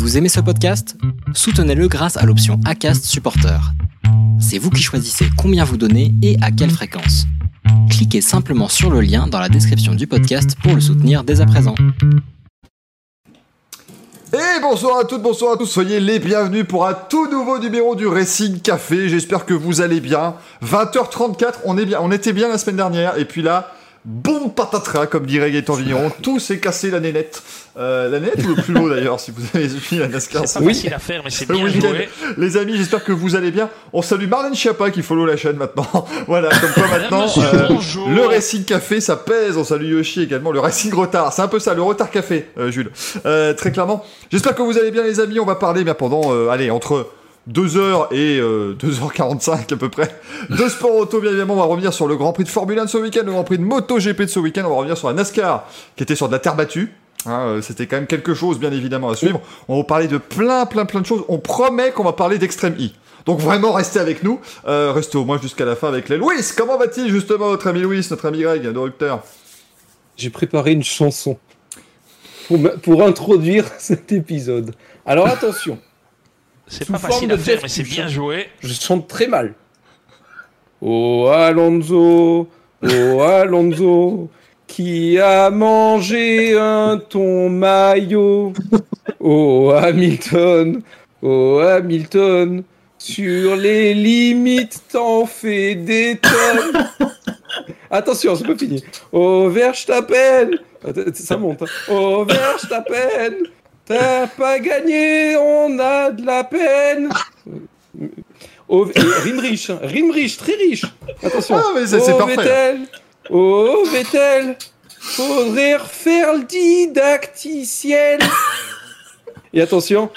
Vous aimez ce podcast? Soutenez-le grâce à l'option ACAST Supporter. C'est vous qui choisissez combien vous donnez et à quelle fréquence. Cliquez simplement sur le lien dans la description du podcast pour le soutenir dès à présent. Et bonsoir à toutes, bonsoir à tous, soyez les bienvenus pour un tout nouveau numéro du Racing Café. J'espère que vous allez bien. 20h34, on, est bien, on était bien la semaine dernière, et puis là, Bon patatras, comme dirait Gaëtan Vigneron, tout s'est cassé la nénette. Euh, la nénette ou le plus haut d'ailleurs, si vous avez suivi la NASCAR. C'est pas facile à faire, mais c'est bien joué. Les amis, j'espère que vous allez bien. On salue Marlène Schiappa qui follow la chaîne maintenant. voilà, comme quoi maintenant, euh, le Racing Café, ça pèse. On salue Yoshi également, le Racing Retard. C'est un peu ça, le retard café, euh, Jules. Euh, très clairement. J'espère que vous allez bien les amis. On va parler bien pendant, euh, allez, entre 2h et euh, 2h45 à peu près. De sport auto bien évidemment on va revenir sur le Grand Prix de Formule 1 de ce week-end le Grand Prix de MotoGP de ce week-end. On va revenir sur la NASCAR qui était sur de la terre battue hein, euh, c'était quand même quelque chose bien évidemment à suivre. On va parler de plein plein plein de choses. On promet qu'on va parler d'Extreme E donc vraiment restez avec nous. Euh, restez au moins jusqu'à la fin avec les Louis. Comment va-t-il justement notre ami Louis notre ami Greg de rupteur J'ai préparé une chanson pour, pour introduire cet épisode. Alors attention, C'est pas forme facile de à faire, mais c'est bien joué. je chante très mal. Oh Alonso, oh Alonso, qui a mangé un ton maillot. Oh Hamilton, oh Hamilton, sur les limites t'en fais des tonnes. Attention, c'est pas fini. Oh Verstappen, ça monte. hein. Oh Verstappen, t'as pas gagné, on a de la peine. Oh, et rime riche, hein, rime riche, très riche. Attention. Ah, mais c'est- oh. Vettel, oh Vettel, faudrait refaire le didacticiel. Et attention,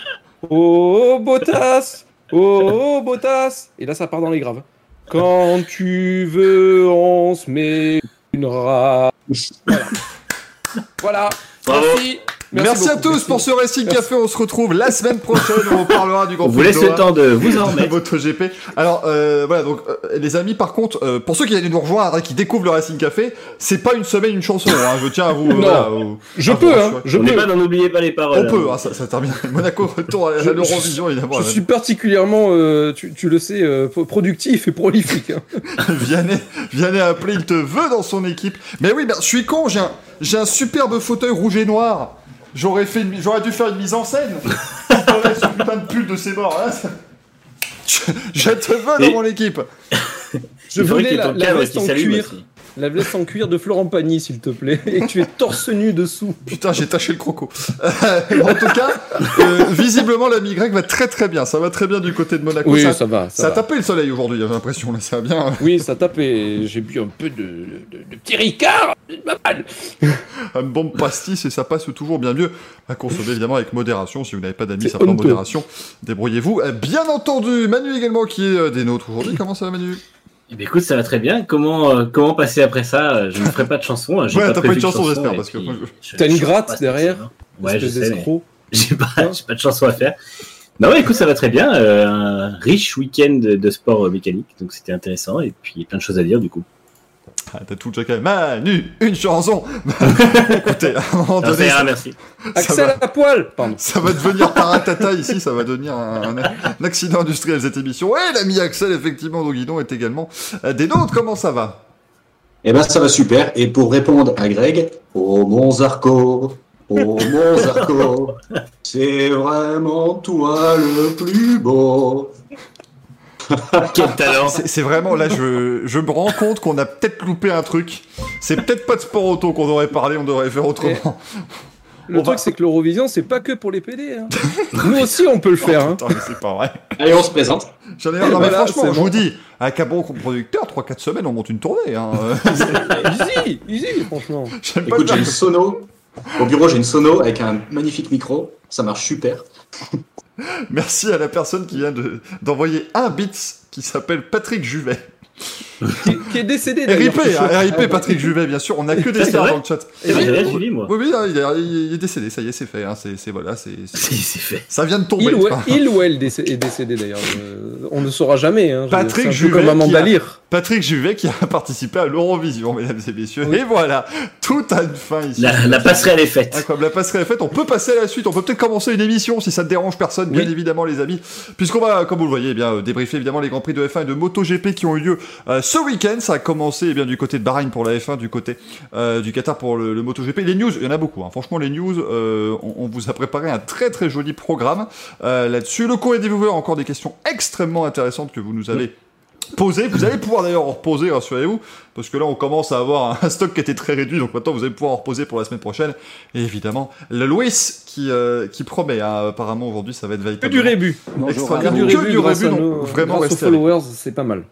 oh Bottas, oh Bottas. Et là, ça part dans les graves. Quand tu veux, on se met une rage. Voilà. voilà. Bravo. Merci. Merci, à tous pour ce Racing Merci. Café on se retrouve la semaine prochaine où on parlera du Grand On Prix vous laisse le temps de vous en remettre. MotoGP. Alors euh, voilà donc euh, les amis par contre euh, pour ceux qui viennent nous rejoindre et qui découvrent le Racing Café c'est pas une semaine une chanson hein, je tiens à vous Non. voilà, Je à vous peux, hein, je On peux. pas dans n'oubliez pas les paroles. on peut hein. hein, ça, ça termine Monaco retour à, à l'Eurovision évidemment Je suis particulièrement, euh, tu, tu le sais, euh, pro- productif et prolifique. hein. Vianney Vianney a appelé il te veut dans son équipe mais oui ben, je suis con j'ai un j'ai un superbe fauteuil rouge et noir j'aurais fait une- j'aurais dû faire une mise en scène. J'aurais ce putain de pull de ses morts là, ça- je, je te veux dans Et- mon équipe. Je voulais qu'il y ait la, la veste qui en s'allume cuir, aussi. La veste en cuir de Florent Pagny, s'il te plaît, et que tu es torse nu dessous. Putain, j'ai taché le croco. Euh, en tout cas, euh, visiblement, l'ami grec va très très bien. Ça va très bien du côté de Monaco. Oui, ça, ça, va. Ça ça a va. tapé le soleil aujourd'hui, j'ai l'impression. Là, ça va bien. Oui, ça tape et j'ai bu un peu de, de, de petit Ricard. Un bon pastis et ça passe toujours bien mieux. À consommer évidemment avec modération. Si vous n'avez pas d'amis, ça prend modération. Débrouillez-vous. Euh, Bien entendu, Manu également qui est euh, des nôtres aujourd'hui. Comment ça va, Manu? Écoute, ça va très bien. Comment, euh, comment passer après ça? Je ne ferai pas de chanson. hein. Ouais, t'as pas prévu une chanson, j'espère, parce que T'as une gratte pas derrière. Ouais, je sais. J'ai pas, j'ai pas de chanson à faire. Non, ouais, écoute, ça va très bien. euh, un riche week-end de, de sport mécanique, donc c'était intéressant. Et puis plein de choses à dire du coup. Ah, T'as tout chacun. Manu, une chanson. Écoutez, à un moment ça donné, ça, merci. ça Axel va, à poil Pardon. ça va devenir paratata ici. Ça va devenir un, un- un accident industriel cette émission. Et l'ami Axel, effectivement, Guidon est également euh, des nôtres. Comment ça va? Eh ben ça va super. Et pour répondre à Greg, oh mon Zarco, oh mon Zarco, c'est vraiment toi le plus beau. Quel talent C'est vraiment là, je, je me rends compte qu'on a peut-être loupé un truc. C'est peut-être pas de sport auto qu'on aurait parlé, on devrait faire autrement. Le On truc, va- c'est que l'Eurovision, c'est pas que pour les PD. hein. Nous aussi, on peut le faire. hein. Mais c'est pas vrai. Allez, on se présente. J'en ai. Non, mais Voilà, franchement, je bon. vous dis, avec un bon producteur, 3-4 semaines, on monte une tournée. Hein. easy, easy, franchement. Écoute, j'ai une sono. Au bureau, j'ai une sono avec un magnifique micro. Ça marche super. Merci à la personne qui vient de- d'envoyer un bit qui s'appelle Patrick Juvet. Qui, qui est décédé d'ailleurs. RIP, hein, RIP Patrick Juvet, bien sûr. On a que des stars dans le chat. Suivi, moi. Oui, oui, hein, il, est, il est décédé, ça y est, c'est fait. Hein. C'est c'est- voilà, c'est c'est- Si, c'est fait. ça vient de tomber. Il ou, il ou elle est décédé d'ailleurs. Euh, on ne saura jamais. Hein, Patrick un Juvet Comme Amanda qui a- Lear. Patrick Juvet qui a participé à l'Eurovision, mesdames et messieurs. Et voilà, tout a une fin ici. La, la passerelle est faite. Incroyable, la passerelle est faite. On peut passer à la suite. On peut peut-être commencer une émission si ça ne dérange personne, bien évidemment, les amis. Puisqu'on va, comme vous le voyez, eh bien euh, débriefer évidemment les grands prix de F1 et de MotoGP qui ont eu lieu euh, ce week-end. Ça a commencé eh bien du côté de Bahreïn pour la F1, du côté euh, du Qatar pour le, le MotoGP. Les news, il y en a beaucoup. hein. Franchement, les news, euh, on, on vous a préparé un très très joli programme euh, là-dessus. Le courrier des viewers, encore des questions extrêmement intéressantes que vous nous avez posées. Vous allez pouvoir d'ailleurs en reposer, rassurez-vous, parce que là on commence à avoir un stock qui était très réduit, donc maintenant vous allez pouvoir en reposer pour la semaine prochaine. Et évidemment, le Louis qui, euh, qui promet, hein, apparemment aujourd'hui ça va être Que véritable. du rébut. Extraordinaire. Que du Que rébut, du donc nos, vraiment restez avec. followers, c'est pas mal.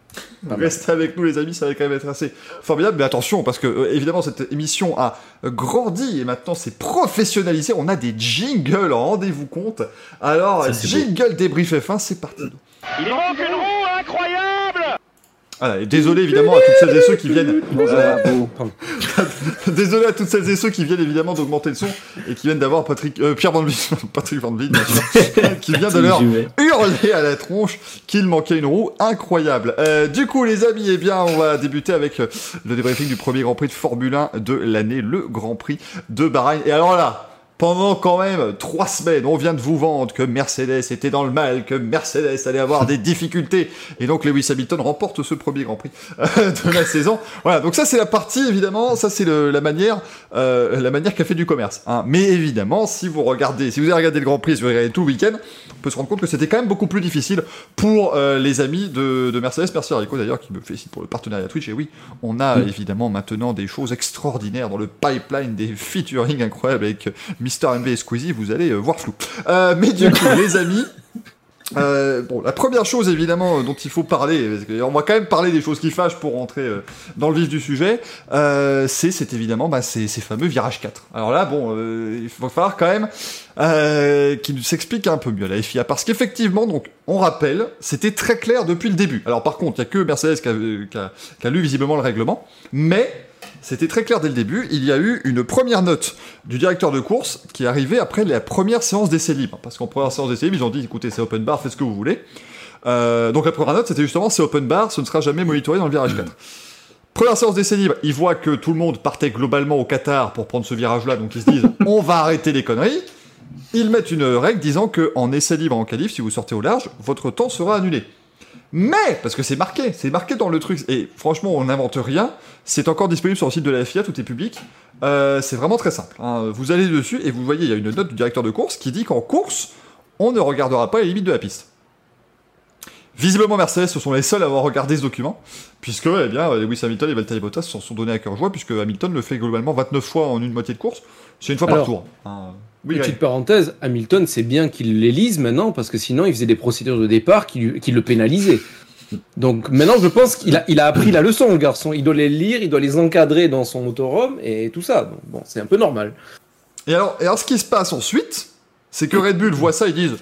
Pas mal. Restez avec nous les amis, ça va quand même être assez formidable. Mais attention, parce que euh, évidemment cette émission a grandi et maintenant c'est professionnalisé. On a des jingles, rendez-vous compte. Alors, Ça, jingle débrief F1, c'est parti. Il manque une roue incroyable Voilà, et désolé évidemment à toutes celles et ceux qui viennent. euh, désolé à toutes celles et ceux qui viennent évidemment d'augmenter le son et qui viennent d'avoir Patrick, euh, Pierre Van Vliet, Patrick Van Vliet, bien sûr, qui vient de leur hurler à la tronche qu'il manquait une roue incroyable. Euh, du coup, les amis, eh bien, on va débuter avec euh, le débriefing du premier Grand Prix de Formule 1 de l'année, le Grand Prix de Bahreïn. Et alors là, pendant quand même trois semaines, on vient de vous vendre que Mercedes était dans le mal, que Mercedes allait avoir des difficultés, et donc Lewis Hamilton remporte ce premier Grand Prix euh, de la saison. Voilà, donc ça c'est la partie évidemment, ça c'est la manière, euh, la manière qu'a fait du commerce. hein. Mais évidemment, si vous regardez, si vous avez regardé le Grand Prix, si vous regardé tout le week-end, on peut se rendre compte que c'était quand même beaucoup plus difficile pour euh, les amis de, de Mercedes. Merci Rico d'ailleurs qui me félicite pour le partenariat Twitch. Et oui, on a évidemment maintenant des choses extraordinaires dans le pipeline, des featuring incroyables avec euh, Mister MV et Squeezie. Vous allez euh, voir flou. Euh, mais du coup, les amis. euh, bon, la première chose évidemment euh, dont il faut parler, parce que on va quand même parler des choses qui fâchent pour rentrer euh, dans le vif du sujet, c'est évidemment bah, ces, ces fameux virages 4. Alors là, bon, il va falloir quand même qu'il nous s'explique un peu mieux la FIA, parce qu'effectivement, donc, on rappelle, c'était très clair depuis le début. Alors par contre, il y a que Mercedes qui a, qui a- qui a lu visiblement le règlement, mais c'était très clair dès le début. Il y a eu une première note du directeur de course qui est arrivée après la première séance d'essai libre, parce qu'en première séance d'essai libre, ils ont dit, écoutez, c'est open bar, faites ce que vous voulez. Euh, donc la première note, c'était justement, c'est open bar, ce ne sera jamais monitoré dans le virage 4. Première séance d'essai libre, ils voient que tout le monde partait globalement au Qatar pour prendre ce virage-là, donc ils se disent on va arrêter les conneries. Ils mettent une règle disant que en essai libre en qualif, si vous sortez au large, votre temps sera annulé. Mais, parce que c'est marqué, c'est marqué dans le truc, et franchement, on n'invente rien, c'est encore disponible sur le site de la FIA, tout est public, Euh, c'est vraiment très simple. hein. Vous allez dessus et vous voyez, il y a une note du directeur de course qui dit qu'en course, on ne regardera pas les limites de la piste. Visiblement, Mercedes, ce sont les seuls à avoir regardé ce document, puisque eh bien, Lewis Hamilton et Valtteri Bottas s'en sont donnés à cœur joie, puisque Hamilton le fait globalement 29 fois en une moitié de course. C'est une fois par tour. hein. Oui, Petite parenthèse, Hamilton, c'est bien qu'il les lise maintenant, parce que sinon il faisait des procédures de départ qui, le pénalisaient. Donc maintenant, je pense qu'il a, il a appris la leçon, le garçon. Il doit les lire, il doit les encadrer dans son motorhome et tout ça. Donc, bon, c'est un peu normal. Et alors, et alors, ce qui se passe ensuite, c'est que Red Bull voit ça, ils disent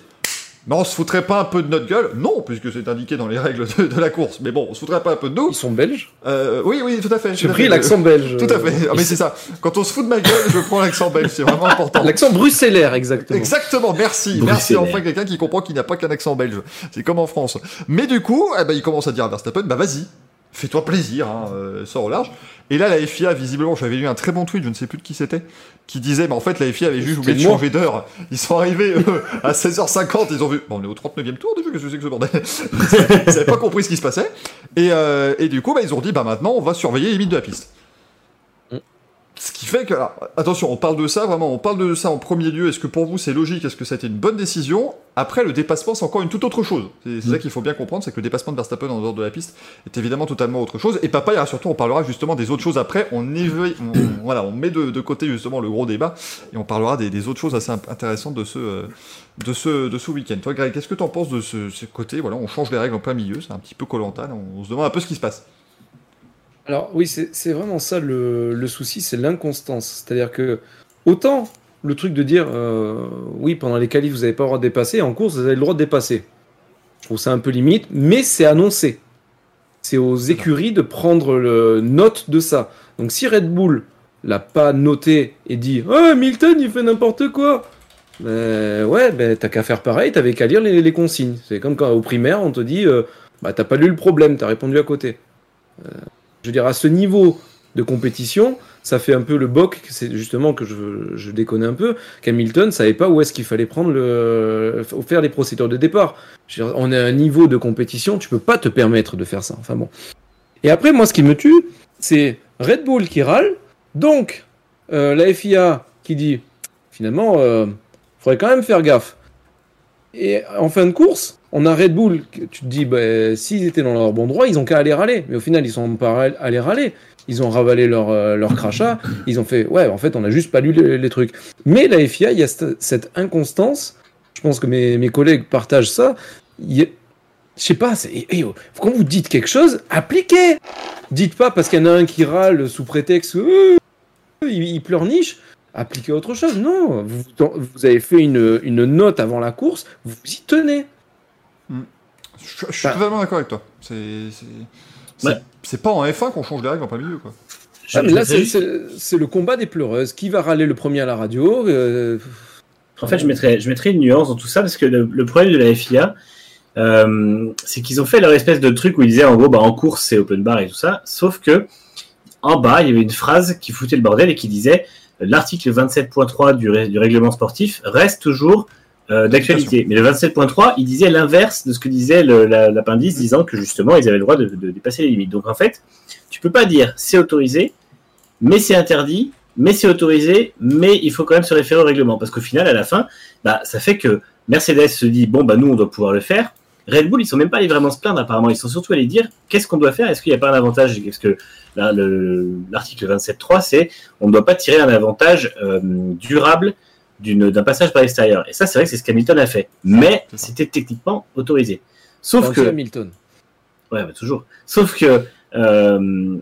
Mais on se foutrait pas un peu de notre gueule Non, puisque c'est indiqué dans les règles de, de la course. Mais bon, on se foutrait pas un peu de nous Ils sont belges. Euh, Oui, oui, tout à fait. J'ai pris l'accent belge. Tout à fait. Ah, mais c'est ça. Quand on se fout de ma gueule, je prends l'accent belge. C'est vraiment important. L'accent bruxellaire, exactement. Exactement, merci. Merci enfin quelqu'un qui comprend qu'il n'y a pas qu'un accent belge. C'est comme en France. Mais du coup, eh ben, il commence à dire à Verstappen, bah vas-y, fais-toi plaisir, hein, euh, sors au large. Et là, la FIA, visiblement, j'avais lu un très bon tweet, je ne sais plus de qui c'était, qui disait, mais en fait, la FIA avait juste oublié de changer d'heure. Ils sont arrivés eux, à 16h50, ils ont vu, bon, on est au 39e tour déjà, qu'est-ce que c'est que ce bordel? Ils n'avaient pas compris ce qui se passait. Et, euh, et du coup, bah, ils ont dit, bah maintenant, on va surveiller les limites de la piste. Ce qui fait que, alors, attention, on parle de ça, vraiment, on parle de ça en premier lieu. Est-ce que pour vous c'est logique? Est-ce que ça a été une bonne décision? Après, le dépassement, c'est encore une toute autre chose. C'est c'est ça qu'il faut bien comprendre, c'est que le dépassement de Verstappen en dehors de la piste est évidemment totalement autre chose. Et papa, il y a surtout, on parlera justement des autres choses après. On, éveille- on- voilà, on met de, de côté justement le gros débat et on parlera des, des autres choses assez intéressantes de ce, euh, de ce, de ce week-end. Toi, Greg, qu'est-ce que tu en penses de ce, ce côté? Voilà, on change les règles en plein milieu, c'est un petit peu collantal. On, on se demande un peu ce qui se passe. Alors oui, c'est vraiment ça le, le souci, c'est l'inconstance. C'est-à-dire que autant le truc de dire euh, oui pendant les qualifs vous n'avez pas le droit de dépasser, en course vous avez le droit de dépasser. Je trouve ça un peu limite, mais c'est annoncé. C'est aux écuries de prendre le note de ça. Donc si Red Bull l'a pas noté et dit ah Milton il fait n'importe quoi, ben ouais ben t'as qu'à faire pareil, t'avais qu'à lire les, les consignes. C'est comme quand au primaire on te dit euh, bah t'as pas lu le problème, t'as répondu à côté. Euh, je veux dire, à ce niveau de compétition, ça fait un peu le boc, c'est justement que je, déconne un peu, qu'Hamilton savait pas où est-ce qu'il fallait prendre le, faire les procédures de départ. Je veux dire, on à un niveau de compétition, tu peux pas te permettre de faire ça. Enfin bon. Et après, moi, ce qui me tue, c'est Red Bull qui râle, donc euh, la FIA qui dit finalement, euh, faudrait quand même faire gaffe. Et en fin de course, on a Red Bull, tu te dis, bah, s'ils étaient dans leur bon droit, ils ont qu'à aller râler. Mais au final, ils sont pas allés râler. Ils ont ravalé leur, euh, leur crachat. Ils ont fait, ouais, en fait, on n'a juste pas lu les, trucs. Mais la FIA, il y a cette, inconstance. Je pense que mes, mes collègues partagent ça. Je sais pas, quand vous dites quelque chose, appliquez. Dites pas parce qu'il y en a un qui râle sous prétexte, euh, il, il pleurniche appliquez autre chose. Non, vous, vous avez fait une, une, note avant la course, vous y tenez. Je, suis totalement d'accord avec toi. C'est pas en F1 qu'on change les règles en plein milieu. Quoi. Ah, là, c'est le combat des pleureuses. Qui va râler le premier à la radio euh, En fait, je mettrais, je mettrais une nuance dans tout ça parce que le, problème de la FIA, euh, c'est qu'ils ont fait leur espèce de truc où ils disaient en gros, bah, en course, c'est open bar et tout ça. Sauf que en bas, il y avait une phrase qui foutait le bordel et qui disait l'article 27.3 du, du règlement sportif reste toujours euh, d'actualité. Mais le 27.3, il disait l'inverse de ce que disait l'appendice, disant que justement, ils avaient le droit de, dépasser les limites. Donc en fait, tu peux pas dire c'est autorisé, mais c'est interdit, mais c'est autorisé, mais il faut quand même se référer au règlement. Parce qu'au final, à la fin, bah, ça fait que Mercedes se dit, bon, bah nous, on doit pouvoir le faire. Red Bull, ils sont même pas allés vraiment se plaindre apparemment. Ils sont surtout allés dire qu'est-ce qu'on doit faire? Est-ce qu'il n'y a pas un avantage? Parce que l'article 27.3, c'est on ne doit pas tirer un avantage euh, durable d'un passage par l'extérieur. Et ça, c'est vrai que c'est ce qu'Hamilton a fait. Mais c'était techniquement autorisé. Sauf que. Hamilton. Ouais, bah, toujours. Sauf que euh,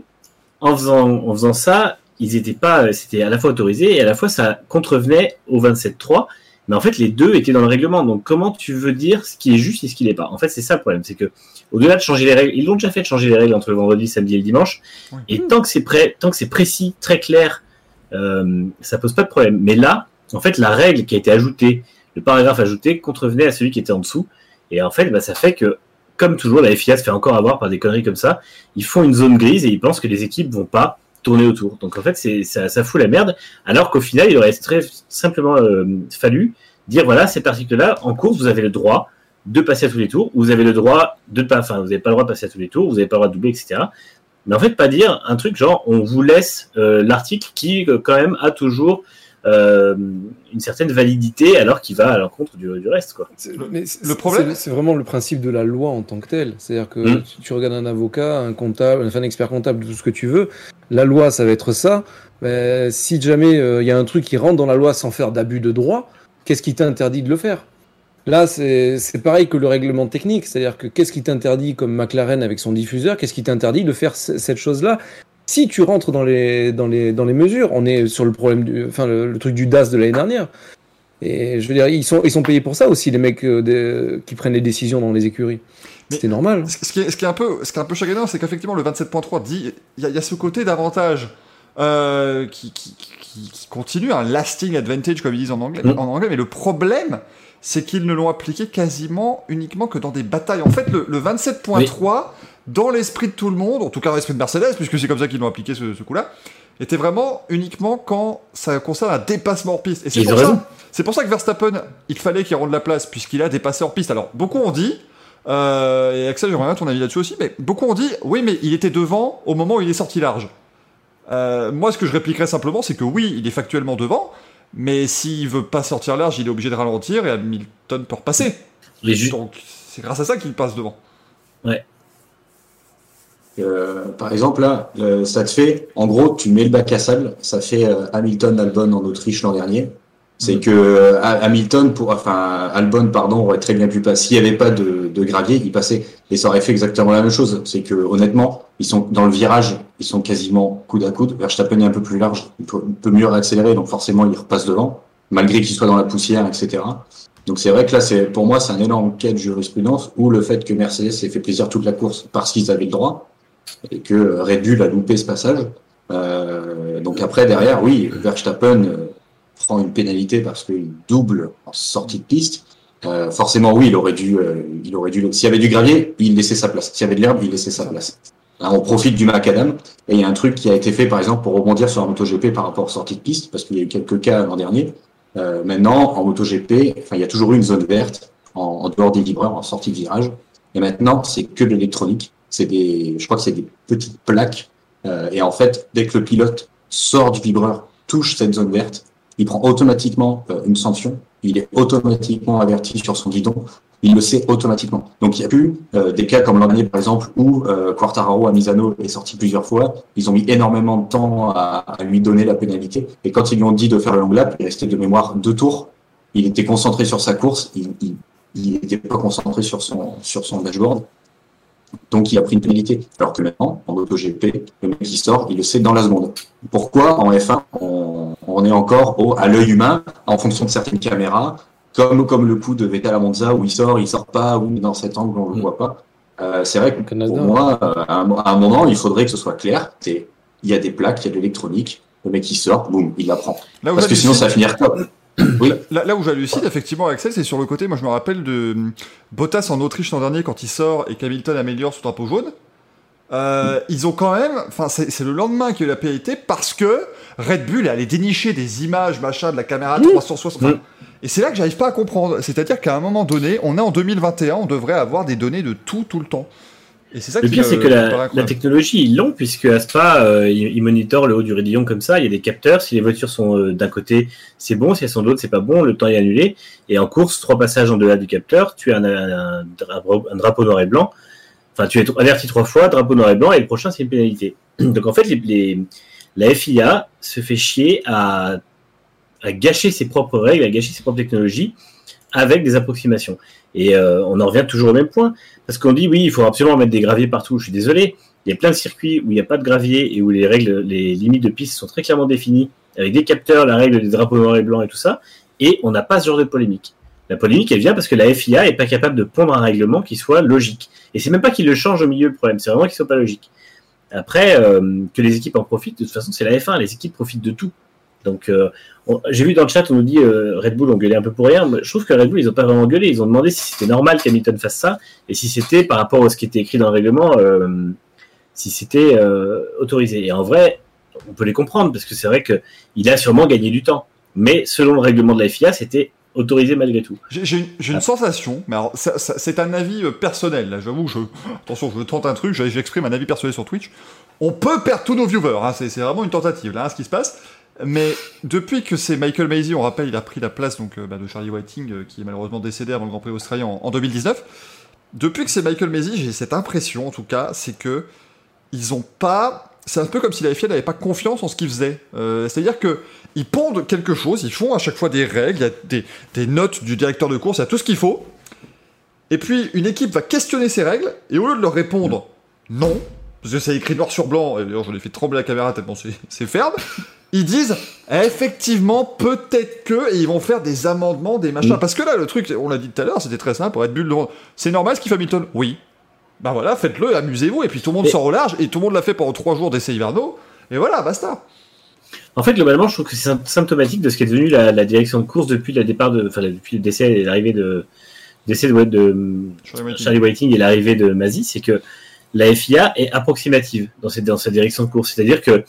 en, faisant, en faisant ça, ils étaient pas, c'était à la fois autorisé et à la fois ça contrevenait au 27.3. Mais en fait, les deux étaient dans le règlement. Donc, comment tu veux dire ce qui est juste et ce qui n'est pas? En fait, c'est ça le problème. C'est que, au-delà de changer les règles, ils l'ont déjà fait de changer les règles entre le vendredi, samedi et le dimanche. Et tant que c'est prêt, tant que c'est précis, très clair, euh, ça pose pas de problème. Mais là, en fait, la règle qui a été ajoutée, le paragraphe ajouté, contrevenait à celui qui était en dessous. Et en fait, bah, ça fait que, comme toujours, la FIA se fait encore avoir par des conneries comme ça. Ils font une zone grise et ils pensent que les équipes vont pas tourner autour. Donc en fait, ça fout la merde. Alors qu'au final, il aurait très simplement euh, fallu dire voilà, cet article-là, en course, vous avez le droit de passer à tous les tours. Vous avez le droit de pas, enfin, vous n'avez pas le droit de passer à tous les tours. Vous n'avez pas le droit de doubler, etc. Mais en fait, pas dire un truc genre on vous laisse euh, l'article qui euh, quand même a toujours euh, une certaine validité alors qu'il va à l'encontre du, reste. Quoi. le problème, c'est vraiment le principe de la loi en tant que telle. C'est-à-dire que hmm. tu, regardes un avocat, un comptable, enfin, un expert comptable, tout ce que tu veux. La loi, ça va être ça. Mais si jamais il euh, y a un truc qui rentre dans la loi sans faire d'abus de droit, qu'est-ce qui t'interdit de le faire? Là, c'est pareil que le règlement technique, c'est-à-dire que qu'est-ce qui t'interdit, comme McLaren avec son diffuseur, qu'est-ce qui t'interdit de faire cette chose-là? Si tu rentres dans les, dans les, dans les mesures, on est sur le problème du, enfin, le, truc du DAS de l'année dernière. Et je veux dire, ils sont, ils sont payés pour ça aussi, les mecs euh, qui prennent les décisions dans les écuries. C'était normal. Ce qui est, ce qui est un peu, ce qui est un peu chagrinant, c'est qu'effectivement, le 27.3 dit, il y, y, a ce côté d'avantage euh, qui, qui, qui, qui, continue, un lasting advantage, comme ils disent en anglais. Mm. En anglais mais le problème, c'est qu'ils ne l'ont appliqué quasiment uniquement que dans des batailles. En fait, le, le 27.3 dans l'esprit de tout le monde, en tout cas dans l'esprit de Mercedes, puisque c'est comme ça qu'ils l'ont appliqué ce, coup-là, était vraiment uniquement quand ça concerne un dépassement hors piste. Et c'est pour, ça, c'est pour ça que Verstappen, il fallait qu'il rende la place, puisqu'il a dépassé hors piste. Alors, beaucoup ont dit, euh, et Axel, j'aimerais bien ton avis là-dessus aussi, mais beaucoup ont dit, oui, mais il était devant au moment où il est sorti large. Euh, moi, ce que je répliquerais simplement, c'est que oui, il est factuellement devant, mais s'il veut pas sortir large, il est obligé de ralentir et Hamilton peut repasser. Donc, c'est grâce à ça qu'il passe devant. Ouais. Euh, par exemple, là, ça te fait, en gros, tu mets le bac à sable, ça fait euh, Hamilton Albon en Autriche l'an dernier. C'est mm. que euh, Hamilton, pour, enfin Albon, pardon, aurait très bien pu passer. S'il n'y avait pas de, de, gravier, il passait et ça aurait fait exactement la même chose. C'est que honnêtement, ils sont dans le virage, ils sont quasiment coude à coude. Verstappen est un peu plus large, il peut, peut mieux réaccélérer, donc forcément il repasse devant, malgré qu'il soit dans la poussière, etc. Donc c'est vrai que là, c'est pour moi, c'est un énorme cas de jurisprudence où le fait que Mercedes s'est fait plaisir toute la course parce qu'ils avaient le droit et que Red Bull a loupé ce passage. Euh, donc après, derrière, oui, Verstappen euh, prend une pénalité parce qu'il double en sortie de piste. Euh, forcément, oui, il aurait dû, euh, il aurait dû. S'il y avait du gravier, il laissait sa place. S'il y avait de l'herbe, il laissait sa place. Là, on profite du macadam. Et il y a un truc qui a été fait, par exemple, pour rebondir sur un MotoGP par rapport aux sorties de piste, parce qu'il y a eu quelques cas l'an dernier. Euh, maintenant, en MotoGP, enfin, il y a toujours eu une zone verte en, en dehors des vibreurs, en sortie de virage. Et maintenant, c'est que de l'électronique. C'est des, je crois que c'est des petites plaques. Euh, et en fait, dès que le pilote sort du vibreur, touche cette zone verte, il prend automatiquement euh, une sanction. Il est automatiquement averti sur son guidon. Il le sait automatiquement. Donc il y a plus euh, des cas comme l'an dernier par exemple où euh, Quartararo à Misano est sorti plusieurs fois. Ils ont mis énormément de temps à, à lui donner la pénalité. Et quand ils lui ont dit de faire le long lap, il restait de mémoire deux tours. Il était concentré sur sa course. Il, il, il n'était pas concentré sur son sur son dashboard. Donc il a pris une pénalité. Alors que maintenant, en MotoGP, le mec qui sort, il le sait dans la seconde. Pourquoi en F1, on, on est encore au, à l'œil humain, en fonction de certaines caméras, comme, comme le coup de Vettel à Monza, où il sort, il sort pas, ou dans cet angle, on le Mm. voit pas. Euh, c'est vrai que Au Canada. pour moi, euh, à un, à un moment, il faudrait que ce soit clair. C'est- Il y a des plaques, il y a de l'électronique, le mec qui sort, boum, il la prend. Parce que sinon, ça va finir comme. Oui. Là, là où j'hallucine, effectivement, Axel, c'est sur le côté. Moi, je me rappelle de Bottas en Autriche l'an dernier quand il sort et qu'Hamilton améliore sous drapeau jaune. Euh, ils ont quand même, enfin, c'est le lendemain qu'il y a eu la pénalité parce que Red Bull est allé dénicher des images, machin, de la caméra 360. enfin, Mmh. Et c'est là que j'arrive pas à comprendre. C'est-à-dire qu'à un moment donné, on est en 2021, on devrait avoir des données de tout, tout le temps. Et c'est ça Le pire, c'est que la, technologie, ils l'ont, puisque à Spa, euh, ils, ils monitorent le haut du raidillon comme ça. Il y a des capteurs. Si les voitures sont euh, d'un côté, c'est bon. Si elles sont de l'autre, c'est pas bon. Le temps est annulé. Et en course, trois passages en delà du capteur, tu as un, un, drapeau, un drapeau noir et blanc. Enfin, tu es averti trois fois, drapeau noir et blanc, et le prochain, c'est une pénalité. Donc, en fait, les, les- la FIA se fait chier à, à gâcher ses propres règles, à gâcher ses propres technologies avec des approximations. Et euh, on en revient toujours au même point. Parce qu'on dit oui, il faut absolument mettre des graviers partout. Je suis désolé. Il y a plein de circuits où il n'y a pas de gravier et où les règles, les limites de piste sont très clairement définies, avec des capteurs, la règle des drapeaux noirs et blancs et tout ça. Et on n'a pas ce genre de polémique. La polémique, elle vient parce que la FIA est pas capable de pondre un règlement qui soit logique. Et c'est même pas qu'il le change au milieu le problème, c'est vraiment qu'il soit pas logique. Après, euh, que les équipes en profitent, de toute façon, c'est la F1, les équipes profitent de tout. Donc, euh, j'ai vu dans le chat, on nous dit euh, Red Bull ont gueulé un peu pour rien. mais Je trouve que Red Bull, ils ont pas vraiment gueulé. Ils ont demandé si c'était normal qu'Hamilton fasse ça et si c'était par rapport à ce qui était écrit dans le règlement, euh, si c'était autorisé. Et en vrai, on peut les comprendre parce que c'est vrai que il a sûrement gagné du temps. Mais selon le règlement de la FIA, c'était autorisé malgré tout. J'ai une, Ah. sensation, mais c'est un avis personnel, là, j'avoue, je, attention, je tente un truc, je- j'exprime un avis personnel sur Twitch. On peut perdre tous nos viewers, hein, c'est c'est vraiment une tentative, là, hein, ce qui se passe. Mais depuis que c'est Michael Maisie, on rappelle, il a pris la place donc, euh, bah, de Charlie Whiting, euh, qui est malheureusement décédé avant le Grand Prix australien en, en 2019. Depuis que c'est Michael Maisie, j'ai cette impression, en tout cas, c'est que ils ont pas. C'est un peu comme si la FIA n'avait pas confiance en ce qu'ils faisaient. Euh, C'est-à-dire que ils pondent quelque chose, ils font à chaque fois des règles, il y a des, des notes du directeur de course, il y a tout ce qu'il faut. Et puis une équipe va questionner ces règles, et au lieu de leur répondre non, parce que c'est écrit noir sur blanc, et d'ailleurs je l'ai fait trembler la caméra tellement c'est ferme, ils disent effectivement peut-être que, et ils vont faire des amendements, des machins. Mm. Parce que là, le truc, on l'a dit tout à l'heure, c'était très simple, pour être bulle C'est normal ce qu'il fait Hamilton Oui. Bah voilà, faites-le, amusez-vous, et puis tout le monde Et- sort au large, et tout le monde l'a fait pendant trois jours d'essais hivernaux, et voilà, basta. En fait, globalement, je trouve que c'est sym- symptomatique de ce qui est devenu la, la direction de course depuis le départ de, enfin, depuis le décès et l'arrivée de, décès de, de, Charlie Whiting et l'arrivée de Mazi, c'est que la FIA est approximative dans cette, dans cette direction de course. C'est-à-dire que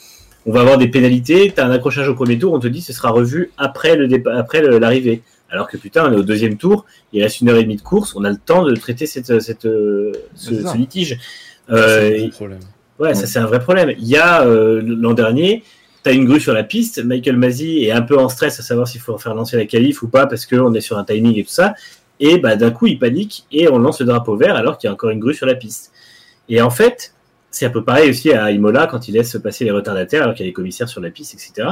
on va avoir des pénalités, tu as un accrochage au premier tour, on te dit ce sera revu après le après l'arrivée. Alors que putain, on est au deuxième tour, il reste une heure et demie de course, on a le temps de traiter cette, cette, ce, litige. C'est Euh, un problème. Ouais, ça c'est un vrai problème. Il y a euh, l'an dernier, tu as une grue sur la piste, Michael Masi est un peu en stress à savoir s'il faut faire lancer la qualif ou pas parce qu'on est sur un timing et tout ça. Et bah, d'un coup, il panique et on lance le drapeau vert alors qu'il y a encore une grue sur la piste. Et en fait, c'est un peu pareil aussi à Imola quand il laisse passer les retardataires alors qu'il y a les commissaires sur la piste, etc.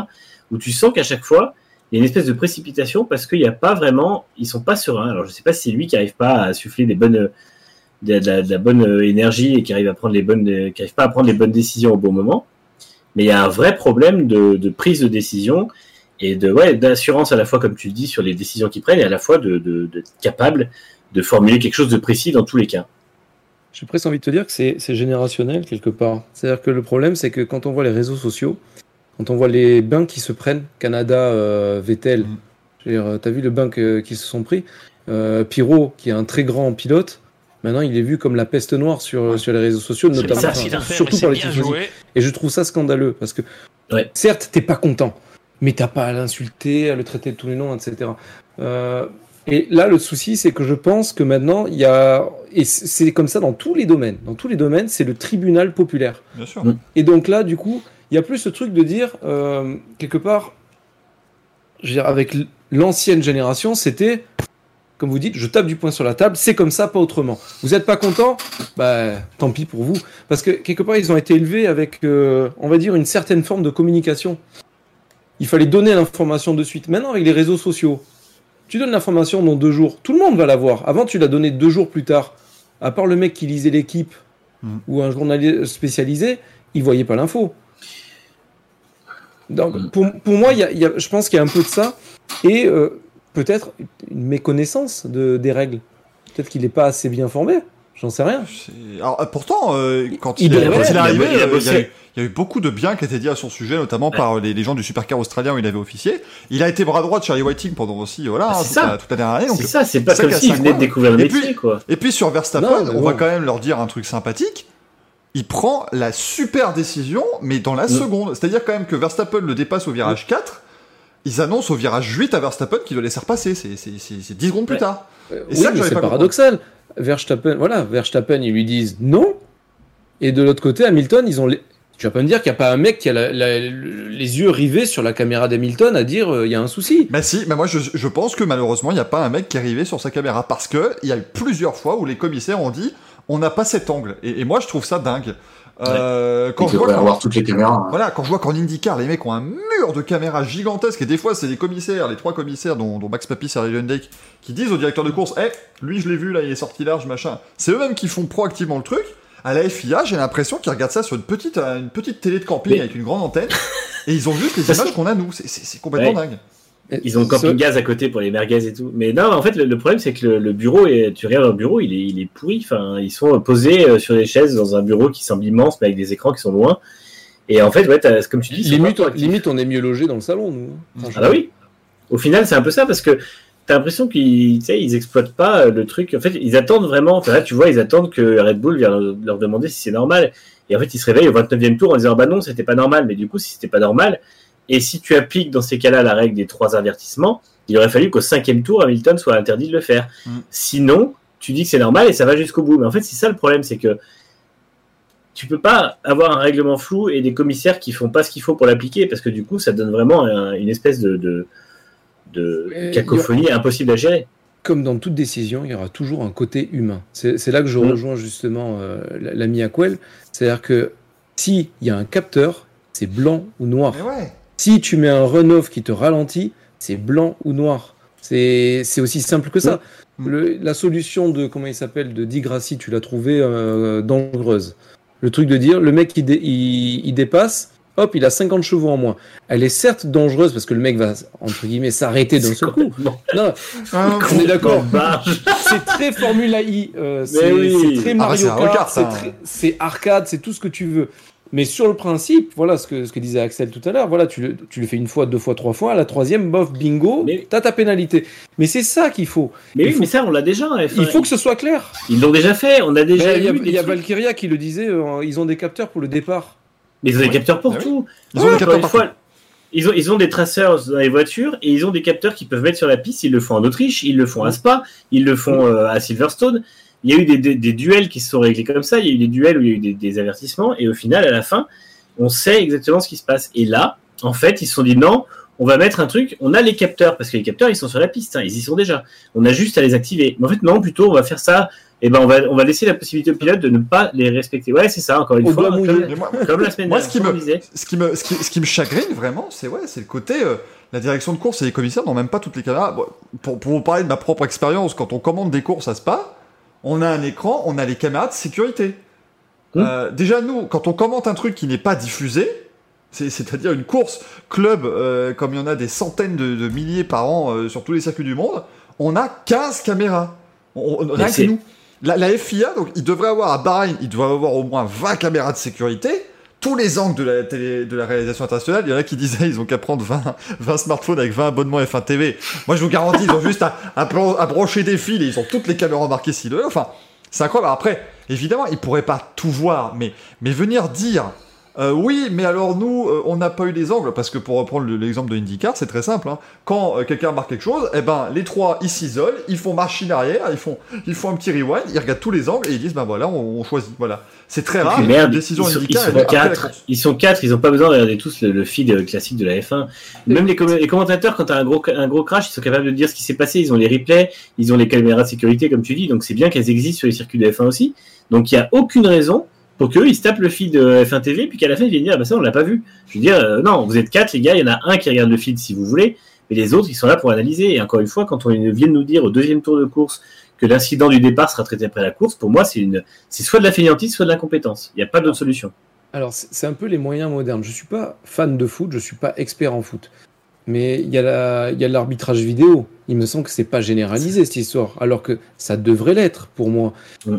Où tu sens qu'à chaque fois, il y a une espèce de précipitation parce qu'il n'y a pas vraiment, ils sont pas sereins. Alors je sais pas si c'est lui qui arrive pas à souffler des bonnes, de la, bonne énergie et qui arrive à prendre les bonnes, qui arrive pas à prendre les bonnes décisions au bon moment. Mais il y a un vrai problème de, prise de décision et d'assurance à la fois, comme tu le dis, sur les décisions qu'ils prennent et à la fois de capable de formuler quelque chose de précis dans tous les cas. J'ai presque envie de te dire que c'est générationnel quelque part. C'est-à-dire que le problème, c'est que quand on voit les réseaux sociaux, quand on voit les bains qui se prennent, Canada, euh, Vettel, Mm. dire, t'as vu le bain qu'ils se sont pris euh, Pirot, qui est un très grand pilote, Maintenant, il est vu comme la peste noire sur, sur les réseaux sociaux, notamment, pas enfin, surtout c'est les. Et je trouve ça scandaleux parce que, Ouais. certes, t'es pas content, mais t'as pas à l'insulter, à le traiter de tous les noms, etc. Euh, et là, le souci, c'est que je pense que maintenant, il y a, et c'est comme ça dans tous les domaines. Dans tous les domaines, c'est le tribunal populaire. Bien sûr. Mm. Et donc là, du coup, il y a plus ce truc de dire, euh, quelque part, je veux dire, avec l'ancienne génération, c'était, comme vous dites, je tape du poing sur la table, c'est comme ça, pas autrement. Vous n'êtes pas content? Bah, tant pis pour vous. Parce que quelque part, ils ont été élevés avec, euh, on va dire, une certaine forme de communication. Il fallait donner l'information de suite. Maintenant, avec les réseaux sociaux, tu donnes l'information dans deux jours, tout le monde va la voir. Avant, tu l'as donné deux jours plus tard. À part le mec qui lisait l'équipe Mm. ou un journaliste spécialisé, il voyait pas l'info. Donc, Mm. pour, pour moi, il y a- il y a- je pense qu'il y a un peu de ça et euh, peut-être une méconnaissance de, des règles. Peut-être qu'il n'est pas assez bien formé. J'en sais rien. Alors, euh, pourtant, euh, quand Il il, est- quand il arrivé, il a euh, il y, a eu- il y a eu beaucoup de bien qui a été dit à son sujet, notamment par les, les gens du supercar australien où il avait officié. Il a été bras droit de Charlie Whiting pendant aussi, voilà, Ah, hein, c'est toute, ça. la, toute la dernière année. Donc, C'est ça, c'est pas ça comme s'il venait de découvrir le Et métier, puis- quoi. Et puis sur Verstappen, Non, on va quand même leur dire un truc sympathique. Il prend la super décision, mais dans la Mm. seconde. C'est-à-dire quand même que Verstappen le dépasse au virage 4. Ils annoncent au virage 8 à Verstappen qu'il doit laisser repasser. C'est c'est- c'est- c'est 10 secondes plus tard. Et oui, c'est pas paradoxal. Verstappen, voilà, Verstappen, ils lui disent non. Et de l'autre côté, Hamilton, ils ont. Tu vas pas me dire qu'il n'y a pas un mec qui a les yeux rivés sur la caméra d'Hamilton à dire euh, il y a un souci. Mais si, moi je, je pense que malheureusement il n'y a pas un mec qui est arrivé sur sa caméra parce que il y a eu plusieurs fois où les commissaires ont dit on n'a pas cet angle. Et moi je trouve ça dingue. Euh, quand je vois devrait qu'en- avoir toutes les caméras. Voilà, quand je vois qu'en IndyCar, les mecs ont un mur de caméras gigantesques, et des fois, c'est les commissaires, les trois commissaires, dont, dont Max Papis et Ray Lundake, qui disent au directeur de course, Eh, lui, je l'ai vu, là, il est sorti large, machin. C'est eux-mêmes qui font proactivement le truc. À la FIA, j'ai l'impression qu'ils regardent ça sur une petite, une petite télé de camping Mais- avec une grande antenne, et ils ont juste les images qu'on a, nous. C'est- complètement Ouais. dingue. Ils ont le camping gaz à côté pour les merguez et tout. Mais non, en fait, le, le problème, c'est que le, le bureau, est, tu regardes leur bureau, il est, il est pourri. Enfin, ils sont posés euh, sur des chaises dans un bureau qui semble immense, mais avec des écrans qui sont loin. Et en fait, ouais, comme tu dis, Limite, on, proactifs. limite, on est mieux logé dans le salon, nous. hein. Ah bah oui. Au final, c'est un peu ça parce que t'as l'impression qu'ils, ils exploitent pas euh, le truc. En fait, ils attendent vraiment. Enfin, là, tu vois, ils attendent que Red Bull vienne leur- leur demander si c'est normal. Et en fait, ils se réveillent au 29e tour en disant bah non, c'était pas normal. Mais du coup, si c'était pas normal, et si tu appliques dans ces cas-là la règle des trois avertissements, il aurait fallu qu'au cinquième tour, Hamilton soit interdit de le faire. Mm. Sinon, tu dis que c'est normal et ça va jusqu'au bout. Mais en fait, c'est ça le problème, c'est que tu peux pas avoir un règlement flou et des commissaires qui font pas ce qu'il faut pour l'appliquer parce que du coup, ça donne vraiment un- une espèce de, de, de Mais cacophonie impossible à gérer. Comme dans toute décision, il y aura toujours un côté humain. C'est c'est là que je Mm. rejoins justement euh, l'ami Aquel. C'est-à-dire que s'il y a un capteur, c'est blanc ou noir. Mais ouais. Si tu mets un Renault qui te ralentit, c'est blanc ou noir. C'est c'est aussi simple que ça. Mm. Le- la solution de, comment il s'appelle, de Digrassi, tu l'as trouvée euh, dangereuse. Le truc de dire, le mec, il, dé- il- il dépasse, hop, il a 50 chevaux en moins. Elle est certes dangereuse parce que le mec va, entre guillemets, s'arrêter d'un seul coup. Non, Ah, on est d'accord. C'est très Formula I, euh, c'est oui. très Ah, Mario Kart, c'est arcade, c'est tout ce que tu veux. Mais sur le principe, voilà ce que, ce que disait Axel tout à l'heure, voilà, tu le, tu le fais une fois, deux fois, trois fois, à la troisième, bof, bingo, Mais- t'as ta pénalité. Mais c'est ça qu'il faut. Mais Il oui, faut- mais ça, on l'a déjà. Enfin, Il faut que ce soit clair. Ils l'ont déjà fait. On a déjà Mais Il y a, eu des il y a trucs. Valkyria qui le disait, euh, ils ont des capteurs pour le départ. Mais ils ont des capteurs pour Ah oui. tout. Ils ont Ouais, des capteurs une partout. fois, Ils ont, ils ont des traceurs dans les voitures et ils ont des capteurs qu'ils peuvent mettre sur la piste. Ils le font en Autriche, ils le font à Spa, ils le font euh, à Silverstone. Il y a eu des, des- des duels qui se sont réglés comme ça. Il y a eu des duels où il y a eu des, des avertissements et au final, à la fin, on sait exactement ce qui se passe. Et là, en fait, ils se sont dit non, on va mettre un truc. On a les capteurs parce que les capteurs, ils sont sur la piste, hein, ils y sont déjà. On a juste à les activer. Mais en fait, non, plutôt, on va faire ça. Et ben, on va, on va laisser la possibilité au pilote de ne pas les respecter. Ouais, c'est ça. Encore une fois, comme, Mais moi, comme la semaine Moi, dernière, ce qui comme me- ce qui me, ce qui, ce qui me chagrine vraiment, c'est ouais, c'est le côté. euh, la direction de course et les commissaires n'ont même pas toutes les caméras. Bon, pour, pour vous parler de ma propre expérience, quand on commande des courses à Spa, on a un écran, on a les caméras de sécurité. Hmm. Euh, déjà, nous, quand on commente un truc qui n'est pas diffusé, c'est- c'est-à-dire une course club, euh, comme il y en a des centaines de, de milliers par an euh, sur tous les circuits du monde, on a 15 caméras. On, on- rien que nous. La, la FIA, donc, il devrait avoir à Bahreïn, il doit avoir au moins 20 caméras de sécurité. Tous les angles de la, télé, de la réalisation internationale, il y en a qui disaient ils ont qu'à prendre 20, 20 smartphones avec 20 abonnements F1 TV. Moi, je vous garantis, ils ont juste à, à, des fils et ils ont toutes les caméras embarquées s'ils le. Enfin, C'est incroyable. Après, évidemment, ils pourraient pas tout voir, mais, mais venir dire euh, oui, mais alors nous, euh, on n'a pas eu les angles, parce que pour reprendre le- l'exemple de IndyCar, c'est très simple. hein. Quand euh, quelqu'un marque quelque chose, eh ben, les trois, ils s'isolent, ils font machine arrière, ils font, ils font un petit rewind, ils regardent tous les angles et ils disent, ben voilà, on, on choisit. Voilà. C'est très rare. Merde, une décision ils sont, ils sont la quatre. Ils sont quatre. Ils ont pas besoin de regarder tous le, le feed euh, classique de la F1. Même les, com- les commentateurs, quand t'as un gros, un gros crash, ils sont capables de dire ce qui s'est passé. Ils ont les replays, ils ont les caméras de sécurité, comme tu dis. Donc c'est bien qu'elles existent sur les circuits de F1 aussi. Donc il y a aucune raison pour qu'eux ils se tapent le feed de F1 TV, puis qu'à la fin ils viennent dire ah bah ça on l'a pas vu. Je veux dire euh, non, vous êtes quatre les gars, il y en a un qui regarde le feed si vous voulez, mais les autres ils sont là pour analyser. Et encore une fois, quand on vient nous dire au deuxième tour de course que l'incident du départ sera traité après la course, pour moi c'est c'est soit de la fainéantise, soit de l'incompétence. Il n'y a pas d'autre solution. Alors, c'est un peu les moyens modernes. Je suis pas fan de foot, je suis pas expert en foot. Mais il y a la- il y a l'arbitrage vidéo. Il me semble que c'est pas généralisé cette histoire, alors que ça devrait l'être pour moi.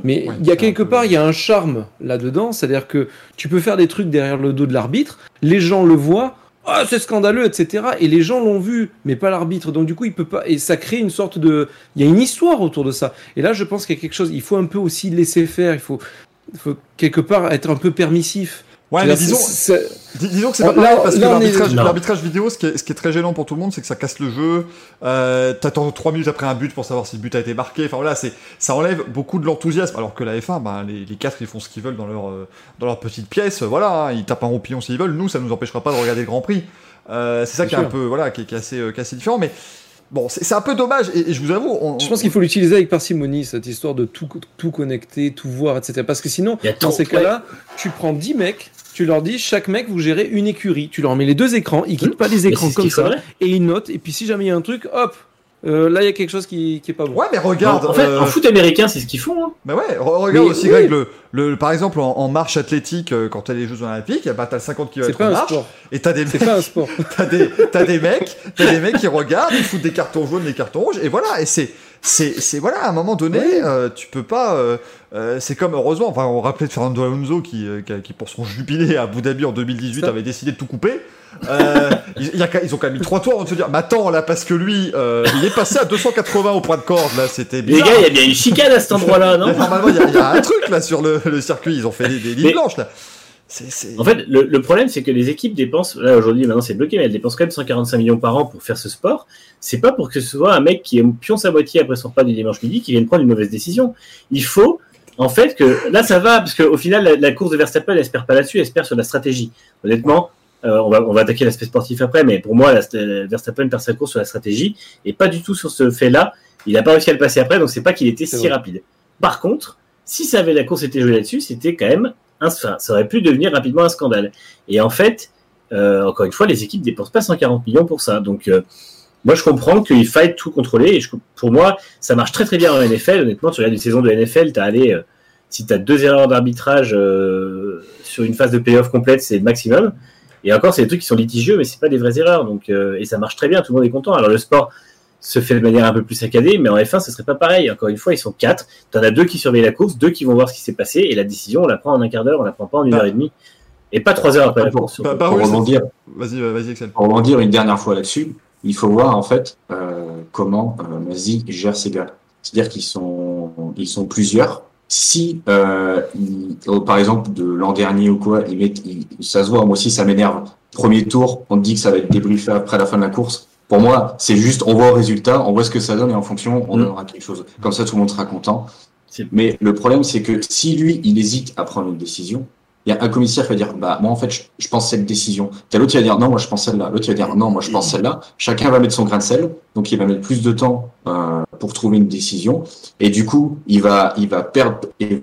Mais Ouais, il y a quelque peu- part, il y a un charme là-dedans, c'est-à-dire que tu peux faire des trucs derrière le dos de l'arbitre, les gens le voient, ah c'est scandaleux, etc. Et les gens l'ont vu, mais pas l'arbitre. Donc du coup, il peut pas, et ça crée une sorte de, il y a une histoire autour de ça. Et là, je pense qu'il y a quelque chose. Il faut un peu aussi laisser faire. Il faut, il faut quelque part être un peu permissif. Ouais, mais disons, Disons que c'est Là, pas pareil parce que là, l'arbitrage, vidéo, ce qui, est, ce qui est très gênant pour tout le monde, c'est que ça casse le jeu. Euh, T'attends 3 minutes après un but pour savoir si le but a été marqué. Enfin voilà, c'est ça enlève beaucoup de l'enthousiasme. Alors que la F1, ben, les, les 4 ils font ce qu'ils veulent dans leur euh, dans leur petite pièce. Voilà, hein, ils tapent un roupillon s'ils veulent. Nous, ça nous empêchera pas de regarder le Grand Prix. Euh, c'est ça qui est un peu voilà, qui est, qui est assez, euh, qui est assez différent. Mais bon, c'est c'est un peu dommage. Et, et je vous avoue, on, Je pense qu'il faut l'utiliser avec parcimonie, cette histoire de tout, tout connecter, tout voir, etc. Parce que sinon, dans ces cas-là, tu prends 10 mecs, tu leur dis, chaque mec, vous gérez une écurie. Tu leur mets les deux écrans, ils quittent pas les écrans comme ça, et ils notent, et puis si jamais il y a un truc, hop, euh, là, il y a quelque chose qui, qui est pas bon. Ouais, mais regarde. en fait, euh, en foot américain, c'est ce qu'ils font. hein. Mais ouais, re- regarde Mais aussi, oui. Greg, le, le- par exemple, en, en marche athlétique, euh, quand t'as les Jeux Olympiques, bah, t'as le 50 c'est km pas un marche, sport. et t'as des C'est mecs pas un sport. T'as des, t'as des mecs, t'as des mecs qui regardent, ils foutent des cartons jaunes, des cartons rouges, et voilà. Et c'est, c'est, c'est voilà, à un moment donné, euh, tu peux pas. euh, euh, c'est comme heureusement, enfin, on rappelait de Fernando Alonso qui, euh, qui, pour son jubilé à Abu Dhabi en 2018 Ça. avait décidé de tout couper. Euh, ils, ont quand même mis trois tours avant de se dire, mais attends là, parce que lui, euh, il est passé à 280 au point de corde là, c'était Les gars, il y a bien une chicane à cet endroit-là, non? Normalement, il y, y a un truc là sur le, le circuit, ils ont fait des, des lignes Mais- blanches là. En fait, le, le problème, c'est que les équipes dépensent, là aujourd'hui, maintenant c'est bloqué, mais elles dépensent quand même 145 millions par an pour faire ce sport. C'est pas pour que ce soit un mec qui pion sa moitié après son repas du dimanche midi qui vienne prendre une mauvaise décision. Il faut, en fait, que là ça va, parce qu'au final, la, la course de Verstappen, elle espère pas là-dessus, elle espère sur la stratégie. Honnêtement, euh, on, va, on va attaquer l'aspect sportif après, mais pour moi, la, st- Verstappen perd sa course sur la stratégie et pas du tout sur ce fait-là. Il a pas réussi à le passer après, donc c'est pas qu'il était si vrai. rapide. Par contre, si ça avait la course était jouée là-dessus, c'était quand même ça aurait pu devenir rapidement un scandale. Et en fait, euh, encore une fois, les équipes dépensent pas 140 millions pour ça. Donc, euh, moi, je comprends qu'il faille tout contrôler. Et pour moi, ça marche très très bien en NFL. Honnêtement, tu regardes une saison de NFL, t'as allé, euh, si tu as deux erreurs d'arbitrage sur une phase de playoff complète, c'est le maximum. Et encore, c'est des trucs qui sont litigieux, mais c'est pas des vraies erreurs. Donc, et ça marche très bien, tout le monde est content. Alors, le sport se fait de manière un peu plus saccadée, mais en F1, ce serait pas pareil. Encore une fois, ils sont quatre. Tu en as deux qui surveillent la course, deux qui vont voir ce qui s'est passé, et la décision, on la prend en un quart d'heure, on la prend pas en une Bah. heure et demie. Et pas trois heures après la Pour- course. Bah, bah Pour oui, rebondir, Vas-y, vas-y, Excel. pour rebondir une dernière fois là-dessus, il faut voir en fait euh, comment euh, Mazzi gère ses gars. C'est-à-dire qu'ils sont, ils sont plusieurs. Si, euh, oh, par exemple, de l'an dernier ou quoi, ils mettent, ils- ça se voit, moi aussi ça m'énerve. Premier tour, on te dit que ça va être débriefé après la fin de la course. Pour moi, c'est juste, on voit le résultat, on voit ce que ça donne et en fonction, on Mm. donnera quelque chose. Comme ça, tout le monde sera content. Mais le problème, c'est que si lui, il hésite à prendre une décision, il y a un commissaire qui va dire, bah, moi, en fait, je, pense cette décision. T'as l'autre qui va dire, non, moi, je pense celle-là. L'autre qui va dire, non, moi, je pense celle-là. Chacun va mettre son grain de sel. Donc, il va mettre plus de temps, euh, pour trouver une décision. Et du coup, il va, il va perdre, et,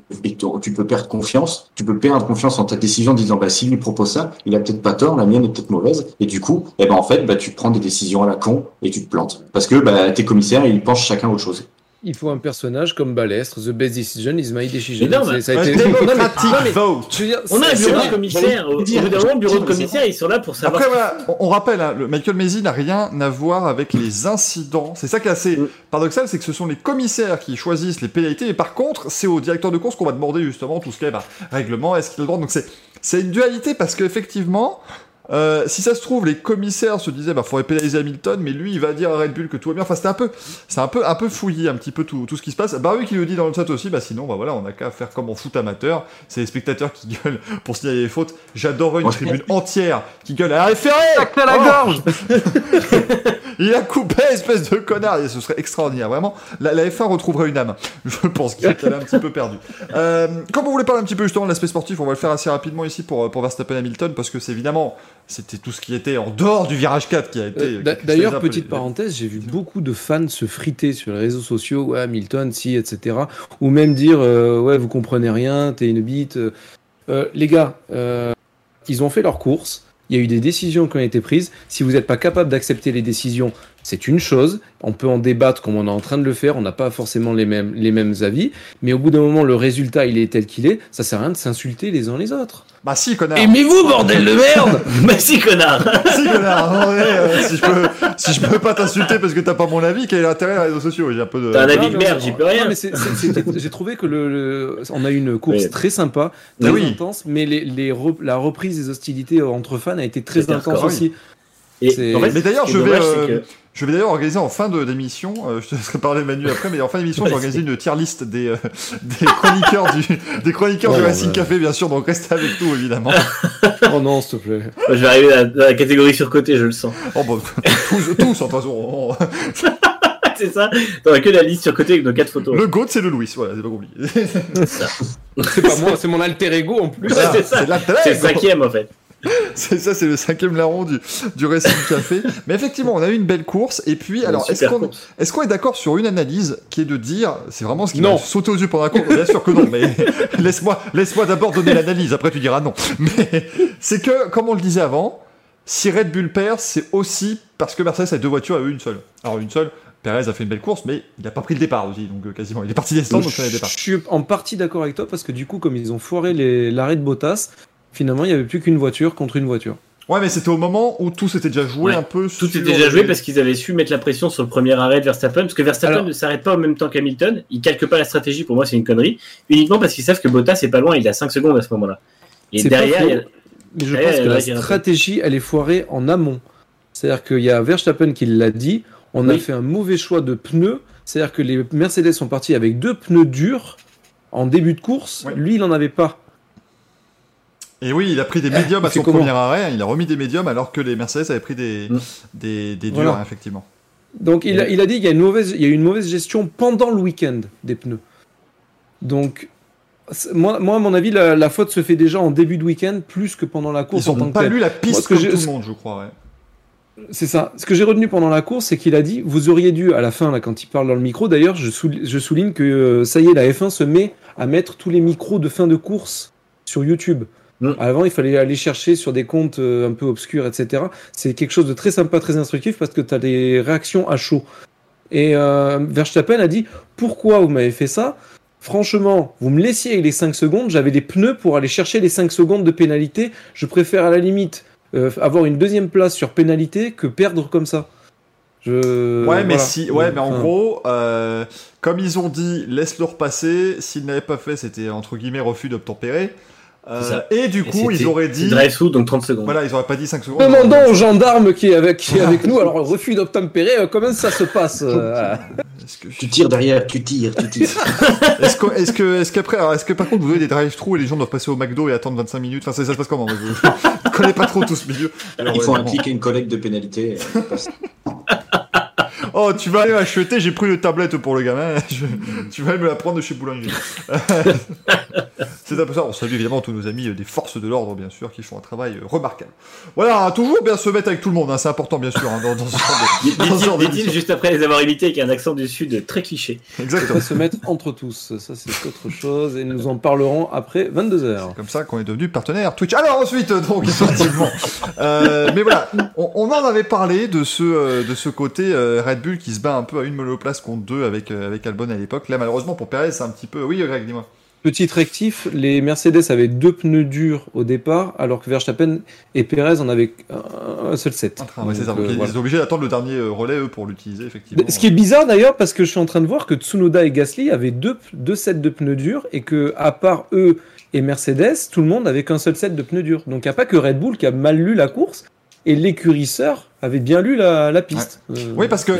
tu peux perdre confiance. Tu peux perdre confiance en ta décision en disant, bah, s'il lui propose ça, il a peut-être pas tort, la mienne est peut-être mauvaise. Et du coup, eh ben, en fait, bah, tu prends des décisions à la con et tu te plantes. Parce que, bah, tes commissaires, ils pensent chacun autre chose. Il faut un personnage comme Balestre. The best decision is my decision. Mais non, C'est- mais- ça a Un été- non, mais- vote. dire, On a un bureau vrai. de commissaire. Au au bout dire, d'un moment, bureau de commissaire, ils sont là pour savoir. Après, voilà, on, on rappelle, hein, le Michael Maisy n'a rien à voir avec les incidents. C'est ça qui est assez Mm. paradoxal, c'est que ce sont les commissaires qui choisissent les pénalités, et par contre, c'est au directeur de course qu'on va demander justement tout ce qui est bah, règlement, est-ce qu'il a le droit. Donc c'est c'est une dualité parce qu'effectivement, Euh, si ça se trouve, les commissaires se disaient, bah, faudrait pénaliser Hamilton, mais lui, il va dire à Red Bull que tout va bien. Enfin, c'était un peu, c'est un peu, un peu fouillis, un petit peu tout, tout ce qui se passe. Bah oui, qui le dit dans le chat aussi, bah sinon, bah voilà, on a qu'à faire comme en foot amateur. C'est les spectateurs qui gueulent pour signaler les fautes. J'adorerais une tribune entière qui gueule à la référé! à la Oh gorge Il a coupé, espèce de connard! Et ce serait extraordinaire. Vraiment, la, la F1 retrouverait une âme. Je pense qu'elle est un petit peu perdue. Euh, comme on voulait parler un petit peu justement de l'aspect sportif, on va le faire assez rapidement ici pour, pour Verstappen Hamilton, parce que c'est évidemment, c'était tout ce qui était en dehors du virage 4 qui a été. Euh, D'ailleurs, petite parenthèse, j'ai vu beaucoup de fans se friter sur les réseaux sociaux, ouais, Hamilton, si, etc. Ou même dire, euh, ouais, vous comprenez rien, t'es une bite. euh. Les gars, ils ont fait leur course, il y a eu des décisions qui ont été prises. Si vous n'êtes pas capable d'accepter les décisions, c'est une chose. On peut en débattre comme on est en train de le faire, on n'a pas forcément les mêmes, les mêmes avis. Mais au bout d'un moment, le résultat, il est tel qu'il est. Ça sert à rien de s'insulter les uns les autres. Bah si, connard! Aimez-vous, bordel de merde Merci, connard si, connard! Ouais, euh, si, je peux, si je peux pas t'insulter parce que t'as pas mon avis, quel est l'intérêt des réseaux sociaux? J'ai un peu de. T'as un avis de merde, j'y peux rien. J'ai trouvé que le, le- on a eu une course Oui. très sympa, très oui. intense, mais les, les re- la reprise des hostilités entre fans a été très intense aussi. Et C'est- en fait, Mais d'ailleurs, je vais, dommage, euh, Je vais d'ailleurs organiser en fin de- d'émission, euh, je te laisserai parler Manu après, mais en fin d'émission, je vais organiser une tier list des, euh, des chroniqueurs du, des chroniqueurs Oh, du Racing Café, bien sûr, donc restez avec nous, évidemment. Oh non, s'il te plaît. Je vais arriver dans la catégorie surcotée, je le sens. Oh, bon, tous, tous, en façon. on- c'est ça T'auras que la liste sur côté avec nos quatre photos. Le GOAT, c'est le Louis, voilà, c'est pas compliqué. C'est pas moi, c'est mon alter ego en plus. Voilà, c'est ça. c'est la C'est le cinquième, en fait. C'est ça, c'est le cinquième larron du, du Racing Café. Mais effectivement, on a eu une belle course. Et puis, alors, est-ce qu'on est, d'accord sur une analyse qui est de dire, c'est vraiment ce qui Non. m'a sauté aux yeux pendant la course? Bien sûr que non, mais laisse-moi laisse-moi d'abord donner l'analyse, après tu diras non. Mais c'est que, comme on le disait avant, si Red Bull perd, c'est aussi parce que Mercedes a deux voitures et eux une seule. Alors, une seule, Perez a fait une belle course, mais il n'a pas pris le départ aussi, donc euh, quasiment. Il est parti des stands, donc il a le départ. Je suis en partie d'accord avec toi parce que du coup, comme ils ont foiré les- l'arrêt de Bottas, finalement, il n'y avait plus qu'une voiture contre une voiture. Ouais, mais c'était au moment où tout s'était déjà joué Ouais. un peu Tout sur était déjà joué parce qu'ils avaient su mettre la pression sur le premier arrêt de Verstappen, parce que Verstappen Alors- ne s'arrête pas en même temps qu'Hamilton, il calque pas la stratégie, pour moi c'est une connerie, uniquement parce qu'ils savent que Bottas est pas loin, il a 5 secondes à ce moment-là. Et derrière, faux. il y a- Mais je Ouais, pense que la stratégie, elle est foirée en amont. C'est-à-dire qu'il y a Verstappen qui l'a dit, on a fait un mauvais choix de pneus. C'est-à-dire que les Mercedes sont partis avec deux pneus durs en début de course. Lui, il n'en avait pas. Et oui, il a pris des médiums à son premier arrêt, il a remis des médiums alors que les Mercedes avaient pris des, Mm. des, des durs, Voilà. effectivement. Donc il a, il a dit qu'il y a une mauvaise, il y a eu une mauvaise gestion pendant le week-end des pneus. Donc moi, moi à mon avis, la, la faute se fait déjà en début de week-end plus que pendant la course Ils en tant ont que pas lu la Moi, piste que comme tout le monde, je crois. Ouais. C'est ça. Ce que j'ai retenu pendant la course, c'est qu'il a dit, vous auriez dû, à la fin, là, quand il parle dans le micro, d'ailleurs, je, je souligne que euh, ça y est, la F1 se met à mettre tous les micros de fin de course sur YouTube. Mm. Avant, il fallait aller chercher sur des comptes euh, un peu obscurs, etc. C'est quelque chose de très sympa, très instructif, parce que tu as des réactions à chaud. Et euh, Verstappen a dit, pourquoi vous m'avez fait ça? Franchement, vous me laissiez les 5 secondes, j'avais des pneus pour aller chercher les 5 secondes de pénalité. Je préfère à la limite euh, avoir une deuxième place sur pénalité que perdre comme ça. Je... Ouais, mais voilà. si, ouais, mais en Enfin, gros, euh, comme ils ont dit, laisse-le repasser. S'ils n'avaient pas fait, c'était entre guillemets refus d'obtempérer. Euh, et du et coup, ils auraient dit, drive through, donc 30 secondes. voilà, ils auraient pas dit 5 secondes. Demandons au gendarme qui est avec, qui est avec nous, alors refus d'obtempérer, euh, comment ça se passe euh, que, Tu tires derrière, tu tires, tu tires. est-ce que, est-ce que, est-ce qu'après, alors, est-ce que par contre vous avez des drive-through et les gens doivent passer au McDo et attendre 25 minutes? Enfin, ça, ça se passe comment? Je, je connais pas trop tout ce milieu. Alors, Il ouais, faut un vraiment. clic et une collecte de pénalité. Oh, tu vas aller acheter, j'ai pris une tablette pour le gamin, je- tu vas aller me la prendre de chez Boulangerie. c'est un peu ça, on salue évidemment tous nos amis des forces de l'ordre, bien sûr, qui font un travail remarquable. Voilà, toujours bien se mettre avec tout le monde, hein, c'est important, bien sûr, hein, dans, dans ce genre de- Dit-il juste après les avoir imités avec un accent du sud très cliché. Exactement. Se mettre entre tous, ça c'est autre chose, et nous en parlerons après 22h. Comme ça qu'on est devenu partenaire Twitch. Alors ensuite, donc effectivement, euh, mais voilà, on, on en avait parlé de ce euh, de ce côté euh, Red Qui se bat un peu à une monoplace contre deux avec euh, avec Albon à l'époque. Là, malheureusement pour Perez, c'est un petit peu. Oui, Greg, dis-moi. Petit rectif, les Mercedes avaient deux pneus durs au départ, alors que Verstappen et Perez en avaient un, seul set. Ouais, ça. Euh, ils voilà. sont obligés d'attendre le dernier euh, relais, eux, pour l'utiliser, effectivement. Ce qui est bizarre d'ailleurs, parce que je suis en train de voir que Tsunoda et Gasly avaient deux, deux sets de pneus durs et que, à part eux et Mercedes, tout le monde avait qu'un seul set de pneus durs. Donc il n'y a pas que Red Bull qui a mal lu la course et l'écurisseur avait bien lu la, la piste. Euh, Oui, parce que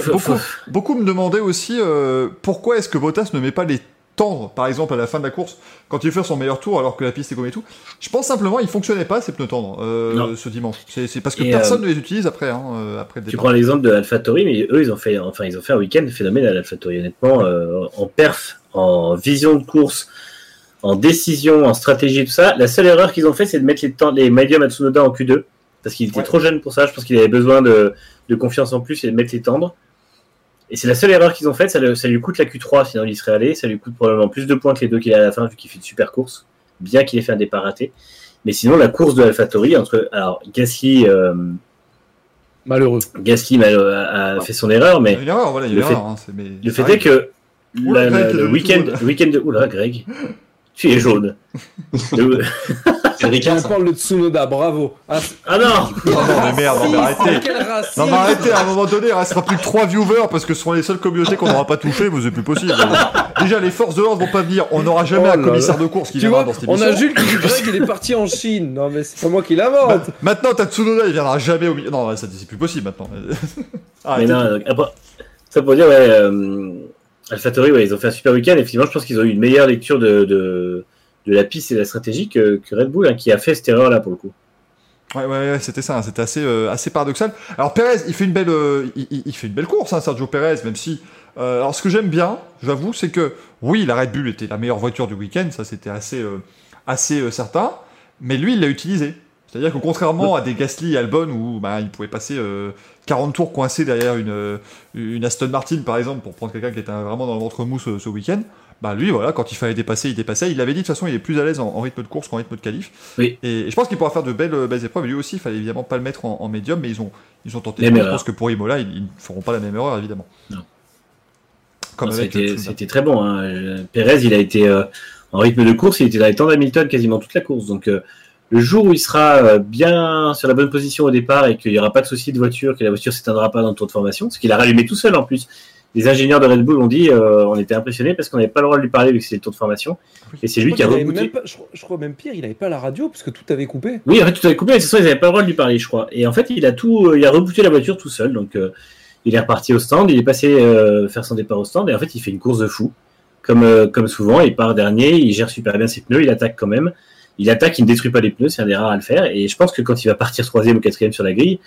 beaucoup, me demandaient aussi euh, pourquoi est-ce que Bottas ne met pas les tendres, par exemple, à la fin de la course, quand il fait son meilleur tour alors que la piste est comme et tout. Je pense simplement il fonctionnait pas ces pneus tendres euh, ce dimanche. C'est c'est parce que Et, personne euh, ne les utilise après, hein, après le Tu prends l'exemple de AlphaTauri, mais eux, ils ont fait, enfin, ils ont fait un week-end phénoménal, AlphaTauri, honnêtement, euh, en perf, en vision de course, en décision, en stratégie, tout ça. La seule erreur qu'ils ont fait, c'est de mettre les, temps, les médiums à Tsunoda en Q2, parce qu'il était Ouais. trop jeune pour ça. Je pense qu'il avait besoin de, de confiance en plus et de mettre les tendres. Et c'est la seule erreur qu'ils ont faite, ça, le- ça lui coûte la Q3, sinon il y serait allé. Ça lui coûte probablement plus de points que les deux qu'il a à la fin, vu qu'il fait une super course, bien qu'il ait fait un départ raté. Mais sinon, la course de AlphaTauri, entre, alors, Gasly, euh, Malheureux. Gasly a, a- a fait son erreur, mais Une erreur, voilà, le fait- erreur. hein, c'est- mais le fait est que la- la- est le week-end, week-end de oula Greg, tu es jaune. Le- C'est Ricard, On parle de Tsunoda, bravo. Ah, Ah non, Oh non, mais merde, non, mais arrêtez. Non mais arrêtez, à un moment donné, il restera plus que 3 viewers parce que ce seront les seules communautés qu'on n'aura pas touchées, mais c'est plus possible. Déjà, les forces de l'ordre vont pas venir, on n'aura jamais Oh un commissaire là. de course qui Tu viendra vois, dans cette on émission. a Jules qui dit Greg, il est parti en Chine. Non, mais c'est pas moi qui l'invente. Ma- Maintenant, t'as Tsunoda, il viendra jamais au milieu. Non, ça, c'est plus possible maintenant. mais Arrêtez. non. donc, ça pour dire ouais, euh, AlphaTauri, ouais, ils ont fait un super week-end. Effectivement, je pense qu'ils ont eu une meilleure lecture de, de, de la piste et de la stratégie que, Red Bull, hein, qui a fait cette erreur là pour le coup. Ouais, ouais, c'était ça, hein, c'était assez, euh, assez paradoxal. Alors Perez, il fait une belle, euh, il, fait une belle course, hein, Sergio Perez, même si. euh, alors ce que j'aime bien, j'avoue, c'est que oui, la Red Bull était la meilleure voiture du week-end, ça c'était assez, assez certain, mais lui, il l'a utilisé. C'est-à-dire que contrairement à des Gasly Albon où bah, il pouvait passer euh, 40 tours coincés derrière une, une Aston Martin par exemple pour prendre quelqu'un qui était vraiment dans le ventre ce week-end, bah lui voilà quand il fallait dépasser il dépassait. Il avait dit de toute façon il est plus à l'aise en, en rythme de course qu'en rythme de qualif. Oui. Et, je pense qu'il pourra faire de belles, euh, belles épreuves. Lui aussi il fallait évidemment pas le mettre en, en médium mais ils ont ils ont tenté. Même Je pense que pour Imola ils, ne feront pas la même erreur évidemment. Non. Comme Non, avec C'était très bon. Hein. Perez, il a été euh, en rythme de course, il était dans les temps d'Hamilton quasiment toute la course. Donc euh, le jour où il sera bien sur la bonne position au départ et qu'il n'y aura pas de souci de voiture, que la voiture s'éteindra pas dans le tour de formation, parce qu'il a rallumé tout seul en plus. Les ingénieurs de Red Bull ont dit, euh, on était impressionnés parce qu'on n'avait pas le droit de lui parler vu que c'était le tour de formation. Et c'est lui qui a rebooté. pas- je, crois- je crois même pire, il avait pas la radio parce que tout avait coupé. Oui, en fait, tout avait coupé, mais c'est ça, ils n'avaient pas le droit de lui parler, je crois. Et en fait, il a tout, euh, il a rebooté la voiture tout seul. Donc, euh, il est reparti au stand, il est passé euh, faire son départ au stand, et en fait, il fait une course de fou. Comme, comme souvent, il part dernier, il gère super bien ses pneus, il attaque quand même. Il attaque, il ne détruit pas les pneus, c'est un des rares à le faire. Et je pense que quand il va partir troisième ou quatrième sur la grille,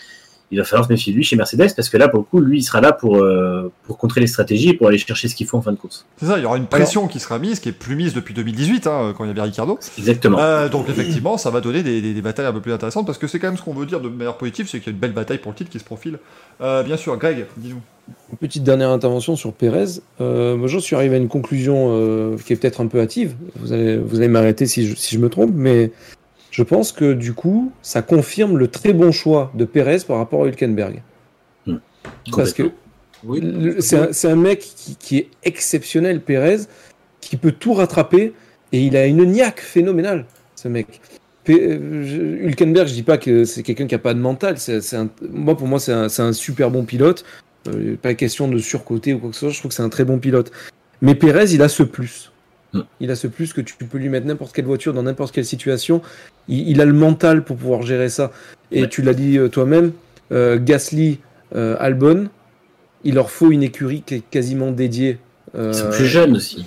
il va falloir se méfier de lui chez Mercedes, parce que là, pour le coup, lui, il sera là pour, euh, pour contrer les stratégies et pour aller chercher ce qu'il faut en fin de course. C'est ça, il y aura une pression qui sera mise, qui est plus mise depuis 2018 hein, quand il y avait Ricardo. Exactement. Euh, donc effectivement, ça va donner des, des- des batailles un peu plus intéressantes parce que c'est quand même ce qu'on veut dire de manière positive, c'est qu'il y a une belle bataille pour le titre qui se profile. Euh, bien sûr, Greg, dis-nous. Une petite dernière intervention sur Pérez. Euh, moi, je suis arrivé à une conclusion euh, qui est peut-être un peu hâtive. Vous allez, vous allez m'arrêter si je, si je me trompe, mais je pense que du coup, ça confirme le très bon choix de Pérez par rapport à Hülkenberg. Parce que Oui. c'est un, mec qui, qui est exceptionnel, Pérez, qui peut tout rattraper et il a une niaque phénoménale, ce mec. Euh, je- Hülkenberg, je dis pas que c'est quelqu'un qui a pas de mental. un- moi, pour moi, c'est un, c'est un super bon pilote. Euh, pas question de surcoter ou quoi que ce soit. Je trouve que c'est un très bon pilote. Mais Pérez, il a ce plus. Mm. Il a ce plus que tu peux lui mettre n'importe quelle voiture dans n'importe quelle situation. Il, il a le mental pour pouvoir gérer ça. Et Ouais. tu l'as dit euh, toi-même, euh, Gasly, euh, Albon, il leur faut une écurie qui est quasiment dédiée. euh, Ils sont plus jeunes aussi.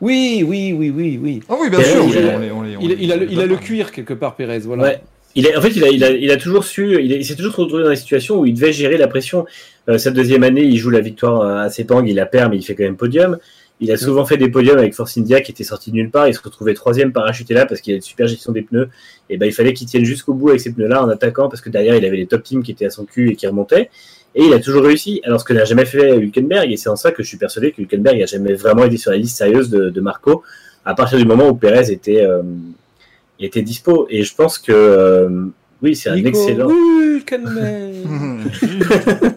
Oui, oui, oui, oui, oui. Ah oui, bien Pérez, sûr, il oui, a- on est- on est- on Il, est- il a, le, il a le d'accord. cuir quelque part, Pérez. Voilà. Ouais. Il est, en fait, il a, il, a, il a toujours su, il, est- il s'est toujours retrouvé dans des situations où il devait gérer la pression. Euh, sa deuxième année, il joue la victoire à Sepang, il la perd, mais il fait quand même podium. Il a souvent fait des podiums avec Force India qui était sorti de nulle part. Il se retrouvait troisième parachuté là parce qu'il a une super gestion des pneus. Et ben, il fallait qu'il tienne jusqu'au bout avec ces pneus-là en attaquant parce que derrière, il avait les top teams qui étaient à son cul et qui remontaient. Et il a toujours réussi, alors ce que n'a jamais fait Hülkenberg. Et c'est en ça que je suis persuadé que Hülkenberg n'a jamais vraiment été sur la liste sérieuse de, de Marco à partir du moment où Perez était, euh, était dispo. Et je pense que, euh, oui, c'est un Nico excellent. Hülkenberg.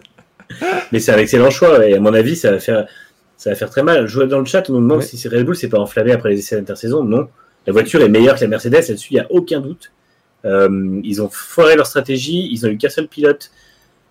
Mais c'est un excellent choix et à mon avis, ça va faire. Ça va faire très mal. Je vois dans le chat, on nous demande Ouais. si c'est Red Bull c'est pas enflammé après les essais d'intersaison. Non, la voiture est meilleure que la Mercedes, là-dessus, il n'y a aucun doute. Euh, ils ont foiré leur stratégie, ils ont eu qu'un seul pilote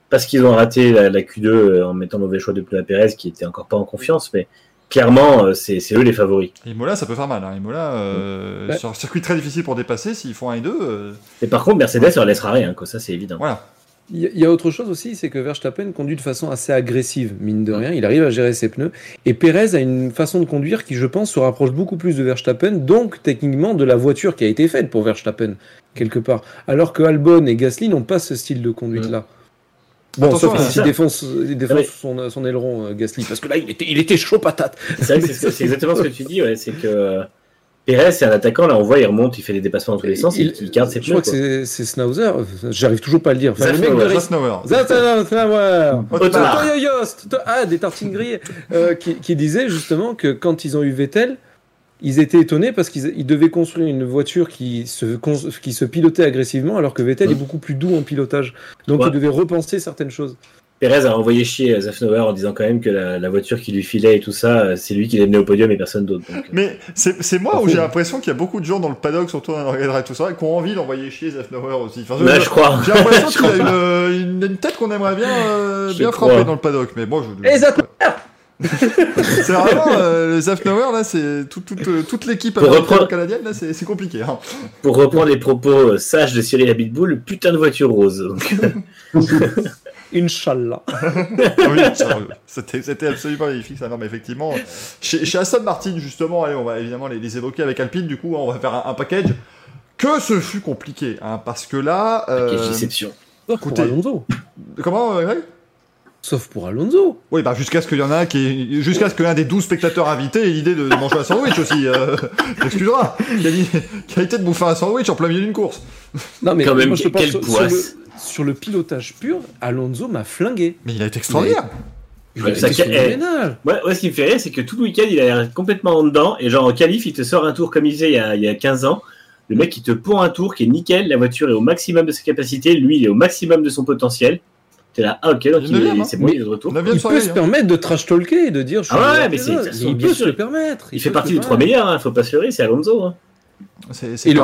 parce qu'ils ont raté la, la Q2 euh, en mettant mauvais choix de pneus à Perez qui était encore pas en confiance, mais clairement, euh, c'est c'est eux les favoris. Imola, ça peut faire mal. Hein. Imola, euh, Ouais. sur un circuit très difficile pour dépasser, s'ils font un et deux, euh, Et par contre, Mercedes leur laissera rien, quoi, ça c'est évident. voilà. Il y a- il y a autre chose aussi, c'est que Verstappen conduit de façon assez agressive, mine de rien. Il arrive à gérer ses pneus. Et Perez a une façon de conduire qui, je pense, se rapproche beaucoup plus de Verstappen, donc techniquement de la voiture qui a été faite pour Verstappen, quelque part. Alors que Albon et Gasly n'ont pas ce style de conduite-là. Bon, Attention, sauf qu'il ça. défonce, il défonce Ouais. son, son aileron, euh, Gasly, parce que là, il était, il était chaud patate. C'est exactement ce que tu dis, ouais, c'est que euh, Perez, c'est un attaquant, là on voit, il remonte, il fait des dépassements dans tous les sens, il, il garde ses Je crois pneus. que c'est Schnauzer, j'arrive toujours pas à le dire. Enfin, Yost, to- ah, des tartines grillées, euh, qui, qui disait justement que quand ils ont eu Vettel, ils étaient étonnés parce qu'ils ils devaient construire une voiture qui se, cons- qui se pilotait agressivement, alors que Vettel Ouais. est beaucoup plus doux en pilotage. Donc Ouais. ils devaient repenser certaines choses. Perez a envoyé chier Zafnauer en disant quand même que la, la voiture qui lui filait et tout ça, euh, c'est lui qui l'a mené au podium et personne d'autre. euh, Mais c'est moi où j'ai l'impression qu'il y a beaucoup de gens dans le paddock, surtout dans le et tout ça, qui ont envie d'envoyer chier Zafnauer aussi. Enfin, je- Là, je crois. J'ai l'impression qu'il a une, une, une tête qu'on aimerait bien, euh, bien crois. frapper dans le paddock. Mais moi, je. Et Zafnauer C'est vraiment euh, le Zafnauer là, c'est tout- toute euh, toute l'équipe reprendre- canadienne là, c'est compliqué. Hein. Pour reprendre les propos euh, sages de Cyril Abitboul, putain de voiture rose. Donc, Inch'Allah. Ah oui, c'était c'était absolument magnifique ça. Non, mais effectivement, chez, chez Aston Martin justement, allez, on va évidemment les, les évoquer avec Alpine. Du coup, hein, on va faire un, un package. Que ce fut compliqué, hein, parce que là, euh, quelle déception. Pour écoutez. Comment, euh, Greg? Sauf pour Alonso. Oui, bah jusqu'à ce qu'il y en a un qui jusqu'à ce que l'un des 12 spectateurs invités ait l'idée de manger un sandwich aussi. Euh... T'excuseras. Quali- Qualité de bouffer un sandwich en plein milieu d'une course. Non, mais Quand même, moi, je quelle sur, sur le, poisse. sur le pilotage pur, Alonso m'a flingué. Mais il a été extraordinaire. Il Ouais, a ça- été eh, phénoménal. Ouais, ouais, ce qui me fait rire, c'est que tout le week-end, il a l'air complètement en dedans. Et genre, en qualif, il te sort un tour comme il faisait il y a, il y a 15 ans. Le mec, il te pond un tour qui est nickel. La voiture est au maximum de ses capacités. Lui, il est au maximum de son potentiel. T'es là, ah ok, donc Il il est neuvième, est- hein. c'est bon, Mais il est de retour. Il peut se hein. permettre de trash talker et de dire. je suis Ah ouais, mais c'est- il bien peut se le permettre. Il fait partie des trois meilleurs, hein, faut pas se leurrer, c'est Alonso. Hein. C'est c'est le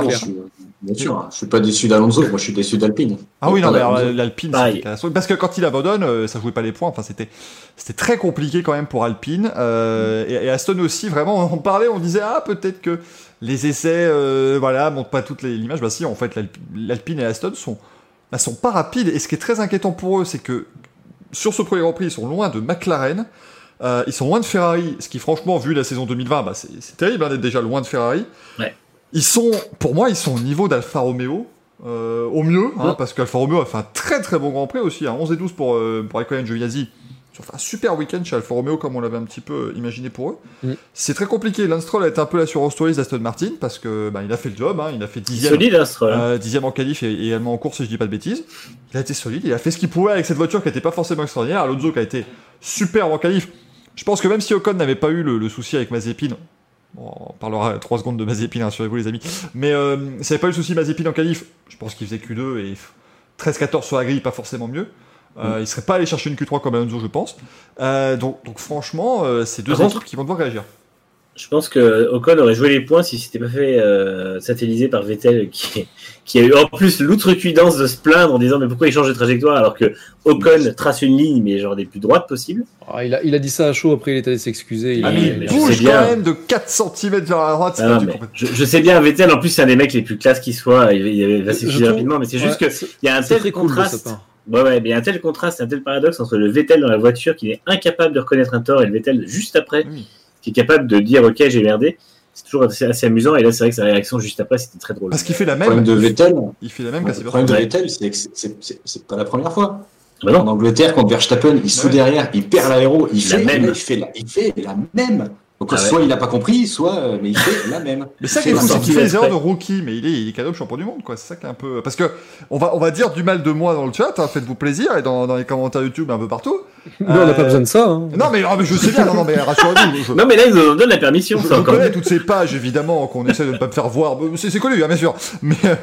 Bien sûr, hein. je suis pas déçu d'Alonso, moi je suis déçu d'Alpine. Ah oui, non, mais l'Alpine, catastrophique. Parce que quand il abandonne, euh, ça jouait pas les points. Enfin, c'était, c'était très compliqué quand même pour Alpine. Euh, et, et Aston aussi, vraiment, on parlait, on disait, ah, peut-être que les essais, euh, voilà, montrent pas toutes les l'image. Bah si, en fait, l'Alp- l'Alpine et Aston sont, bah, sont pas rapides. Et ce qui est très inquiétant pour eux, c'est que sur ce premier Grand Prix, ils sont loin de McLaren. Euh, ils sont loin de Ferrari, ce qui franchement, vu la saison 2020, bah, c'est, terrible hein, d'être déjà loin de Ferrari. Ouais. Ils sont, pour moi, ils sont au niveau d'Alfa Romeo. euh, au mieux, hein, Ouais. parce qu'Alfa Romeo a fait un très très bon Grand Prix aussi, hein, 11 et 12 pour, euh, pour Raikkonen Giovinazzi. Ils ont fait un super week-end chez Alfa Romeo comme on l'avait un petit peu euh, imaginé pour eux. Mm. C'est très compliqué. Lance Stroll a été un peu l'assurance touriste d'Aston Martin parce que bah, il a fait le job, hein, il a fait dixième, Solide, hein, hein. euh, dixième en qualif et, également en course, si je dis pas de bêtises. Il a été solide, il a fait ce qu'il pouvait avec cette voiture qui n'était pas forcément extraordinaire. Alonso qui a été superbe en qualif. Je pense que même si Ocon n'avait pas eu le, le souci avec Mazepin, bon, on parlera 3 secondes de Mazepin, rassurez-vous les amis, mais euh, s'il n'y avait pas eu le souci Mazepin en qualif, je pense qu'il faisait Q2 et 13-14 sur la grille, pas forcément mieux. Euh, Il serait pas allé chercher une Q3 comme Alonso, je pense. Euh, donc, donc franchement, euh, c'est deux Par contre- équipes qui vont devoir réagir. Je pense que Ocon aurait joué les points si c'était pas fait euh, satelliser par Vettel, qui, qui a eu en plus l'outrecuidance de se plaindre en disant mais pourquoi il change de trajectoire alors que Ocon trace une ligne mais genre des plus droites possibles? Ah, il, a, il a dit ça à chaud, après il est allé s'excuser. il Ah, il bouge bien. quand même de 4 cm vers la droite, Ah non, je, je sais bien Vettel en plus c'est un des mecs les plus classes qui soit, il, il, il va s'excuser rapidement mais c'est juste Ouais, que il y a un tel très cool Ouais, ouais, mais il y a un tel contraste, un tel paradoxe entre le Vettel dans la voiture qui est incapable de reconnaître un tort et le Vettel juste après Oui. qui est capable de dire ok j'ai merdé. C'est toujours assez, assez amusant et là c'est vrai que sa réaction juste après c'était très drôle. Parce qu'il fait la Le problème même. de Vettel, Il fait la même le problème de. Vettel, c'est que c'est- c'est c'est- c'est pas la première fois. Bah non. En Angleterre, quand Verstappen, il se Ouais. derrière, il perd l'aéro, il La fait, même. il fait la, il fait la même. Donc Ah ouais. soit il n'a pas compris, soit euh, mais il fait la même. Mais ça Il qui est fou, c'est qu'il fait les exprès. erreurs de rookie, mais il est, il est cadeau champion du monde, quoi. C'est ça qui est un peu. Parce que on va, on va dire du mal de moi dans le chat, hein, faites-vous plaisir, et dans, dans les commentaires YouTube un peu partout. Nous, on n'a pas Euh, besoin de ça. hein. Non, mais, ah, mais je sais bien, non, non, mais rassurez-vous. Je, Non mais là ils nous en donnent la permission. je- c'est je encore connais toutes ces pages, évidemment, qu'on essaie de ne pas me faire voir. C'est c'est connu, hein, bien sûr. Mais, euh,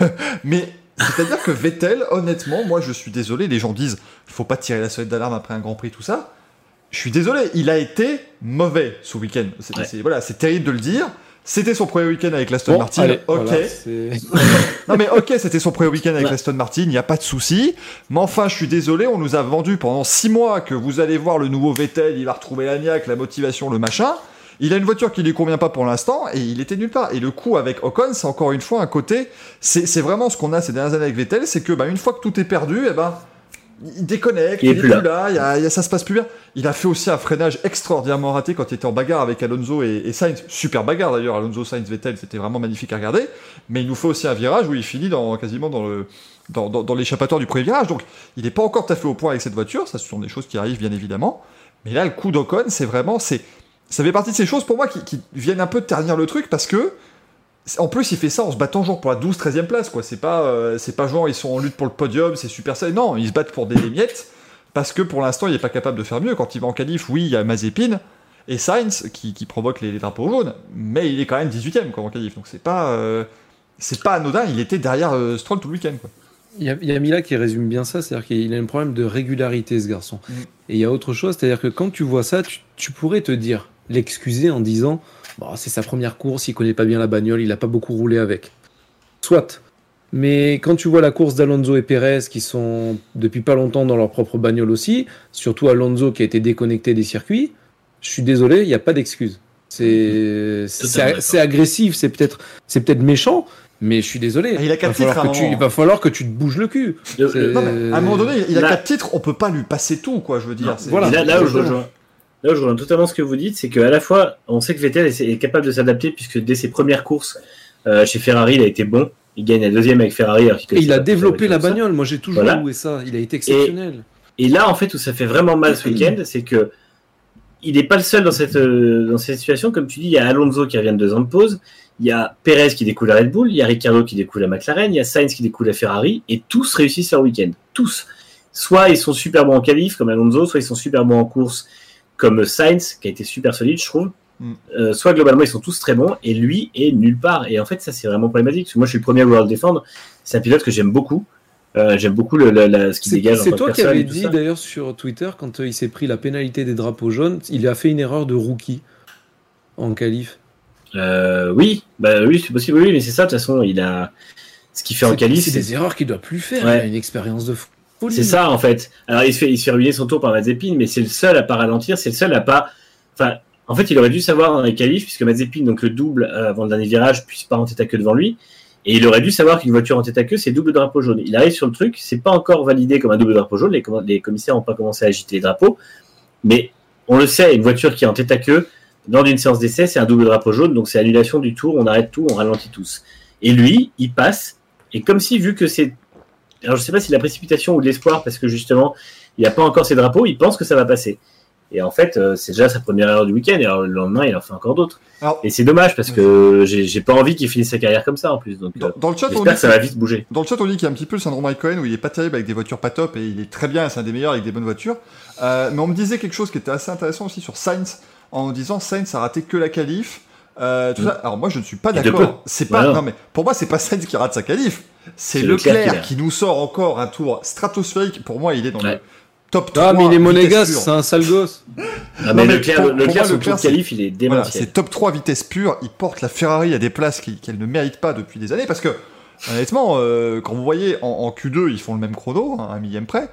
mais c'est-à-dire que Vettel, honnêtement, moi, je suis désolé, les gens disent, il faut pas tirer la sonnette d'alarme après un Grand Prix, tout ça. Je suis désolé, il a été mauvais ce week-end. C'est Ouais. voilà, c'est terrible de le dire. C'était son premier week-end avec l'Aston Bon, Martin. allez, ok. voilà, Non mais ok, c'était son premier week-end avec Ouais. l'Aston Martin, il n'y a pas de souci. Mais enfin, je suis désolé, on nous a vendu pendant six mois que vous allez voir le nouveau Vettel, il va retrouver la niaque, la motivation, le machin. Il a une voiture qui lui convient pas pour l'instant et il était nulle part. Et le coup avec Ocon, c'est encore une fois un côté, c'est c'est vraiment ce qu'on a ces dernières années avec Vettel, c'est que bah, une fois que tout est perdu, eh ben il déconnecte, Il il, est plus plus là, y a- y a- ça se passe plus bien. Il a fait aussi un freinage extraordinairement raté quand il était en bagarre avec Alonso et, et Sainz. Super bagarre d'ailleurs, Alonso, Sainz, Vettel, c'était vraiment magnifique à regarder. Mais il nous fait aussi un virage où il finit dans, quasiment dans le dans, dans- dans l'échappatoire du premier virage. Donc il n'est pas encore tout à fait au point avec cette voiture. Ça, ce sont des choses qui arrivent bien évidemment. Mais là, le coup d'Ocon, c'est vraiment, c'est, ça fait partie de ces choses pour moi qui, qui viennent un peu ternir le truc parce que en plus, il fait ça en se battant genre pour la 12-13e place, quoi. C'est pas, euh, c'est pas genre ils sont en lutte pour le podium, c'est super ça. Non, ils se battent pour des miettes parce que pour l'instant, il est pas capable de faire mieux. Quand il va en qualif, oui, il y a Mazepin et Sainz qui, qui provoquent les, les drapeaux jaunes, mais il est quand même 18e quoi, en qualif. Donc c'est pas, euh, c'est pas anodin. Il était derrière euh, Stroll tout le week-end, quoi. Il y, a, il y a Mila qui résume bien ça, c'est-à-dire qu'il a un problème de régularité, ce garçon. Mm. Et il y a autre chose, c'est-à-dire que quand tu vois ça, tu, tu pourrais te dire, l'excuser en disant Bon, c'est sa première course, il connaît pas bien la bagnole, il a pas beaucoup roulé avec. Soit. Mais quand tu vois la course d'Alonso et Perez qui sont depuis pas longtemps dans leur propre bagnole aussi, surtout Alonso qui a été déconnecté des circuits, je suis désolé, il n'y a pas d'excuse. C'est agressif, c'est peut-être c'est peut-être méchant, mais je suis désolé. Il a quatre va falloir titres à un que tu- moment. Il va falloir que tu te bouges le cul. Non, mais à un moment donné, il a Là- quatre titres, on peut pas lui passer tout, quoi. Je veux dire. Voilà. Là, là où je rejoins, là je rejoins totalement ce que vous dites, c'est qu'à la fois, on sait que Vettel est, capable de s'adapter puisque dès ses premières courses euh, chez Ferrari, il a été bon. Il gagne la deuxième avec Ferrari. alors qu'il Et il a développé la ça. bagnole. Moi, j'ai toujours Voilà. loué ça. Il a été exceptionnel. Et là, en fait, où ça fait vraiment mal ce week-end, c'est que il n'est pas le seul dans cette, euh, dans cette situation. Comme tu dis, il y a Alonso qui revient de deux ans de pause. Il y a Perez qui découle à Red Bull. Il y a Ricciardo qui découle à McLaren. Il y a Sainz qui découle à Ferrari. Et tous réussissent leur week-end. Tous. Soit ils sont super bons en qualif, comme Alonso, soit ils sont super bons en course, comme Sainz, qui a été super solide, je trouve. Mm. Euh, soit globalement ils sont tous très bons et lui est nulle part et en fait ça c'est vraiment problématique parce que moi je suis le premier à vouloir le défendre c'est un pilote que j'aime beaucoup Euh, j'aime beaucoup le, le- ce qu'il dégage en c'est toi qui avais dit d'ailleurs sur Twitter quand euh, il s'est pris la pénalité des drapeaux jaunes, il a fait une erreur de rookie en qualif. Euh, oui, bah oui, c'est possible, oui, mais c'est ça, de toute façon, il a ce qu'il fait en qualif, c'est des erreurs qu'il doit plus faire. Ouais. Il a une expérience de folie. C'est ça en fait. Alors il se fait, il se fait ruiner son tour par Mazepin, mais c'est le seul à pas ralentir, c'est le seul à pas. Enfin, en fait, il aurait dû savoir dans les qualifs, puisque Mazepin, donc le double euh, avant le dernier virage, puisse pas en tête à queue devant lui. Et il aurait dû savoir qu'une voiture en tête à queue, c'est double drapeau jaune. Il arrive sur le truc, c'est pas encore validé comme un double drapeau jaune. Les, les commissaires n'ont pas commencé à agiter les drapeaux, mais on le sait, une voiture qui est en tête à queue lors d'une séance d'essai, c'est un double drapeau jaune, donc c'est annulation du tour. On arrête tout, on ralentit tous. Et lui, il passe, et comme si vu que c'est, alors je sais pas si la précipitation ou de l'espoir, parce que justement, il n'y a pas encore ses drapeaux, il pense que ça va passer. Et en fait, euh, c'est déjà sa première erreur du week-end, et alors, le lendemain, il en fait encore d'autres. Alors- Et c'est dommage, parce que j'ai pas envie qu'il finisse sa carrière comme ça, en plus. Donc, Dans, dans le chat, on dit j'espère que ça va vite bouger. Dans le chat, on dit qu'il y a un petit peu le syndrome Mike Cohen où il est pas terrible avec des voitures pas top et il est très bien, c'est un des meilleurs avec des bonnes voitures. Euh, mais on me disait quelque chose qui était assez intéressant aussi sur Sainz en disant Sainz a raté que la qualif. Euh, tout ça. Alors moi je ne suis pas d'accord. C'est pas Voilà. non mais pour moi c'est pas Sainz qui rate sa qualif. C'est Leclerc, Leclerc qui nous sort encore un tour stratosphérique. Pour moi il est dans le top 3. Ah, mais il est monégasque, c'est un sale gosse. Ah, Non, mais mais Leclerc, pour- moi, son Leclerc, tour de qualif, il est Voilà, démentiel. c'est top 3 vitesse pure. Il porte la Ferrari à des places qui- qu'elle ne mérite pas depuis des années. Parce que, honnêtement, euh, quand vous voyez en, en Q2, ils font le même chrono, hein, un millième près.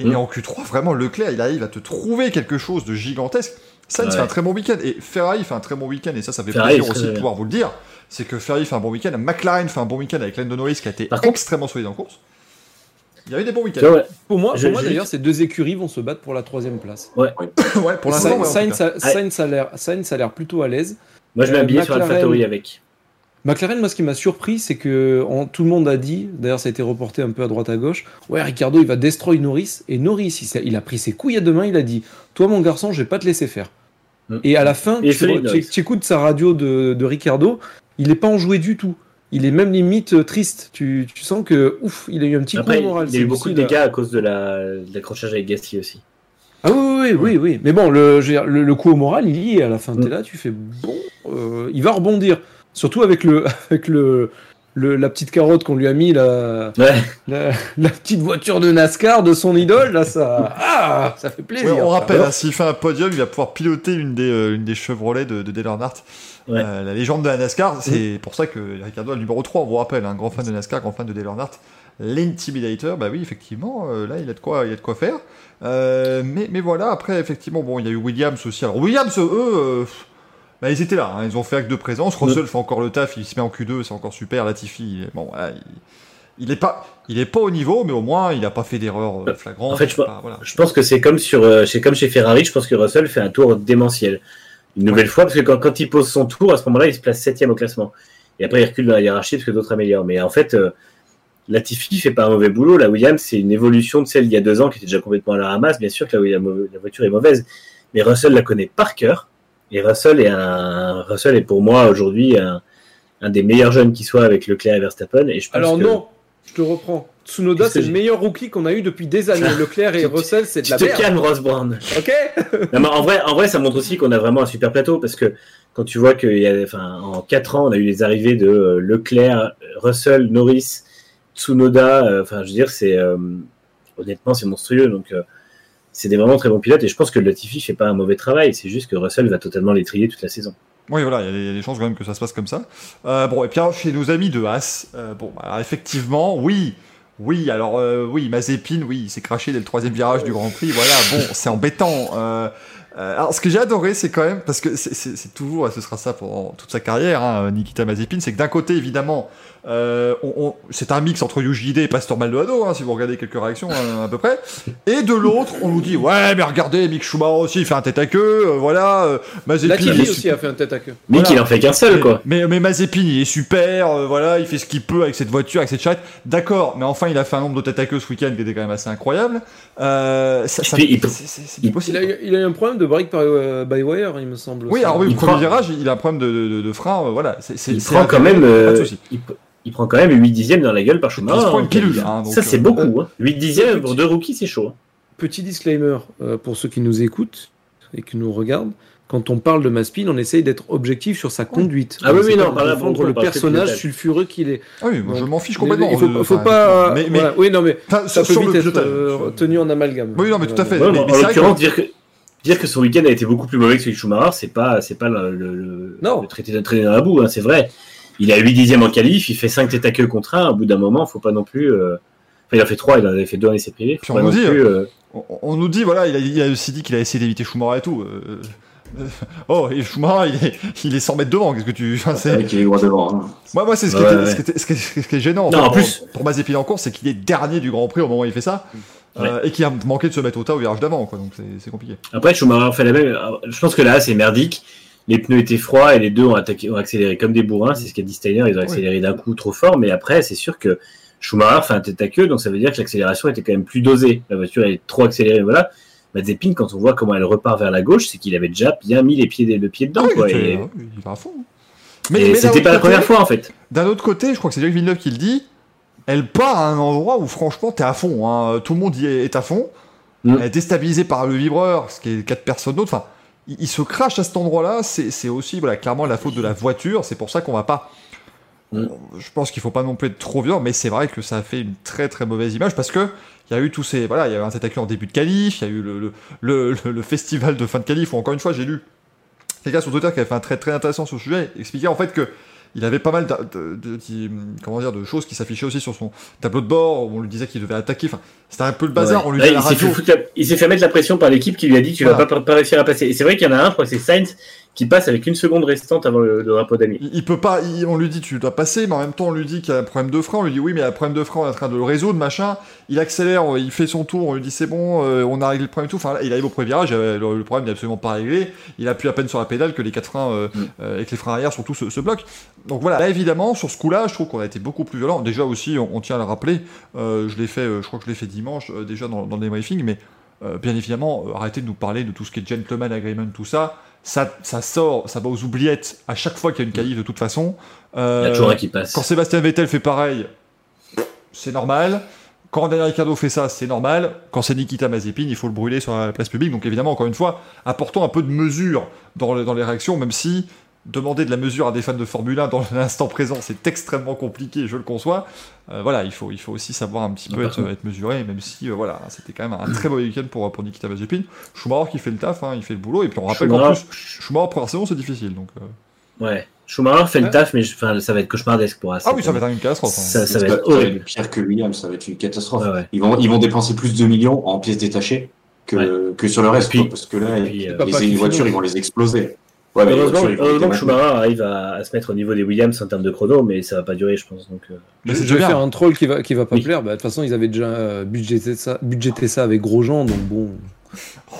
Et Mm. en Q3, vraiment, Leclerc, il arrive à te trouver quelque chose de gigantesque. Sainz Ouais. fait un très bon week-end. Et Ferrari fait un très bon week-end. Et ça, ça fait Ferrari, plaisir aussi de pouvoir vous le dire. C'est que Ferrari fait un bon week-end. McLaren fait un bon week-end avec Lando Norris qui a été Par contre- extrêmement solide en course. Il y a eu des bons week-ends. ouais. Pour moi, pour d'ailleurs, ces deux écuries vont se battre pour la troisième place. ouais, pour l'instant, ouais, en tout Sainz, Sainz a l'air- Sainz a l'air plutôt à l'aise. Moi, je vais Euh, m'habiller sur McLaren- AlphaTauri avec. McLaren, moi, ce qui m'a surpris, c'est que tout le monde a dit, d'ailleurs, ça a été reporté un peu à droite à gauche, ouais, Ricardo, il va destroy Norris. Et Norris, il, a pris ses couilles à deux mains, il a dit, toi, mon garçon, je vais pas te laisser faire. Mm. Et à la fin, tu, écoutes sa radio de, de Ricardo, il est pas enjoué du tout. Il est même limite euh, triste. Tu, tu sens que, ouf, il a eu un petit Après, coup au moral. il y a eu beaucoup de dégâts à cause de la- de l'accrochage avec Gasly aussi. Ah oui, oui, oui, oui. Mais bon, le, coup au moral, il y est à la fin. T'es là, tu fais bon, euh, il va rebondir. Surtout avec le, avec le, le, la petite carotte qu'on lui a mis, la, Ouais. la, la petite voiture de NASCAR de son idole, là, ça, ah, ça fait plaisir. Ouais, on rappelle, hein, s'il fait un podium, il va pouvoir piloter une des, euh, une des Chevrolet de, de Dale Earnhardt. Ouais. Euh, la légende de la NASCAR, c'est pour ça que Ricardo est le numéro 3, on vous rappelle, un grand fan de NASCAR, grand fan de Dale Earnhardt. L'Intimidator, bah oui, effectivement, euh, là, il a de quoi, il a de quoi faire. Euh, mais, mais voilà, après, effectivement, bon, il y a eu Williams aussi. Alors, Williams, eux, euh, bah, ils étaient là, hein, ils ont fait acte de présence. Russell fait encore le taf, il se met en Q2, c'est encore super. Latifi, il est, bon, voilà, il, il est pas, il est pas au niveau, mais au moins, il a pas fait d'erreur euh, flagrante. En fait, je c'est pas- voilà. Je pense que c'est comme sur, euh, chez, comme chez Ferrari, je pense que Russell fait un tour démentiel. Une nouvelle fois, parce que quand, quand il pose son tour, à ce moment-là, il se place septième au classement. Et après, il recule dans la hiérarchie parce que d'autres améliorent. Mais en fait, euh, Latifi fait pas un mauvais boulot. La Williams, c'est une évolution de celle d'il y a deux ans qui était déjà complètement à la ramasse. Bien sûr que la voiture est mauvaise. Mais Russell la connaît par cœur. Et Russell est un, Russell est pour moi aujourd'hui un, un des meilleurs jeunes qui soit avec Leclerc et Verstappen. Et je pense Alors que- non, je te reprends. Tsunoda, c'est le meilleur rookie qu'on a eu depuis des années. Leclerc et Tu- Russell, c'est de Tu la te merde. calmes, Ross Brown. Ok Non, mais en vrai, en vrai, ça montre aussi qu'on a vraiment un super plateau parce que quand tu vois qu'il y a, enfin, en quatre ans, on a eu les arrivées de euh, Leclerc, Russell, Norris, Tsunoda. euh, Enfin, je veux dire, c'est euh, honnêtement, c'est monstrueux. Donc, euh, c'est des vraiment très bons pilotes et je pense que Latifi fait pas un mauvais travail. C'est juste que Russell va totalement les trier toute la saison. Oui, voilà, il y, a des- il y a des chances quand même que ça se passe comme ça. Euh, bon, et puis alors, chez nos amis de Haas, euh, bon, alors, effectivement, oui, oui, alors euh, oui, Mazepin, oui, il s'est craché dès le troisième virage du Grand Prix, voilà, bon, c'est embêtant. Alors, ce que j'ai adoré, c'est quand même, parce que c'est- toujours, ce sera ça pendant toute sa carrière, hein, Nikita Mazepin, c'est que d'un côté, évidemment, euh, on, on- c'est un mix entre Yuji Ide et Pastor Maldonado, hein, si vous regardez quelques réactions hein, à peu près. Et de l'autre, on nous dit, ouais, mais regardez, Mick Schumacher aussi, il fait un tête à queue, euh, voilà, euh, Mazepin. aussi a fait un tête à queue. Mick, Voilà. il en fait qu'un seul, quoi. Mais, mais Mazepin, il est super, euh, voilà, il fait ce qu'il peut avec cette voiture, avec cette charrette. D'accord, mais enfin, il a fait un nombre de têtes à queue ce week-end qui était quand même assez incroyable. Ça, ça- puis, il c'est- a, eu- il a eu un problème de break par, euh, by wire, il me semble. Oui, alors oui, Il le premier prend- virage, il a un problème de, de, de- de frein, euh, voilà. c'est- c'est- Il c'est prend quand même, pas de souci. il, il prend quand même 8 dixièmes dans la gueule par Schumacher. prend une hein, hein, ça, c'est euh, beaucoup. Hein. 8 dixièmes pour petit- deux rookies, c'est chaud. hein. Petit disclaimer euh, pour ceux qui nous écoutent et qui nous regardent. Quand on parle de Maspin, on essaye d'être objectif sur sa conduite. Ah oui, On oui, non, pas pour le personnage sulfureux qu'il est. Ah oui, moi, je m'en fiche complètement. Il faut, euh, faut pas. Mais, mais- voilà. Oui, non, mais ça sur, peut sur vite le être euh, tenu en amalgame. Oui, non, mais tout à fait. Ouais, mais- bon, mais en l'occurrence, dire que dire que son week-end a été beaucoup plus mauvais que celui de Schumacher, c'est pas c'est pas le, le, le- Non. le traité d'un traîner dans la boue, hein, c'est vrai. Il a 8 dixièmes en qualif, il fait 5 têtes à queue contre 1, au bout d'un moment, faut pas non plus euh, enfin, il en fait 3, il en avait fait 2 en essai privé, faut on pas non dit, plus, euh, On, nous dit, voilà, il a, il a aussi dit qu'il a essayé d'éviter Schumacher et tout. euh, oh, et Schumacher, il est, il est 100 mètres devant. Qu'est-ce que tu. enfin, C'est c'est- qu'il est droit devant. hein. Moi, moi c'est ce, qui Ouais, était- ouais. ce qui était- ce qui est- ce qui est gênant. Non, fait, en pour, plus- pour Mazepin en course, c'est qu'il est dernier du Grand Prix au moment où il fait ça. euh, et qu'il a manqué de se mettre au tas au virage d'avant, quoi. Donc c'est c'est compliqué. Après Schumacher fait la même je pense que là c'est merdique. Les pneus étaient froids et les deux ont, attaqué, ont accéléré comme des bourrins, c'est ce qu'a dit Steiner, ils ont accéléré d'un coup trop fort, mais après c'est sûr que Schumacher fait un tête à queue, donc ça veut dire que l'accélération était quand même plus dosée. La voiture est trop accélérée, voilà. Mazepin, quand on voit comment elle repart vers la gauche, c'est qu'il avait déjà bien mis les pieds, le pied dedans, Ah quoi. il, était- et- ouais, il va à fond. Mais, c'était pas la première fois en fait. D'un autre côté, je crois que c'est Jacques Villeneuve qui le dit. Elle part à un endroit où franchement t'es à fond. hein. Tout le monde y est, est à fond. Mm. Elle est déstabilisée par le vibreur, ce qui est quatre personnes d'autres. Enfin, il, il se crache à cet endroit-là. C'est aussi voilà, clairement la faute de la voiture. C'est pour ça qu'on va pas. Mm. Je pense qu'il faut pas non plus être trop violent, mais c'est vrai que ça a fait une très très mauvaise image parce que il y a eu tous ces voilà, il y a eu un tête en début de qualif, il y a eu le, le, le, le- le festival de fin de qualif où encore une fois j'ai lu quelqu'un sur Twitter qui avait fait un très très intéressant sur le sujet, expliquait en fait que il avait pas mal de, de- de- de- comment dire, de choses qui s'affichaient aussi sur son tableau de bord, où on lui disait qu'il devait attaquer, enfin, c'était un peu le bazar, Ouais. on lui la il s'est fait la- fait mettre la pression par l'équipe qui lui a dit tu Voilà. vas pas, pas réussir à passer. Et c'est vrai qu'il y en a un, je crois que c'est Sainz, qui passe avec une seconde restante avant le, le drapeau d'amis. Il, il peut pas, il- on lui dit tu dois passer, mais en même temps on lui dit qu'il y a un problème de frein, on lui dit oui mais il y a un problème de frein, on est en train de le résoudre, machin. Il accélère, il fait son tour, on lui dit c'est bon, euh, on a réglé le problème et tout. Enfin là, il arrive au premier virage, le, le problème n'est absolument pas réglé. Il appuie à peine sur la pédale que les quatre freins euh, Mm. euh, avec les freins arrière surtout se, se bloquent. Donc voilà, là évidemment sur ce coup-là, je trouve qu'on a été beaucoup plus violent. Déjà aussi, on, on tient à le rappeler, je l'ai fait, je crois que je l'ai fait dimanche déjà dans, dans le débriefing, mais bien évidemment, arrêtez de nous parler de tout ce qui est gentleman agreement, tout ça. Ça, ça sort, ça va aux oubliettes à chaque fois qu'il y a une qualif de toute façon. Il y Euh, a toujours un qui passe. quand Sébastien Vettel fait pareil, c'est normal. Quand Daniel Ricciardo fait ça, c'est normal. Quand c'est Nikita Mazepin, il faut le brûler sur la place publique. Donc évidemment, encore une fois, apportons un peu de mesure dans, le- dans les réactions, même si demander de la mesure à des fans de Formule 1 dans l'instant présent, c'est extrêmement compliqué, je le conçois. Euh, voilà, il faut, il faut aussi savoir un petit peu être, être, mesuré, même si euh, voilà, c'était quand même un très beau week-end pour, pour Nikita Mazepin. Schumacher qui fait le taf, hein, il fait le boulot, et puis on rappelle qu'en plus, Schumacher première saison c'est difficile. Donc, euh... Ouais, Schumacher fait le taf, mais enfin, ça va être cauchemardesque pour Ah oui, ça va être une catastrophe. Hein. Ça, ça va être horrible. Pire que Williams, ça va être une catastrophe. Ouais, ouais. Ils, vont, ils vont dépenser plus de millions en pièces détachées que, ouais. que sur le reste, puis, parce que là, puis, les, les voitures, ils vont les exploser. Ouais, heureusement, heureusement que Schumacher arrive à, à, se mettre au niveau des Williams en termes de chrono, mais ça va pas durer, je pense. Donc, euh... mais je vais faire un troll qui va, qui va pas oui. plaire. Bah, de toute façon, ils avaient déjà budgété ça, budgété ça avec Grosjean, donc bon.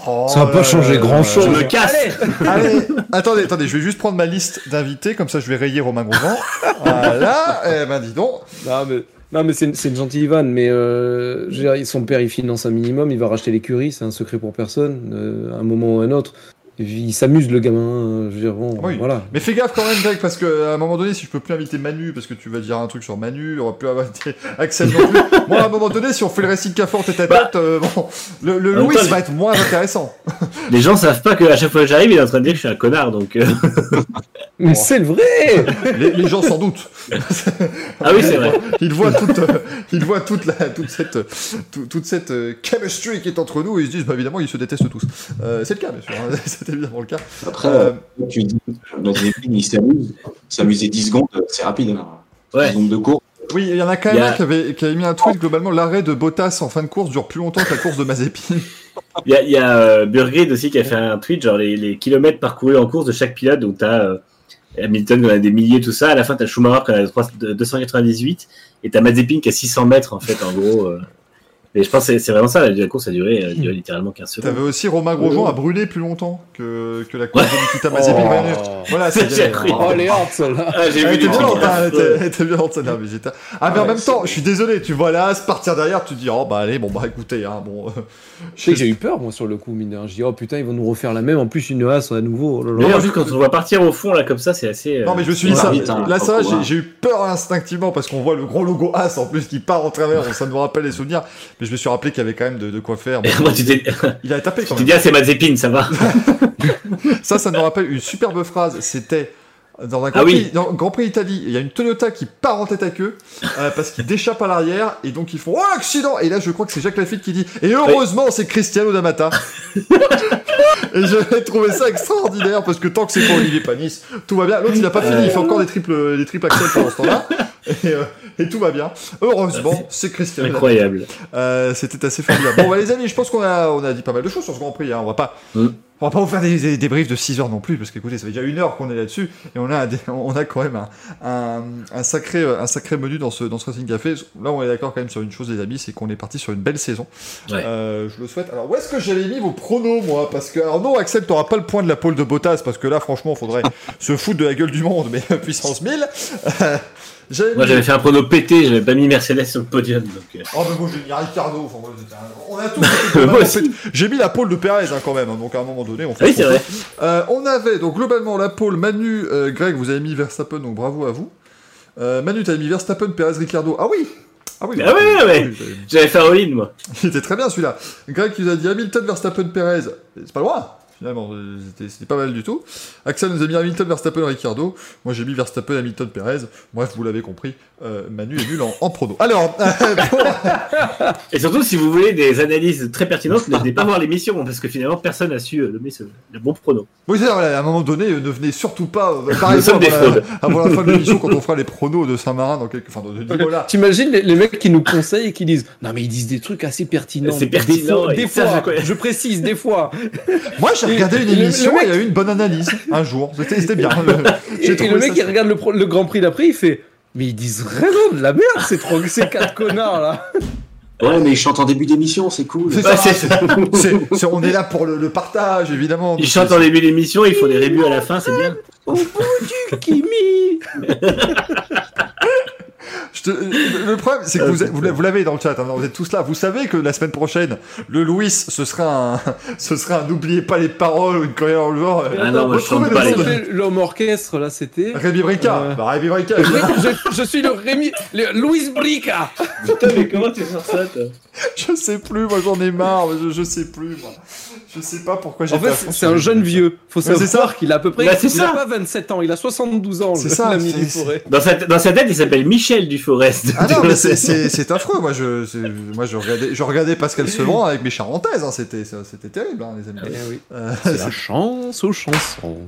Oh ça va pas changer grand chose. Je me casse. Allez, allez, attendez, attendez, je vais juste prendre ma liste d'invités, comme ça je vais rayer Romain Grosjean. voilà, eh ben dis donc. Non, mais. Non, mais c'est une, une, gentille vanne, mais euh, dire, son père il finance un minimum, il va racheter l'écurie, c'est un secret pour personne, euh, à un moment ou à un autre il s'amuse le gamin, je veux dire, bon, oui. voilà. Mais fais gaffe quand même, Greg, parce qu'à un moment donné, si je peux plus inviter Manu, parce que tu vas dire un truc sur Manu, on va plus inviter Axel non plus. Moi, à un moment donné, si on fait le Racing Café tête à bah, tête, euh, bon, le, le Louis va être moins intéressant. Les gens savent pas qu'à chaque fois que j'arrive, il est en train de dire que je suis un connard, donc. Euh... Mais bon. c'est le vrai les, les, gens s'en doutent. ah oui, c'est vrai. Ils voient toute, euh, ils voient toute, la, toute cette, toute, toute cette euh, chemistry qui est entre nous et ils se disent, bah, évidemment, ils se détestent tous. Euh, c'est le cas, bien sûr. Hein. C'est évidemment le cas. Après, euh, tu dis, Mazepin, il s'amuse. S'amuser 10 secondes, c'est rapide. Hein. Ouais. 10 secondes de cours. Oui, il y en a quand même a... un qui avait, qui avait mis un tweet, globalement, l'arrêt de Bottas en fin de course dure plus longtemps que la course de Mazepin. Il y a, il y a euh, Burgrid aussi qui a fait un tweet, genre les, les kilomètres parcourus en course de chaque pilote, donc tu as euh, Hamilton qui en a des milliers, tout ça, à la fin tu as Schumacher qui en a 298, et tu as Mazepin qui a 600 mètres, en fait, en gros. Euh... Mais je pense que c'est vraiment ça, la course a duré, a duré littéralement 15 secondes. T'avais aussi Romain Grosjean oh. a brûlé plus longtemps que, que la course de Nikita Mazepin. Oh. Voilà, c'est Oh, les hordes, celle-là. Ah, j'ai vu elle était violente, celle-là. Mais, j'étais... ah, mais en même temps, je suis désolé, tu vois là, se partir derrière, tu dis, oh bah allez, bon bah écoutez, hein, bon. Je sais que j'ai eu peur, moi, sur le coup, mine Je dis, oh putain, ils vont nous refaire la même, en plus, une as à nouveau. Oh D'ailleurs, juste quand on voit partir au fond, là, comme ça, c'est assez. Non, mais je me suis dit ça. Là, ça, j'ai eu peur instinctivement parce qu'on voit le gros logo as en plus qui part en travers, ça nous rappelle les souvenirs. Mais je me suis rappelé qu'il y avait quand même de, de quoi faire. Bon, moi, tu t'es... Il a tapé quand même. Tu dis, ah, c'est Mazepin, ça va. ça, ça nous rappelle une superbe phrase. C'était dans un Grand, ah oui. Prix, dans Grand Prix Italie, il y a une Toyota qui part en tête à queue euh, parce qu'il déchappe à l'arrière et donc ils font oh accident et là je crois que c'est Jacques Lafitte qui dit et heureusement oui. c'est Cristiano D'Amata et j'avais trouvé ça extraordinaire parce que tant que c'est pas Olivier Panis tout va bien l'autre il a pas fini il fait encore des triples des triples axels pendant ce temps-là et, euh, et, tout va bien heureusement c'est Cristiano incroyable euh, c'était assez formidable bon bah, les amis je pense qu'on a on a dit pas mal de choses sur ce Grand Prix hein. on va pas mm. On va pas vous faire des, des, des briefs de 6 heures non plus, parce qu'écoutez, ça fait déjà une heure qu'on est là-dessus, et on a, des, on a quand même un, un, un, sacré, un sacré menu dans ce, dans ce Racing Café. Là, on est d'accord quand même sur une chose, les amis, c'est qu'on est parti sur une belle saison. Ouais. Euh, je le souhaite. Alors, où est-ce que j'avais mis vos pronos, moi? Parce que, alors non, Axel, t'auras pas le point de la pole de Bottas, parce que là, franchement, il faudrait se foutre de la gueule du monde, mais puissance 1000. J'avais moi, mis... j'avais fait un prono pété, j'avais pas mis Mercedes sur le podium. Donc... euh... Oh, mais moi, j'ai mis Ricardo. Enfin, on a tout. moi aussi. J'ai mis la pole de Perez hein, quand même. Hein, donc, à un moment donné, on fait. Ah oui, c'est vrai. Euh, on avait donc globalement la pole Manu, euh, Greg, vous avez mis Verstappen, donc bravo à vous. Euh, Manu, t'avais mis Verstappen, Perez, Ricardo. Ah oui. Ah oui, ah oui, oui, oui. J'avais fait all-in, moi. Il était très bien celui-là. Greg qui nous a dit Hamilton, Verstappen, Perez. C'est pas loin. Finalement, c'était pas mal du tout. Axel nous a mis Hamilton, Verstappen, Ricardo. Moi, j'ai mis Verstappen, Hamilton, Perez. Bref, vous l'avez compris, euh, Manu est nul en, en prono. Alors, euh, et surtout, si vous voulez des analyses très pertinentes, ne venez pas voir l'émission, parce que finalement, personne n'a su donner ce, le bon prono. Oui, c'est à un moment donné, ne venez surtout pas. Euh, par des fraudes. Avant la fin de l'émission, quand on fera les pronos de Saint-Marin dans quelques, enfin, de. T'imagines les, les, mecs qui nous conseillent et qui disent, non mais ils disent des trucs assez pertinents. C'est pertinent. Des fois, des fois je précise, des fois. Moi, j'ai regardé une émission et il y a eu une bonne analyse un jour. C'était bien. et, et le mec, il regarde le, le Grand Prix d'après, il fait. Mais ils disent vraiment de la merde, ces, trois, ces quatre connards là. Ouais, mais ils chantent en début d'émission, c'est cool. C'est ça, c'est, c'est, on est là pour le, le partage, évidemment. Ils chantent en début d'émission, il faut des rébus à la fin, c'est bien. Au bout du Kimi te, le problème, c'est que vous, vous, vous l'avez dans le chat, hein, vous êtes tous là. Vous savez que la semaine prochaine, le Louis, ce sera un, ce sera un n'oubliez pas les paroles ou une carrière le genre. Ah non, moi, je chante pas les L'homme orchestre, là, c'était. Rémi Brica. Euh... Bah, Rémi Brica. je, je, suis le Rémi, le Louis Brica. Putain, mais comment tu sors ça, toi? Je sais plus, moi j'en ai marre, je, je sais plus, moi. Je sais pas pourquoi j'ai En fait, c'est- un jeune vieux. Faut savoir qu'il a à peu près. Bah, il a pas 27 ans, il a 72 ans. C'est le- ça, l'ami c'est- du forêt. Dans sa, dans sa tête, il s'appelle Michel Duforest. Ah non, mais c'est- affreux. Moi, je, moi, je regardais, je regardais Pascal Sevran avec mes charentaises. hein. C'était, terrible, hein, les amis. Eh oui. Euh, C'est la chance aux chansons.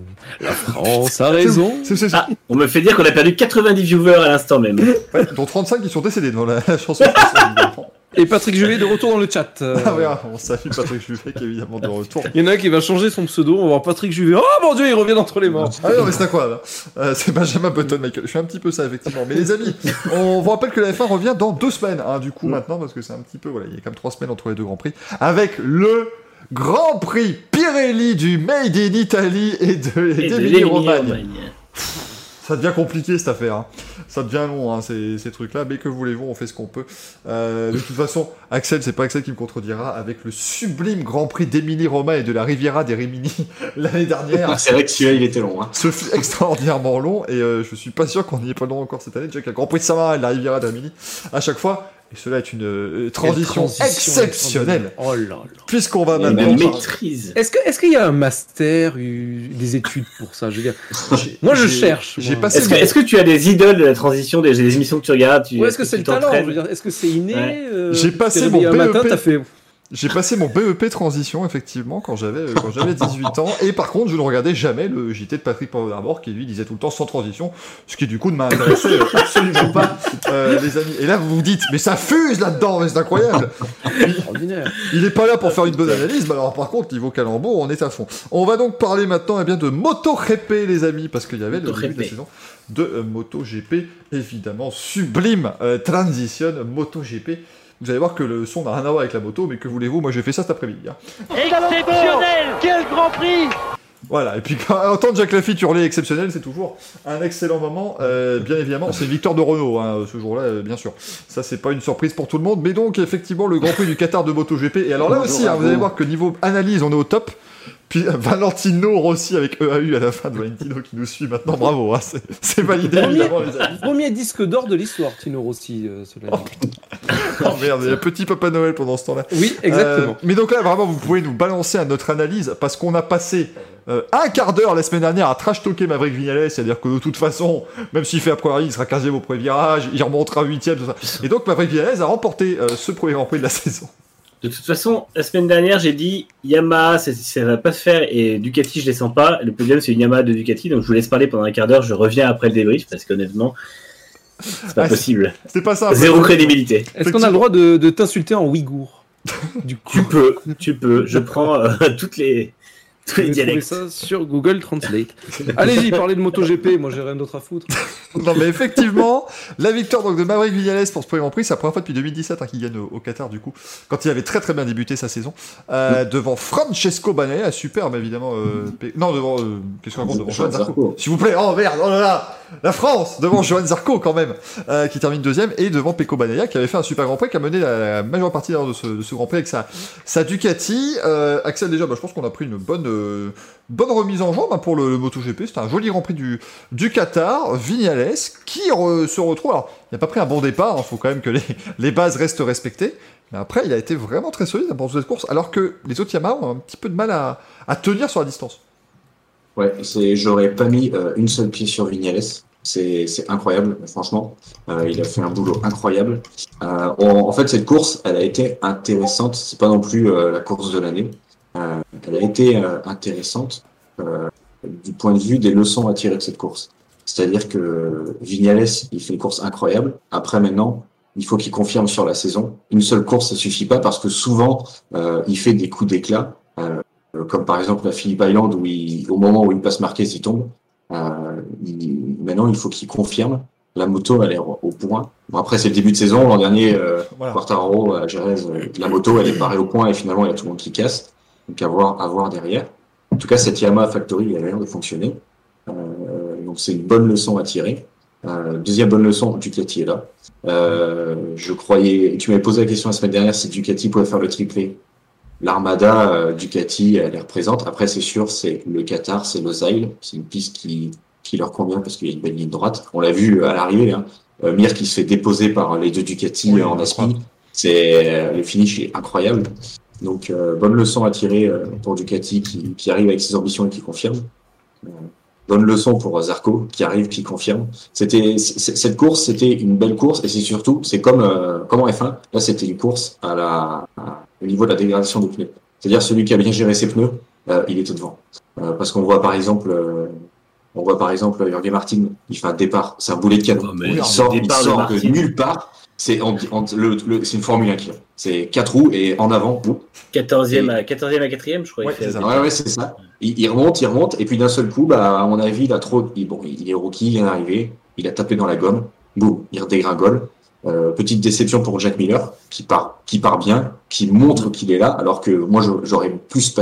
La France a raison. Ah, on me fait dire qu'on a perdu 90 viewers à l'instant même. ouais, dont 35 qui sont décédés devant la, la chanson. Et Patrick Juvet de retour dans le chat. Euh, ah ouais, on salue Patrick Juvet qui est évidemment de retour. Il y en a un qui va changer son pseudo. On va voir Patrick Juvet. Oh mon dieu, il revient d'entre les morts. Ah non, mais c'est incroyable. hein. Euh, c'est Benjamin Button, Michael. Je suis un petit peu ça, effectivement. Mais les amis, on vous rappelle que la F1 revient dans deux semaines, hein, du coup, maintenant, parce que c'est un petit peu, voilà, il y a quand même trois semaines entre les deux Grands Prix, avec le Grand Prix Pirelli du Made in Italy et de l'Émilie-Romagne. Ça devient compliqué cette affaire. hein. Ça devient long, hein, ces, ces trucs-là. Mais que voulez-vous, on fait ce qu'on peut. Euh, de toute façon, Axel, c'est pas Axel qui me contredira avec le sublime Grand Prix d'Émilie-Romagne et de la Riviera des Rimini l'année dernière. Ah, c'est vrai que celui-là, il était long. Hein. Ce fut extraordinairement long et euh, je suis pas sûr qu'on n'y ait pas long encore cette année. Déjà qu'il y a le Grand Prix de Saint-Marin et de la Riviera d'Amini à chaque fois. Et cela est une euh, transition, Quelle transition exceptionnelle. Oh là là. Puisqu'on va maintenant. parler- maîtrise. Est-ce que est-ce qu'il y a un master, des études pour ça? Je veux dire, moi je cherche. j'ai moi. passé Est-ce que, tu as des idoles de la transition, des, des émissions que tu regardes tu, Ou est-ce que c'est le talent Est-ce que c'est inné Ouais. euh, J'ai passé mon un matin, BEP. t'as fait. J'ai passé mon BEP transition effectivement quand j'avais euh, quand j'avais 18 ans. Et par contre je ne regardais jamais le JT de Patrick Poivre qui lui disait tout le temps sans transition ce qui du coup ne m'intéressait euh, absolument pas euh, les amis. Et là vous vous dites mais ça fuse là-dedans mais c'est incroyable. Il est pas là pour faire une bonne analyse mais alors par contre niveau calembour on est à fond. On va donc parler maintenant eh bien de MotoGP les amis parce qu'il y avait le début de la saison de euh, MotoGP évidemment sublime euh, transition MotoGP vous allez voir que le son n'a rien à voir avec la moto, mais que voulez-vous, moi j'ai fait ça cet après-midi. hein. Exceptionnel Quel Grand Prix Voilà, et puis quand entendre Jacques Lafitte hurler exceptionnel, c'est toujours un excellent moment. Euh, bien évidemment, c'est une victoire de Renault hein, ce jour-là, euh, bien sûr. Ça, c'est pas une surprise pour tout le monde, mais donc effectivement le Grand Prix du Qatar de MotoGP. Et alors là aussi, hein, vous allez voir que niveau analyse, on est au top. Puis euh, Valentino Rossi avec EAU à la fin de Valentino qui nous suit maintenant, bravo, hein, c'est- validé évidemment les amis. Premier disque d'or de l'histoire, Tino Rossi. euh, cela dit. Oh merde, il y a petit Papa Noël pendant ce temps-là. Oui, exactement. Euh, mais donc là, vraiment, vous pouvez nous balancer à notre analyse parce qu'on a passé euh, un quart d'heure la semaine dernière à trash talker Maverick Vignales, c'est-à-dire que de toute façon, même s'il fait la première ligne, il sera 15e au premier virage, il remontera 8e, tout ça. Et donc Maverick Vignales a remporté euh, ce premier Grand Prix de la saison. De toute façon, la semaine dernière, j'ai dit Yamaha, ça, ça va pas se faire et Ducati, je descends pas. Le podium, c'est une Yamaha de Ducati, donc je vous laisse parler pendant un quart d'heure. Je reviens après le débrief parce qu'honnêtement, c'est pas Ouais, possible. C'était pas ça. Zéro crédibilité. Est-ce qu'on a le droit de, de t'insulter en ouïghour? Du coup, Tu peux, tu peux. Je prends euh, toutes les, tous les vous trouvez dialectes. ça sur Google Translate. Allez-y, parlez de MotoGP, moi j'ai rien d'autre à foutre. Non mais effectivement, la victoire donc de Maverick Vignales pour ce premier Grand Prix, c'est la première fois depuis 2017 hein, qu'il gagne au, au Qatar du coup, quand il avait très très bien débuté sa saison, euh, devant Francesco Banaya, superbe évidemment, euh, non devant, euh, qu'est-ce qu'on raconte devant Johan Zarco, s'il vous plaît, oh merde, oh là là, la France devant Johan Zarco quand même, euh, qui termine deuxième, et devant Pecco Banaya qui avait fait un super Grand Prix, qui a mené la, la majeure partie d'ailleurs de ce, de ce Grand Prix avec sa, sa Ducati. Euh, Axel déjà, bah, je pense qu'on a pris une bonne euh, bonne remise en jambe hein, pour le, le MotoGP. C'était un joli Grand du, du Qatar. Vignales qui se retrouve. Alors, il n'a pas pris un bon départ. Il faut quand même que les, bases restent respectées. Mais après, il a été vraiment très solide pendant cette course. Alors que les autres Yamaha ont un petit peu de mal à, tenir sur la distance. Ouais, j'aurais pas mis euh, une seule pied sur Vignales. C'est, incroyable, franchement. Euh, il a fait un boulot incroyable. Euh, en, fait, cette course, elle a été intéressante. C'est pas non plus euh, la course de l'année. Euh, elle a été euh, intéressante euh, du point de vue des leçons à tirer de cette course. C'est-à-dire que Vignales, il fait une course incroyable. Après, maintenant, il faut qu'il confirme sur la saison. Une seule course, ça suffit pas parce que souvent, euh, il fait des coups d'éclat. Euh, comme par exemple la Philippe Island où il, au moment où il passe Marquez, il tombe. Euh, il- maintenant, il faut qu'il confirme. La moto, elle est au point. Bon, après, c'est le début de saison. L'an dernier, Voilà. Quartaro à Jerez, la moto, elle est parée au point et finalement, il y a tout le monde qui casse. Donc, à voir, à voir derrière. En tout cas, cette Yamaha Factory, elle a l'air de fonctionner. Euh, donc, c'est une bonne leçon à tirer. Euh, deuxième bonne leçon, Ducati est là. Euh, je croyais, tu m'avais posé la question la semaine dernière si Ducati pouvait faire le triplé. L'armada euh, Ducati, elle est représente. Après, c'est sûr, c'est le Qatar, c'est Losail. C'est une piste qui, qui leur convient parce qu'il y a une belle ligne droite. On l'a vu à l'arrivée, hein. Euh, Mir qui se fait déposer par les deux Ducati Oui, en. Aspi. C'est, euh, le finish est incroyable. Donc, bonne leçon à tirer pour Ducati qui, qui, arrive avec ses ambitions et qui confirme. bonne leçon pour Zarco qui arrive, qui confirme. C'était cette course, c'était une belle course et c'est surtout, c'est comme comme en F1. Là, c'était une course à la au niveau de la dégradation des pneus. C'est-à-dire celui qui a bien géré ses pneus, il est devant. parce qu'on voit par exemple on voit par exemple Jorge Martin, il fait un départ, c'est un boulet de canon. Oh, il sort, il sort de, nulle part. C'est une Formule 1 qui C'est quatre roues et en avant. 14e, à, 14e à 4e, je crois. Ouais, c'est ça. Ouais, c'est ça. Il, remonte, il remonte, et puis d'un seul coup, bah, à mon avis, il a trop. Il, bon, il est rookie, il vient d'arriver, il a tapé dans la gomme, boum, il redégringole. Euh, petite déception pour Jack Miller, qui part, qui part bien, qui montre qu'il est là, alors que moi, j'aurais plus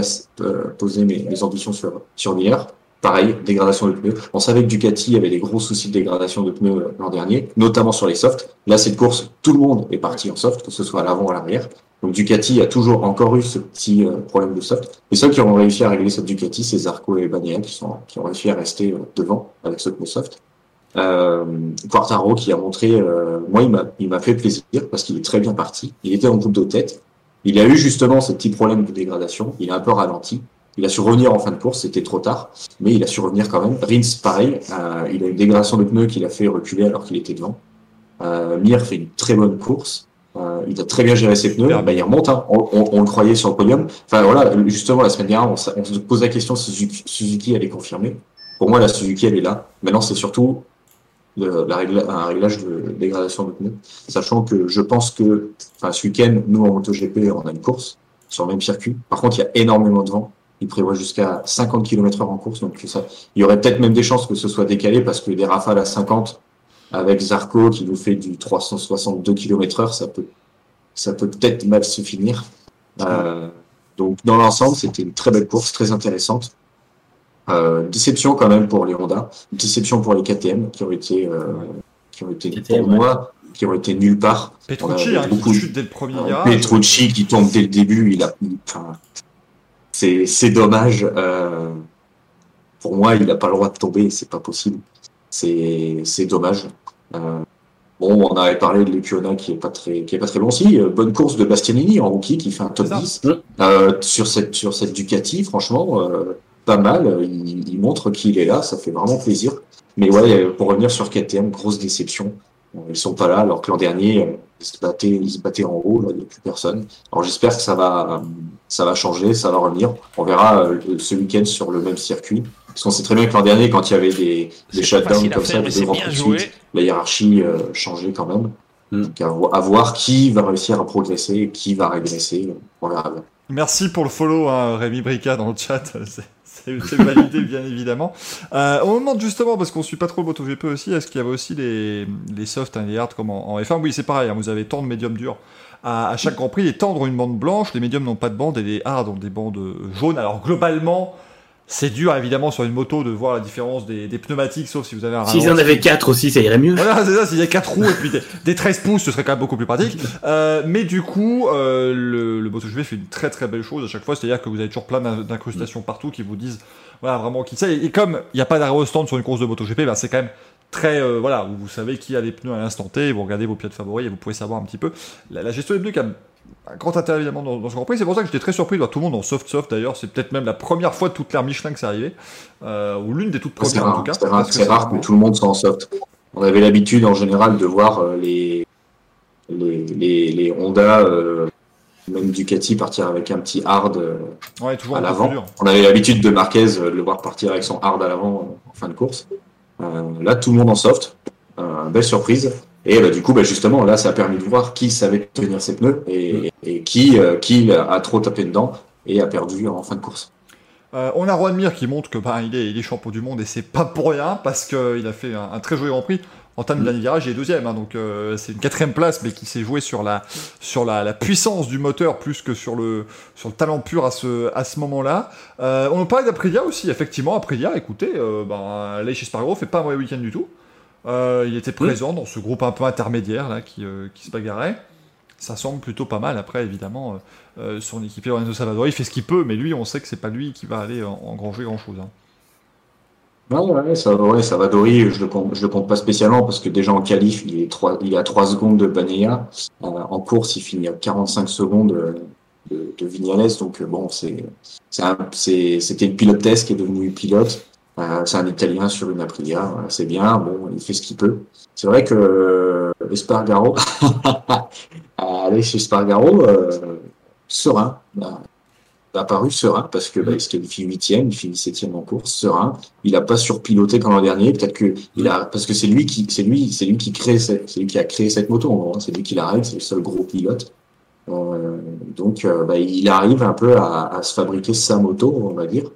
euh, posé mes, mes, ambitions sur, sur Miller. Pareil, dégradation de pneus. On savait que Ducati avait des gros soucis de dégradation de pneus euh, l'an dernier, notamment sur les softs. Là, cette course, tout le monde est parti en soft, que ce soit à l'avant ou à l'arrière. Donc Ducati a toujours encore eu ce petit euh, problème de soft. Et ceux qui ont réussi à régler cette Ducati, c'est Zarco et Bagnaia qui, sont, ont réussi à rester euh, devant avec ce pneu soft. Euh, Quartaro qui a montré, moi il m'a il m'a fait plaisir parce qu'il est très bien parti. Il était en groupe de tête. Il a eu justement ce petit problème de dégradation. Il a un peu ralenti. Il a su revenir en fin de course, c'était trop tard, mais il a su revenir quand même. Rins, pareil, euh, il a une dégradation de pneus qu'il a fait reculer alors qu'il était devant. Euh, Mir fait une très bonne course. Euh, il a très bien géré ses pneus. Bah, il remonte. Hein. On, on, on, le croyait sur le podium. Enfin voilà, justement la semaine dernière, on, on se pose la question si Suzuki, allait confirmer. Pour moi, la Suzuki elle est là. Maintenant, c'est surtout le, la régla, un réglage de dégradation de pneus, sachant que je pense que, enfin, ce week-end, nous en MotoGP, on a une course sur le même circuit. Par contre, il y a énormément de vent. Il prévoit jusqu'à 50 km heure en course. Donc ça, il y aurait peut-être même des chances que ce soit décalé parce que des rafales à 50 avec Zarco qui nous fait du 362 km heure, ça peut, ça peut peut-être mal se finir. Euh, donc dans l'ensemble, c'était une très belle course, très intéressante. Euh, déception quand même pour les Honda, déception pour les KTM qui ont été, euh, qui ont été pour moi, qui ont été nulle part. Petrucci, hein, qui chute dès le premier. Petrucci qui tombe dès le début, il a, enfin, c'est dommage. Euh, pour moi, il n'a pas le droit de tomber, c'est pas possible. C'est dommage. Euh, bon, on avait parlé de Luciona qui est pas très qui est pas très bon aussi. Euh, bonne course de Bastianini en rookie qui fait un top 10 sur cette sur cette Ducati. Franchement, pas mal. Il, montre qu'il est là, ça fait vraiment plaisir. Mais ouais, pour revenir sur KTM, grosse déception. Ils sont pas là, alors que l'an dernier, ils se battaient, ils se battaient en haut, là, il n'y a plus personne. Alors j'espère que ça va, ça va changer, ça va revenir. On verra euh, ce week-end sur le même circuit. Parce qu'on sait très bien que l'an dernier, quand il y avait des, des shutdowns comme ça, des grands suite, la hiérarchie euh, changeait quand même. Mm. Donc à, voir qui va réussir à progresser et qui va régresser. On verra bien. Merci pour le follow, hein, Rémi Brica dans le chat. C'est validé, bien évidemment. Euh, on me demande justement, parce qu'on suit pas trop le MotoGP aussi, est-ce qu'il y avait aussi les, les softs, hein, les hard comme en, F1 Oui, c'est pareil, hein, vous avez tant de médium dur à, à, chaque Grand Prix, les tendres une bande blanche, les médiums n'ont pas de bande et les hard ont des bandes jaunes. Alors globalement, c'est dur évidemment sur une moto de voir la différence des, des pneumatiques, sauf si vous avez un. S'ils en avaient 4 aussi, ça irait mieux. Voilà, c'est ça. S'il y a 4 roues et puis des, 13 pouces, ce serait quand même beaucoup plus pratique. Euh, mais du coup, euh, le, le MotoGP fait une très très belle chose à chaque fois, c'est-à-dire que vous avez toujours plein d'incrustations partout qui vous disent, voilà, vraiment qui ça. Et, comme il n'y a pas d'aérostand sur une course de MotoGP, ben c'est quand même très euh, voilà, vous savez qui a les pneus à l'instant T, vous regardez vos pieds de favoris et vous pouvez savoir un petit peu la, la gestion des pneus quand même un grand intérêt évidemment dans, ce Grand Prix. C'est pour ça que j'étais très surpris de voir tout le monde en soft-soft d'ailleurs. C'est peut-être même la première fois de toute l'ère Michelin que c'est arrivé, euh, ou l'une des toutes premières en tout cas. C'est rare, que, rare que tout le monde soit en soft. On avait l'habitude en général de voir euh, les, les, les, les Honda, même Ducati partir avec un petit hard ouais, toujours à l'avant. On avait l'habitude de Marquez de le voir partir avec son hard à l'avant en fin de course. Là, tout le monde en soft. belle surprise. Et bah, du coup, bah, justement, là, ça a permis de voir qui savait tenir ses pneus et, et qui, euh, qui a trop tapé dedans et a perdu en fin de course. Euh, on a Juan Mir qui montre que bah, il, est, il est champion du monde et c'est pas pour rien parce qu'il a fait un, très joli Grand Prix. En termes de dernier virage, il est deuxième, hein, donc euh, c'est une quatrième place, mais qui s'est joué sur la sur la, la, puissance du moteur plus que sur le sur le talent pur à ce à ce moment-là. Euh, on parle d'Aprilia aussi, effectivement. Aprilia, écoutez, euh, ben, Leish fait pas un mauvais week-end du tout. Euh, il était présent dans ce groupe un peu intermédiaire là qui, euh, qui se bagarrait. Ça semble plutôt pas mal. Après, évidemment, son équipier Lorenzo Salvador, il fait ce qu'il peut, mais lui, on sait que c'est pas lui qui va aller engranger grand chose. Hein. Non, ouais, ça, ouais, Salvadori, je le compte, je le compte pas spécialement parce que déjà en qualif, il est, 3, il à 3 secondes de Banea. en course, il finit à 45 secondes de de, de Vignales. Donc euh, bon, c'est c'est c'était le pilote test qui est devenu pilote. Euh, c'est un Italien sur une Aprilia, c'est bien. Bon, il fait ce qu'il peut. C'est vrai que euh, Espargaro, Alex Espargaro, euh, serein, a, a apparu serein parce que bah, il se qualifie huitième, il finit septième en course, serein. Il a pas surpiloté comme l'an dernier. Peut-être que il a parce que c'est lui qui, c'est lui, c'est lui qui crée, cette- c'est lui qui a créé cette moto. en gros, hein. C'est lui qui la règle, c'est le seul gros pilote. Euh, donc, euh, bah, il arrive un peu à, à se fabriquer sa moto, on va dire.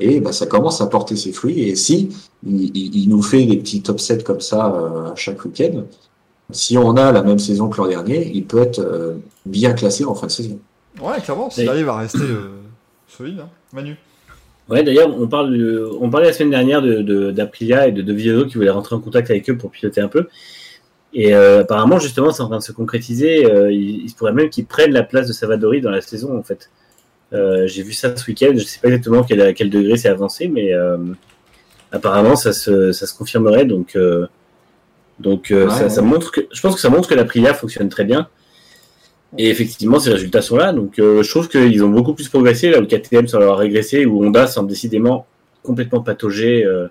Et bah, ça commence à porter ses fruits. Et si il, il- il nous fait des petits top 7 comme ça euh, à chaque week-end, si on a la même saison que l'an dernier, il peut être euh, bien classé en fin de saison. Ouais, clairement, s'il arrive à rester euh, solide, hein. Manu. Ouais, d'ailleurs, on parle, de- on parlait la semaine dernière de de- d'Aprilia et de De Villano qui voulaient rentrer en contact avec eux pour piloter un peu. Et euh, apparemment, justement, c'est en train de se concrétiser. Euh, il, il se pourrait même qu'ils prennent la place de Savadori dans la saison, en fait. Euh, J'ai vu ça ce week-end. Je sais pas exactement quel, à quel degré c'est avancé, mais euh, apparemment, ça se, ça se confirmerait. Donc, euh, donc euh, Ouais, ça, montre que, je pense que ça montre que l'Aprilia fonctionne très bien. Et effectivement, ces résultats sont là. Donc, euh, je trouve qu'ils ont beaucoup plus progressé. Là, le KTM semble avoir régressé, où Honda semble décidément complètement pataugé euh,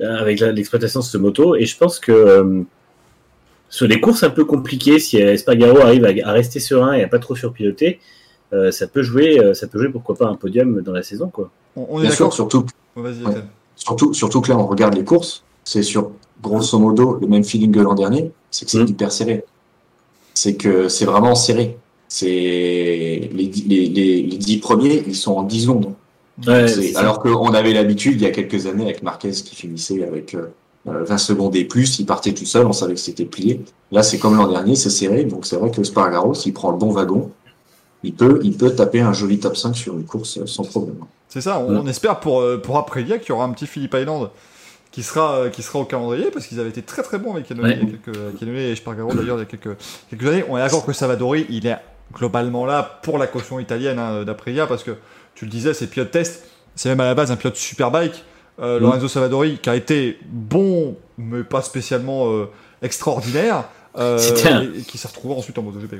avec l'exploitation de ce moto. Et je pense que euh, sur des courses un peu compliquées, si Espargaro arrive à, à rester serein et à pas trop surpiloter, euh, ça peut jouer, euh, ça peut jouer pourquoi pas un podium dans la saison, quoi. On, on est Bien sûr, surtout, Oh, Ouais. Surtout, surtout que là, on regarde les courses, c'est sur grosso modo le même feeling que l'an dernier, c'est que c'est Mm. hyper serré. C'est que c'est vraiment serré. C'est les, dix- les, les, les dix premiers, ils sont en 10 secondes. Ouais, alors qu'on avait l'habitude, il y a quelques années, avec Marquez qui finissait avec euh, euh, 20 secondes et plus, il partait tout seul, on savait que c'était plié. Là, c'est comme l'an dernier, c'est serré, donc c'est vrai que Spargaro, s'il prend le bon wagon, il peut, il peut taper un joli top 5 sur une course euh, sans problème. C'est ça, on, on espère pour, euh, pour Aprilia qu'il y aura un petit Philippe Island qui sera, euh, qui sera au calendrier parce qu'ils avaient été très très bons avec Cannonier Ouais. quelques, Cannonier et Spargaro d'ailleurs il y a quelques, quelques années. On est d'accord que Savadori il est globalement là pour la caution italienne hein, d'Aprilia parce que tu le disais, c'est pilote test, c'est même à la base un pilote superbike. Euh, Mm. Lorenzo Savadori qui a été bon mais pas spécialement euh, extraordinaire euh, et qui s'est retrouvé ensuite en MotoGP.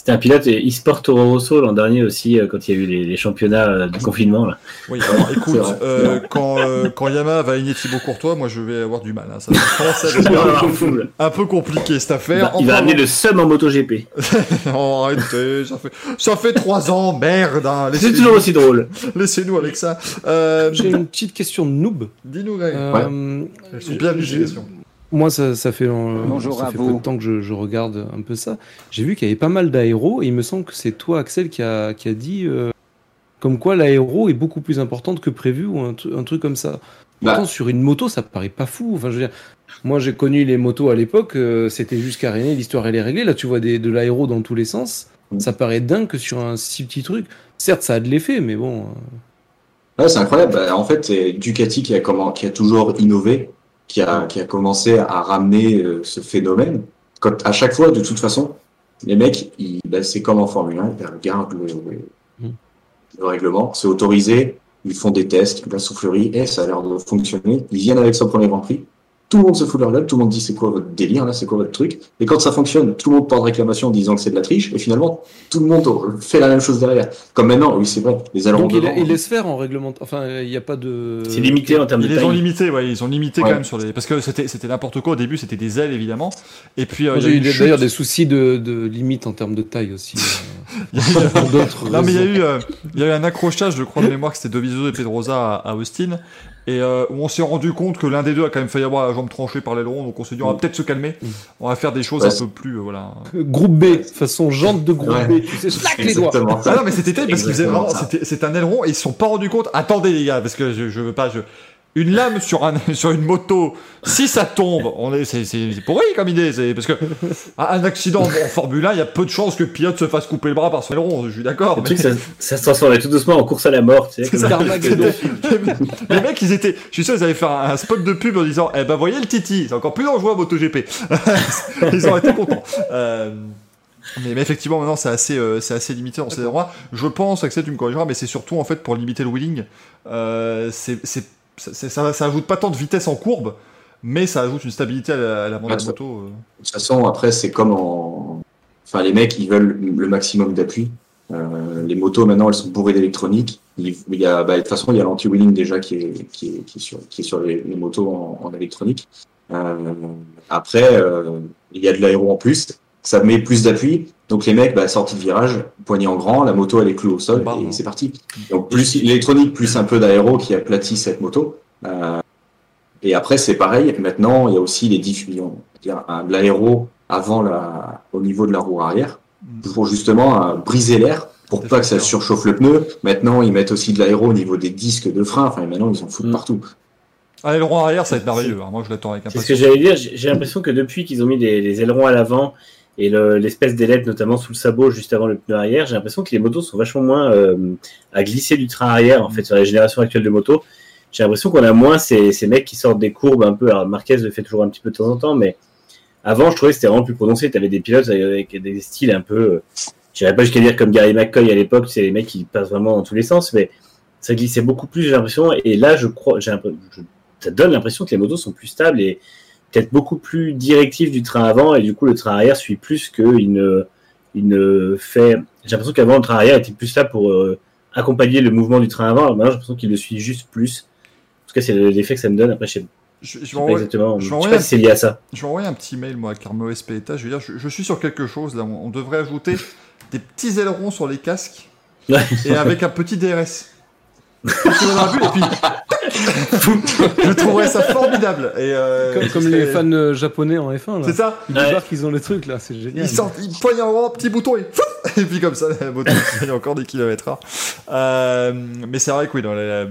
C'était un pilote e-sport Toro Rosso l'an dernier aussi, euh, quand il y a eu les, les championnats euh, de confinement. Là. Oui, alors écoute, euh, quand, euh, quand Yamaha va aligner Thibaut Courtois, moi je vais avoir du mal. Hein. Ça va commencer à un peu compliqué cette affaire. il va amener le seum en MotoGP. bon. arrêtez, ça fait, ça fait trois ans, merde. Hein. C'est toujours aussi drôle. Laissez-nous avec ça. Euh, J'ai une petite question de noob. Dis-nous. Euh, Elles sont bien questions. Moi, ça, ça fait, euh, Bonjour ça fait peu de temps que je, je regarde un peu ça. J'ai vu qu'il y avait pas mal d'aéros et il me semble que c'est toi, Axel, qui a, qui a dit euh, comme quoi l'aéro est beaucoup plus importante que prévu ou un, tru- un truc comme ça. Bah. Pourtant, sur une moto, ça paraît pas fou. Enfin, je veux dire, moi, j'ai connu les motos à l'époque, euh, c'était juste caréné, l'histoire elle est réglée. Là, tu vois des, de l'aéro dans tous les sens. Mm. Ça paraît dingue que sur un si petit truc. Certes, ça a de l'effet, mais bon. euh, Ouais, c'est incroyable. Bah, en fait, c'est Ducati qui a, comment, qui a toujours innové, qui a, qui a commencé à ramener euh, ce phénomène. Quand, à chaque fois, de toute façon, les mecs, ils, bah, c'est comme en Formule 1, ils regardent le, le- Mm. le règlement, c'est autorisé, ils font des tests, la soufflerie, et ça a l'air de fonctionner. Ils viennent avec son premier Grand Prix. Tout le monde se fout de leur gueule, tout le monde dit c'est quoi votre délire là, c'est quoi votre truc. Et quand ça fonctionne, tout le monde porte réclamation en disant que c'est de la triche, et finalement, tout le monde fait la même chose derrière. Comme maintenant, oui, c'est vrai, les ailerons Donc, il, devant, il laisse faire en règlement. Enfin, il n'y a pas de. C'est limité en termes de Ils les ont taille. limités, ouais, ils ont limité Ouais. quand même sur les. Parce que c'était c'était n'importe quoi au début, c'était des ailes évidemment. Et puis euh, Moi, il y a J'ai eu chute. d'ailleurs des soucis de, de limite en termes de taille aussi. euh, Il y a eu- pour d'autres Non, mais il y a eu, euh, il y a eu un accrochage, je crois de mémoire que c'était Dovizioso et Pedrosa à, à Austin, et euh, où on s'est rendu compte que l'un des deux a quand même failli avoir la jambe tranchée par l'aileron, donc on s'est dit on va peut-être se calmer, Mm. on va faire des choses Ouais, un peu plus, euh, voilà. Groupe B, façon jante de groupe Ouais. B. Tu sais, slack les doigts. Ah non mais c'était terrible parce qu'ils faisaient vraiment, c'était c'est un aileron et ils se sont pas rendus compte. Attendez les gars, parce que je, je veux pas, je une lame sur un sur une moto, si ça tombe, on est c'est c'est c'est pourri comme idée, c'est parce que un accident en Formule 1, il y a peu de chances que le pilote se fasse couper le bras par son aileron, je suis d'accord. Le mais- truc, ça, ça se transformait tout doucement en course à la mort. Tu sais, C'est comme- ça. Carmageddon. C'était- les mecs, ils étaient. Je suis sûr, ils avaient fait un, un spot de pub en disant Eh ben, voyez le Titi, c'est encore plus dangereux à MotoGP. ils ont été contents. Euh, mais, mais effectivement, maintenant, c'est assez, euh, c'est assez limité dans ces endroits. Je pense, Axel, tu me corrigeras, mais c'est surtout en fait pour limiter le wheeling. Euh, c'est, c'est- ça, ça ajoute pas tant de vitesse en courbe, mais ça ajoute une stabilité à la, à la bande moto. euh. De toute façon, après, c'est comme en. Enfin, les mecs, ils veulent le maximum d'appui. Euh, les motos maintenant elles sont bourrées d'électronique. Il, y a, bah, de toute façon il y a l'anti-wheeling déjà qui est, qui est, qui est sur, qui est sur les, les motos en, en électronique. Euh, après euh, il y a de l'aéro en plus, ça met plus d'appui. Donc les mecs, bah, sortie de virage, poignée en grand, la moto elle est clue au sol Bah, et non. c'est parti. Donc plus l'électronique, plus un peu d'aéro qui aplatit cette moto. Euh, et après c'est pareil. Maintenant il y a aussi les diffusions, c'est-à-dire un- de l'aéro avant la, au niveau de la roue arrière pour justement euh, briser l'air pour pas que ça surchauffe le pneu. Maintenant ils mettent aussi de l'aéro au niveau des disques de frein. Enfin maintenant ils en foutent Mm. partout. Ah, le rond arrière, ça va être merveilleux. hein. Moi, je l'attends avec C'est ce impatience. que j'allais dire. J'ai l'impression que depuis qu'ils ont mis des, ailerons à l'avant et le- l'espèce d'ailette notamment sous le sabot juste avant le pneu arrière, j'ai l'impression que les motos sont vachement moins euh, à glisser du train arrière en fait sur la génération actuelle de motos. J'ai l'impression qu'on a moins ces, mecs qui sortent des courbes un peu. Alors Marquez le fait toujours un petit peu de temps en temps, mais avant je trouvais que c'était vraiment plus prononcé. Tu avais des pilotes avec des styles un peu, euh, je pas jusqu'à dire comme Gary McCoy à l'époque, c'est les mecs qui passent vraiment dans tous les sens, mais ça glissait beaucoup plus j'ai l'impression. Et là je crois, ça donne l'impression que les motos sont plus stables et peut-être beaucoup plus directif du train avant et du coup le train arrière suit plus qu'il ne, il ne fait. J'ai l'impression qu'avant le train arrière était plus là pour euh, accompagner le mouvement du train avant. Maintenant j'ai l'impression qu'il le suit juste plus. En tout cas c'est l'effet que ça me donne. Après je sais, Je, je je vais sais pas envoyer, exactement. je sais pas si c'est lié à ça. je vais envoyer un petit mail, moi, à Carmo Espeleta. Je veux dire, je, suis sur quelque chose, là. On, on devrait ajouter des petits ailerons sur les casques et avec un petit DRS. Et puis je trouverais ça formidable. Et euh, Comme, ce comme serait- les fans euh, japonais en F1, là. C'est ça Ils Ouais. débarquent, ils ont les trucs, là, c'est génial. Ils sortent, ils poignent en grand, petit bouton et et puis comme ça, la moto gagne encore des kilomètres. Euh, mais c'est vrai que oui, dans la, la-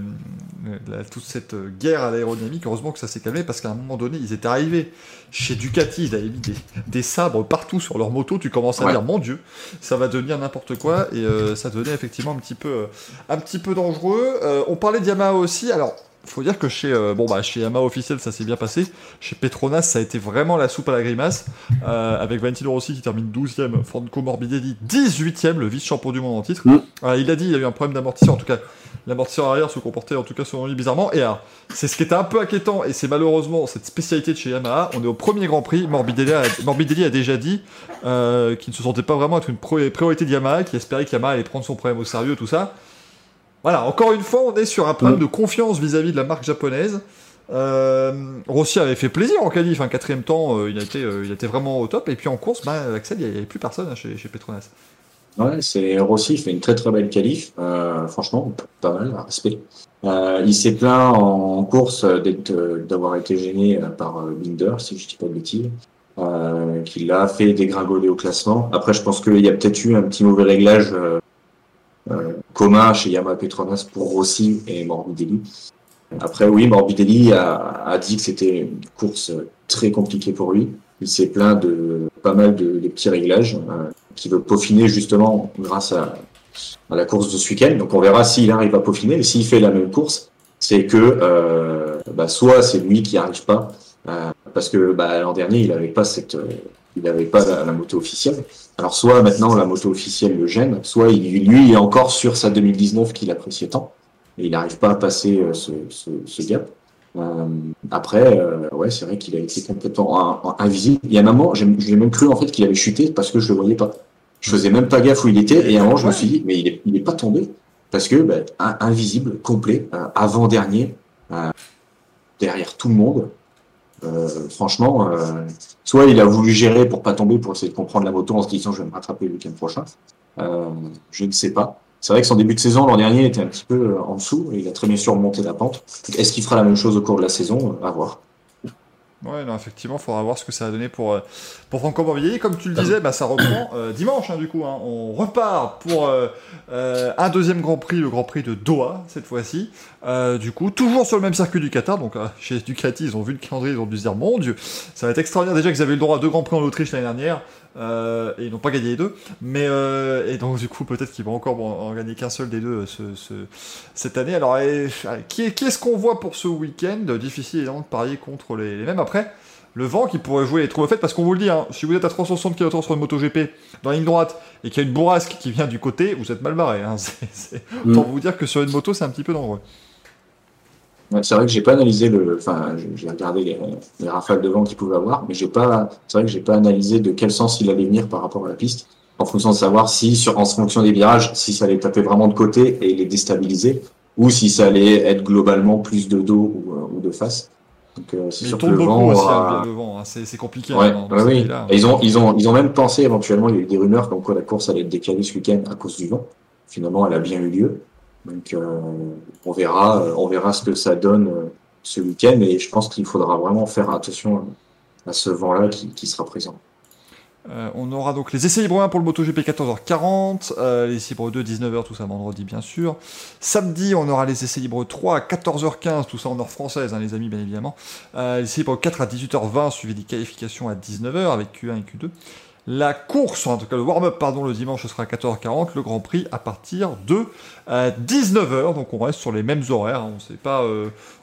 la- toute cette guerre à l'aérodynamique, heureusement que ça s'est calmé parce qu'à un moment donné, ils étaient arrivés chez Ducati, ils avaient mis des, des sabres partout sur leur moto. Tu commences à Ouais. dire, mon Dieu, ça va devenir n'importe quoi et euh, ça devenait effectivement un petit peu, un petit peu dangereux. Euh, on parlait de Yamaha aussi. Alors, faut dire que chez, euh, bon bah chez Yamaha officiel, ça s'est bien passé. Chez Petronas, ça a été vraiment la soupe à la grimace. Euh, avec Valentino Rossi qui termine 12e, Franco Morbidelli 18e, le vice-champion du monde en titre. Mm. Euh, il a dit il y a eu un problème d'amortisseur, en tout cas l'amortisseur arrière se comportait en tout cas selon lui bizarrement. Et c'est ce qui était un peu inquiétant et c'est malheureusement cette spécialité de chez Yamaha. On est au premier Grand Prix, Morbidelli a, Morbidelli a déjà dit euh, qu'il ne se sentait pas vraiment être une priorité de Yamaha, qu'il espérait que Yamaha allait prendre son problème au sérieux, tout ça. Voilà, encore une fois, on est sur un problème Mm. de confiance vis-à-vis de la marque japonaise. Euh, Rossi avait fait plaisir en qualif, un quatrième temps, euh, il, a été, euh, il a été vraiment au top. Et puis en course, bah, Axel, il n'y avait plus personne hein, chez, chez Petronas. Ouais, c'est Rossi fait une très très belle qualif, franchement pas mal, respect. Il s'est plaint en course d'avoir été gêné par Binder, si je dis pas de bêtises, euh, qui l'a fait dégringoler au classement. Après, je pense qu'il y a peut-être eu un petit mauvais réglage euh, commun chez Yamaha Petronas pour Rossi et Morbidelli. Après, oui, Morbidelli a, a dit que c'était une course très compliquée pour lui. Il s'est plaint de pas mal de, de petits réglages. euh, qui veut peaufiner justement grâce à, à la course de ce week-end. Donc on verra s'il arrive à peaufiner. Mais s'il fait la même course, c'est que euh, bah, soit c'est lui qui arrive pas, euh, parce que bah, l'an dernier il avait pas cette, euh, il avait pas la, moto officielle. Alors soit maintenant la moto officielle le gêne, soit lui est encore sur sa 2019 qu'il appréciait tant et il n'arrive pas à passer euh, ce, gap. Euh, après, euh, ouais, c'est vrai qu'il a été complètement in- in- invisible. Il y a un moment, j'ai même cru en fait qu'il avait chuté parce que je le voyais pas. Je faisais même pas gaffe où il était, et à un moment je me suis dit, mais il est, il est pas tombé parce que bah, invisible, complet, avant dernier, derrière tout le monde. Euh, franchement, euh, soit il a voulu gérer pour pas tomber, pour essayer de comprendre la moto en se disant je vais me rattraper le week-end prochain. Euh, je ne sais pas. C'est vrai que son début de saison l'an dernier était un petit peu en dessous et il a très bien surmonté la pente. Est-ce qu'il fera la même chose au cours de la saison? À voir. Ouais, non, effectivement, il faudra voir ce que ça va donner pour, euh, pour Franco Morbidelli. Comme tu le disais, bah, ça reprend euh, dimanche, hein, du coup. Hein. On repart pour euh, un deuxième Grand Prix, le Grand Prix de Doha, cette fois-ci. Du coup, toujours sur le même circuit du Qatar. Donc, chez Ducati, ils ont vu le calendrier, ils ont dû se dire, mon Dieu, ça va être extraordinaire. Déjà qu'ils avaient eu le droit à deux Grands Prix en Autriche l'année dernière. Euh, et ils n'ont pas gagné les deux. Mais, euh, et donc, du coup, peut-être qu'ils vont encore en, en gagner qu'un seul des deux euh, ce, ce, cette année. Alors, et, qui, est- qui est-ce qu'on voit pour ce week-end? Difficile, évidemment, de parier contre les, les mêmes. Après, le vent qui pourrait jouer les trous au fait, parce qu'on vous le dit, hein, si vous êtes à 360 km sur une moto GP dans la ligne droite et qu'il y a une bourrasque qui vient du côté, vous êtes mal barré. Hein, c'est, c'est- Mm. Pour vous dire que sur une moto, c'est un petit peu dangereux. C'est vrai que j'ai pas analysé le, enfin, j'ai- regardé les, les rafales de vent qu'il pouvait avoir, mais j'ai pas, c'est vrai que j'ai pas analysé de quel sens il allait venir par rapport à la piste. en fonction de savoir si, sur, en fonction des virages, si ça allait taper vraiment de côté et les déstabiliser, ou si ça allait être globalement plus de dos ou, euh, ou de face. Donc, euh, c'est sûr que tourne le beaucoup vent aussi, aura- hein, le vent, hein, c'est compliqué. Ouais, hein, ouais, oui. ils ont, ils ont, ils ont même pensé éventuellement, il y a eu des rumeurs comme quoi la course allait être décalée ce week-end à cause du vent. Finalement, elle a bien eu lieu. Donc, euh, on verra, euh, on verra ce que ça donne euh, ce week-end. Et je pense qu'il faudra vraiment faire attention à ce vent-là qui, sera présent. On aura donc les essais libres 1 pour le MotoGP 14h40, euh, les essais libres 2 19h, tout ça vendredi bien sûr. Samedi, on aura les essais libres 3 à 14h15, tout ça en heure française, hein, les amis, bien évidemment. Les essais libres 4 à 18h20, suivi des qualifications à 19h avec Q1 et Q2. La course, en tout cas le warm-up, pardon, le dimanche, ce sera à 14h40, le Grand Prix à partir de euh, 19h, donc on reste sur les mêmes horaires, hein, on ne s'est pas,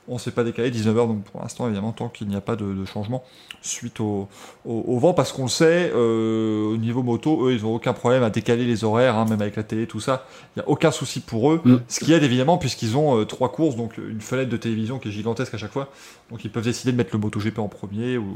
on s'est pas décalé 19h, donc pour l'instant, évidemment, tant qu'il n'y a pas de, de changement suite au, au, au vent, parce qu'on le sait, euh, au niveau moto, eux, ils n'ont aucun problème à décaler les horaires, hein, même avec la télé, tout ça, il n'y a aucun souci pour eux, Mm. ce qui aide évidemment, puisqu'ils ont euh, trois courses, donc une fenêtre de télévision qui est gigantesque à chaque fois, donc ils peuvent décider de mettre le MotoGP en premier, ou,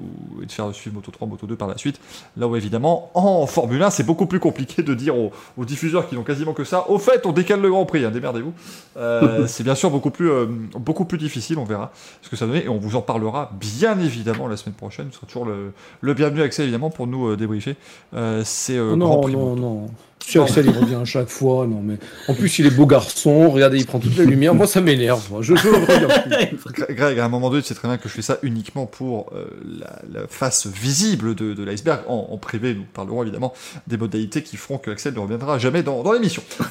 et de faire suivre Moto 3, Moto 2 par la suite, là où évidemment, en Formule 1, c'est beaucoup plus compliqué de dire aux, aux diffuseurs qui n'ont quasiment que ça, au fait, on décale le Grand Prix, hein, démerdez-vous, Euh, c'est bien sûr beaucoup plus, beaucoup plus difficile, on verra ce que ça donne, et on vous en parlera bien évidemment la semaine prochaine, ce sera toujours le, le bienvenu Axel évidemment pour nous euh, débriefer. Euh, c'est euh, Grand non, Prix non, non. Si Axel il revient à chaque fois, non mais en plus il est beau garçon, regardez il prend toute la lumière, moi ça m'énerve, moi. je je le regarde plus. Gre- Greg, à un moment donné, tu sais très bien que je fais ça uniquement pour euh, la, la face visible de, de l'iceberg. En, en privé, nous parlerons évidemment des modalités qui feront que Axel ne reviendra jamais dans, dans l'émission.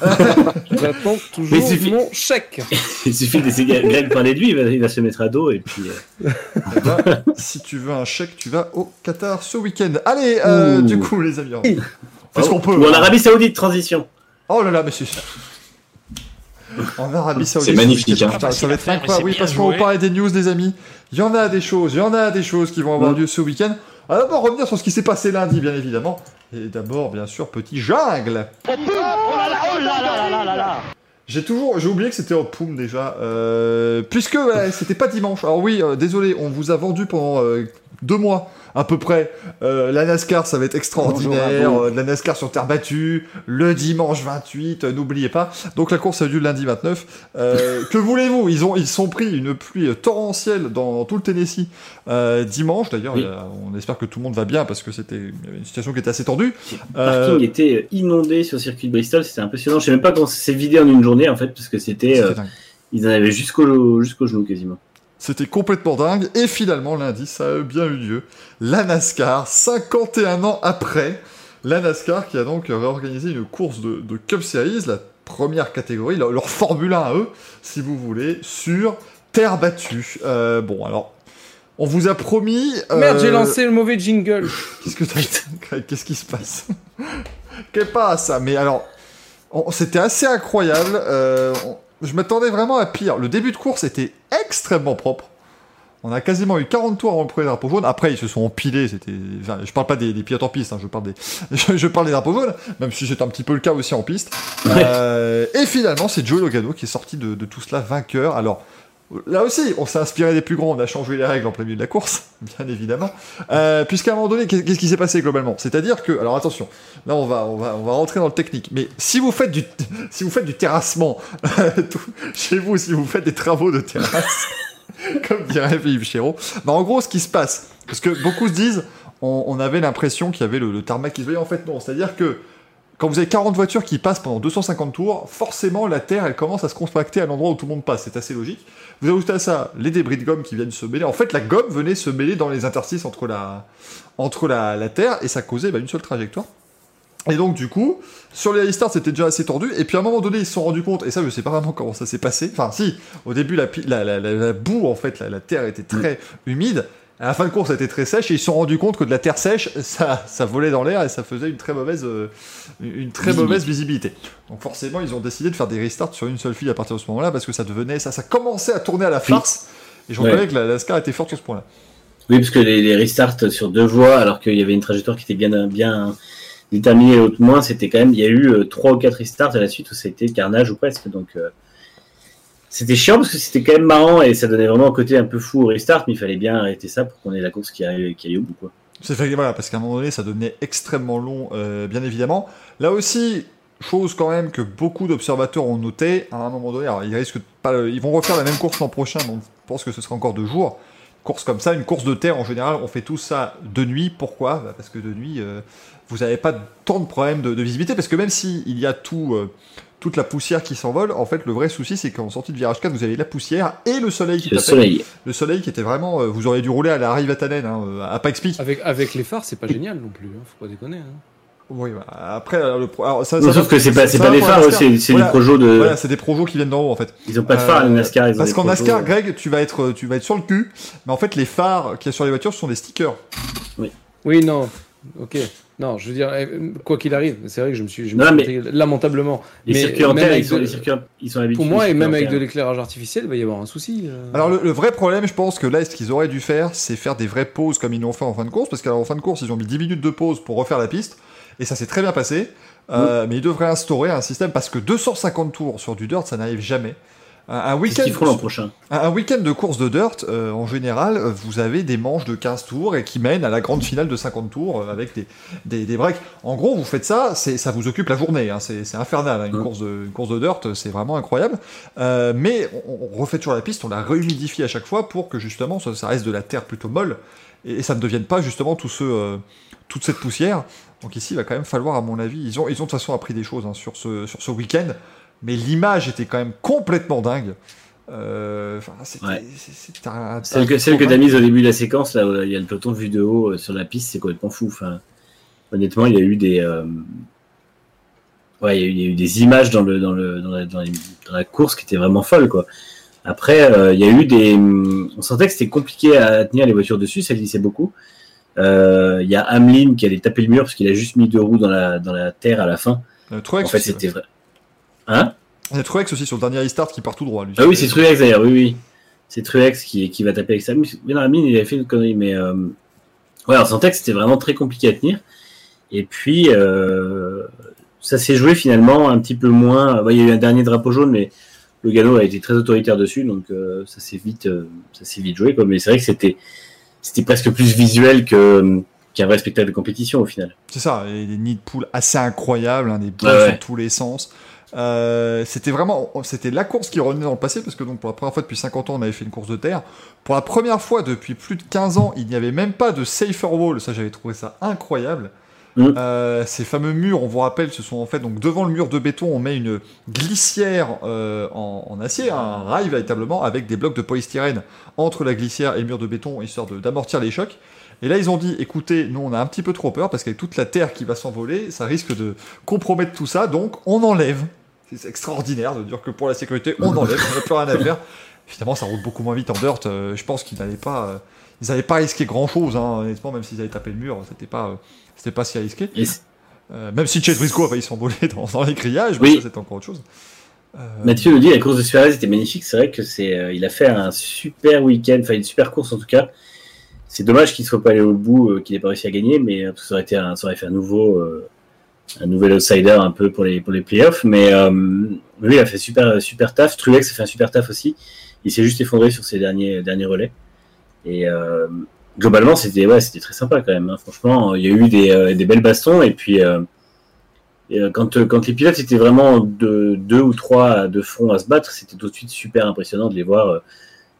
J'attends Mais toujours il suffit- mon chèque. Il suffit de laisser Greg parler de lui, il va, il va se mettre à dos et puis. euh, Eh ben, si tu veux un chèque, tu vas au Qatar ce week-end. Allez, euh, du coup, les amis, on fait ce qu'on peut. Ou en Arabie Saoudite, transition. Oh là là, mais c'est. En Arabie Saoudite. C'est magnifique, hein. Putain, ça va être incroyable. Oui, c'est parce qu'on va joué. parler des news, les amis. Il y en a des choses, il y en a des choses qui vont avoir Mm. lieu ce week-end. On va d'abord revenir sur ce qui s'est passé lundi, bien évidemment. Et d'abord, bien sûr, petit jungle. Oh là là, oh là là là là là J'ai toujours, j'ai oublié que c'était au Poum déjà, euh, puisque ouais, c'était pas dimanche. Alors oui, euh, désolé, on vous a vendu pendant euh, deux mois à peu près. Euh, la NASCAR, ça va être extraordinaire. Bonjour, euh, la NASCAR sur terre battue, le dimanche 28, euh, n'oubliez pas. Donc la course a eu lieu le lundi 29. Euh, que voulez-vous? Ils ont, ils sont pris une pluie torrentielle dans tout le Tennessee dimanche. D'ailleurs, Oui. on espère que tout le monde va bien parce que c'était une situation qui était assez tendue. Le parking était inondé sur le circuit de Bristol, c'était impressionnant. Je sais même pas comment ça s'est vidé en une journée en fait, parce que c'était. Ils en avaient jusqu'au jusqu'au genou quasiment. C'était complètement dingue. Et finalement, lundi, ça a bien eu lieu. La NASCAR, 51 ans après, la NASCAR qui a donc réorganisé une course de, de Cup Series, la première catégorie, leur, leur Formule 1 à eux, si vous voulez, sur terre battue. Euh, bon, alors, on vous a promis... euh, Merde, j'ai lancé le mauvais jingle. Qu'est-ce que t'as Qu'est-ce qui se passe? Qu'est pas ça Mais alors, on- c'était assez incroyable. euh, on- je m'attendais vraiment à pire. Le début de course était extrêmement propre. On a quasiment eu 40 tours avant le premier drapeau jaune. Après, ils se sont empilés. C'était, enfin, je parle pas des, des pilotes en piste. hein, je parle des, je, je parle des drapeaux jaunes, même si c'est un petit peu le cas aussi en piste. Euh, et finalement, c'est Joe Logano qui est sorti de, de tout cela vainqueur. Alors. Là aussi, on s'est inspiré des plus grands, on a changé les règles en plein milieu de la course, bien évidemment. Euh, Puisqu'à un moment donné, qu'est- qu'est-ce qui s'est passé globalement? C'est-à-dire que, alors attention, là on va, on va, on va rentrer dans le technique, mais si vous faites du, si vous faites du terrassement chez vous, si vous faites des travaux de terrasse, comme dirait Philippe Chéreau, bah en gros, ce qui se passe, parce que beaucoup se disent, on, on avait l'impression qu'il y avait le, le tarmac qui se voyait, en fait non, c'est-à-dire que quand vous avez 40 voitures qui passent pendant 250 tours, forcément la terre elle commence à se compacter à l'endroit où tout le monde passe, c'est assez logique. Vous ajoutez à ça les débris de gomme qui viennent se mêler. En fait, la gomme venait se mêler dans les interstices entre la, entre la, la terre et ça causait bah, une seule trajectoire. Et donc du coup, sur les restarts c'était déjà assez tendu, et puis à un moment donné ils se sont rendus compte, et ça je sais pas vraiment comment ça s'est passé, enfin si, au début la, la, la, boue en fait, la terre était très humide, à la fin de course elle était très sèche, et ils se sont rendus compte que de la terre sèche, ça, ça volait dans l'air et ça faisait une très mauvaise, euh, une très Visibilité. mauvaise visibilité. Donc forcément ils ont décidé de faire des restarts sur une seule file à partir de ce moment-là, parce que ça devenait, ça, ça commençait à tourner à la farce, et je Ouais. reconnais que la, la SCAR était forte sur ce point-là. Oui, parce que les, les restarts sur deux voies, alors qu'il y avait une trajectoire qui était bien, bien déterminée, l'autre moins, c'était quand même, il y a eu euh, trois ou quatre restarts à la suite où c'était carnage ou presque. Donc, euh, c'était chiant parce que c'était quand même marrant et ça donnait vraiment un côté un peu fou au restart, mais il fallait bien arrêter ça pour qu'on ait la course qui aille, qui aille au. Quoi. C'est fait, voilà, parce qu'à un moment donné, ça devenait extrêmement long, euh, bien évidemment. Là aussi, chose quand même que beaucoup d'observateurs ont noté, à un moment donné, alors ils risquent pas, ils vont refaire la même course l'an prochain, donc je pense que ce sera encore deux jours. Course comme ça, une course de terre en général, on fait tout ça de nuit. Pourquoi? Bah, Parce que de nuit, euh, vous n'avez pas tant de problèmes de, visibilité, parce que même si il y a tout, euh, toute la poussière qui s'envole, en fait, le vrai souci, c'est qu'en sortie de virage 4, vous avez la poussière et le soleil qui Le tapait. soleil. Le soleil qui était vraiment, euh, vous auriez dû rouler à la Rivatanen, hein, euh, à pas explique. Avec, avec les phares, c'est pas génial non plus, hein, faut pas déconner. hein. Oui, bah, après, alors, le pro- alors, ça, Non, ça sauf que c'est pas, c'est pas des phares, c'est c'est Voilà. du projo de. Voilà, c'est des projos qui viennent d'en haut en fait. Ils ont pas de phare, Euh, les NASCAR. Ils ont Parce des qu'en projos, NASCAR, Greg, tu vas être, tu vas être sur le cul, mais en fait, les phares qu'il y a sur les voitures ce sont des stickers. Oui, non, ok. Non, je veux dire, euh, quoi qu'il arrive, c'est vrai que je me suis, je me Non, suis mais- planté lamentablement. Les mais circuits en terre, ils sont, de- les circuits, ils sont habitués. Pour moi, et même avec de l'éclairage artificiel, il va y avoir un souci. euh. Alors, le, le vrai problème, je pense que là, ce qu'ils auraient dû faire, c'est faire des vraies pauses comme ils l'ont fait en fin de course, parce qu'en fin de course, ils ont mis 10 minutes de pause pour refaire la piste, et ça s'est très bien passé. Euh, Mais ils devraient instaurer un système, parce que 250 tours sur du dirt, ça n'arrive jamais. Un, week-end qu'ils feront l'an prochain? Un, un week-end de course de dirt, euh, en général, euh, vous avez des manches de 15 tours et qui mènent à la grande finale de 50 tours euh, avec des, des, des breaks. En gros, vous faites ça, c'est, ça vous occupe la journée. Hein, c'est, infernal. hein, une, course de, une course de dirt, c'est vraiment incroyable. Euh, mais on, on refait toujours la piste, on la réhumidifie à chaque fois pour que justement ça, ça reste de la terre plutôt molle et, et ça ne devienne pas justement tout ce, toute cette poussière. Donc ici, il va quand même falloir, à mon avis, ils ont, ils ont de toute façon appris des choses hein, sur ce, sur ce week-end, mais l'image était quand même complètement dingue. Euh, Ouais. Celle que, celle que t'as mise au début de la séquence, là, où il y a le peloton vu de haut euh, sur la piste, c'est complètement fou. Enfin, honnêtement, il y a eu des. euh, Ouais, il y, a eu, il y a eu des images dans, le, dans, le, dans, la, dans, les- dans la course qui étaient vraiment folles, quoi. Après, euh, il y a eu des. On sentait que c'était compliqué à tenir les voitures dessus, ça glissait beaucoup. Il y a Hamlin qui allait taper le mur parce qu'il a juste mis deux roues dans la, dans la terre à la fin. En fait, c'était vrai. Hein a Truex aussi sur le dernier restart qui part tout droit. Lui. Ah oui, c'est Truex d'ailleurs, oui, oui. C'est Truex qui, qui va taper avec sa Mais non, Amine, il avait fait une connerie, mais euh... ouais, que c'était vraiment très compliqué à tenir. Et puis, euh... ça s'est joué finalement un petit peu moins. Ouais, il y a eu un dernier drapeau jaune, mais Logano a été très autoritaire dessus, donc euh, ça s'est vite, euh, ça s'est vite joué. Quoi. Mais c'est vrai que c'était, c'était presque plus visuel que qu'un vrai spectacle de compétition au final. C'est ça, et des nids de poules assez incroyables, hein, des poules ouais. dans tous les sens. Euh, c'était vraiment, c'était la course qui revenait dans le passé parce que donc pour la première fois depuis 50 ans on avait fait une course de terre. Pour la première fois depuis plus de 15 ans, il n'y avait même pas de safer wall. Ça j'avais trouvé ça incroyable. Mm. Euh, ces fameux murs, on vous rappelle, ce sont en fait donc devant le mur de béton, on met une glissière euh, en, en acier, un rail véritablement avec des blocs de polystyrène entre la glissière et le mur de béton histoire d'amortir les chocs. Et là, ils ont dit, écoutez, nous, on a un petit peu trop peur parce qu'avec toute la terre qui va s'envoler, ça risque de compromettre tout ça, donc on enlève. C'est extraordinaire de dire que pour la sécurité, on enlève, on n'a plus rien à faire. Évidemment, ça roule beaucoup moins vite en dirt. euh, je pense qu'ils n'allaient pas, euh, ils n'avaient pas risqué grand chose, honnêtement, même s'ils avaient tapé le mur, c'était pas, euh, c'était pas si risqué. Euh, même si Chase Briscoe a failli s'envoler dans, dans les grillages, Oui. c'était encore autre chose. Euh, Mathieu nous dit la course de Suarez était magnifique. C'est vrai que c'est, euh, il a fait un super week-end, enfin une super course en tout cas. C'est dommage qu'il ne soit pas allé au bout, qu'il n'ait pas réussi à gagner, mais ça aurait été, un, ça aurait fait un nouveau, un nouvel outsider un peu pour les pour les playoffs. Mais euh, lui, il a fait super super taf. Truex a fait un super taf aussi. Il s'est juste effondré sur ses derniers derniers relais. Et euh, globalement, c'était ouais, très sympa quand même. hein. Franchement, il y a eu des, euh, des belles bastons et puis. euh, euh, quand, euh, quand les pilotes étaient vraiment de, deux ou trois de front à se battre, c'était tout de suite super impressionnant de les voir euh,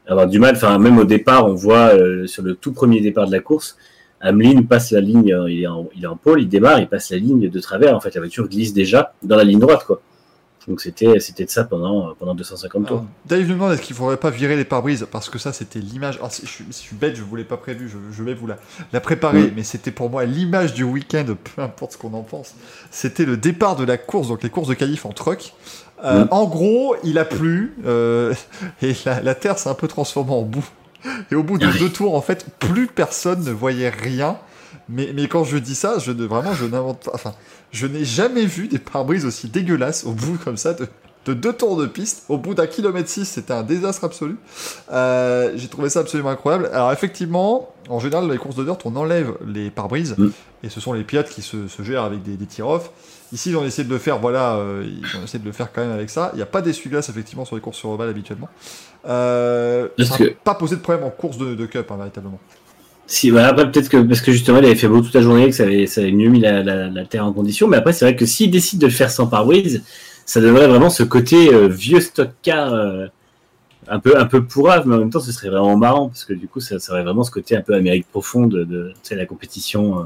avoir du mal. Enfin, même au départ, on voit euh, sur le tout premier départ de la course, Hamlin passe la ligne, euh, il est, en, il est en pôle, il démarre, il passe la ligne de travers. En fait, la voiture glisse déjà dans la ligne droite, quoi. Donc c'était c'était de ça pendant pendant 250 tours. Dave nous demande est-ce qu'il faudrait pas virer les pare-brises? Parce que ça c'était l'image. Alors, si je, suis- si je suis bête, je vous l'ai pas prévu, je, je vais vous la, la préparer, Mm. mais c'était pour moi l'image du week-end, peu importe ce qu'on en pense. C'était le départ de la course, donc les courses de qualif en truck. Euh, Mm. En gros, il a plu euh, et la, la terre s'est un peu transformée en boue. Et au bout de Ah deux tours, en fait, plus personne ne voyait rien. Mais, mais quand je dis ça, je ne, vraiment, je n'invente pas. Enfin, je n'ai jamais vu des pare-brises aussi dégueulasses au bout comme ça de, de deux tours de piste. Au bout d'un kilomètre 6, c'était un désastre absolu. Euh, J'ai trouvé ça absolument incroyable. Alors effectivement, en général, dans les courses de dirt, on enlève les pare-brises. Mm. Et ce sont les pilotes qui se, se gèrent avec des, des tir-off. Ici, ils ont essayé de le faire, voilà, euh, ils ont essayé de le faire quand même avec ça. Il n'y a pas d'essuie-glace, effectivement, sur les courses sur ovale habituellement. Euh, ça n'a que- pas posé de problème en course de, de cup, hein, véritablement. Si, bah après, peut-être que parce que justement, il avait fait beau toute la journée, que ça avait, ça avait mieux mis la, la, la terre en condition. Mais après, c'est vrai que s'il décide de le faire sans pare-brise, ça donnerait vraiment ce côté euh, vieux stock car un peu un peu pourrave, mais en même temps, ce serait vraiment marrant parce que du coup, ça, ça aurait vraiment ce côté un peu Amérique profonde de, la compétition euh,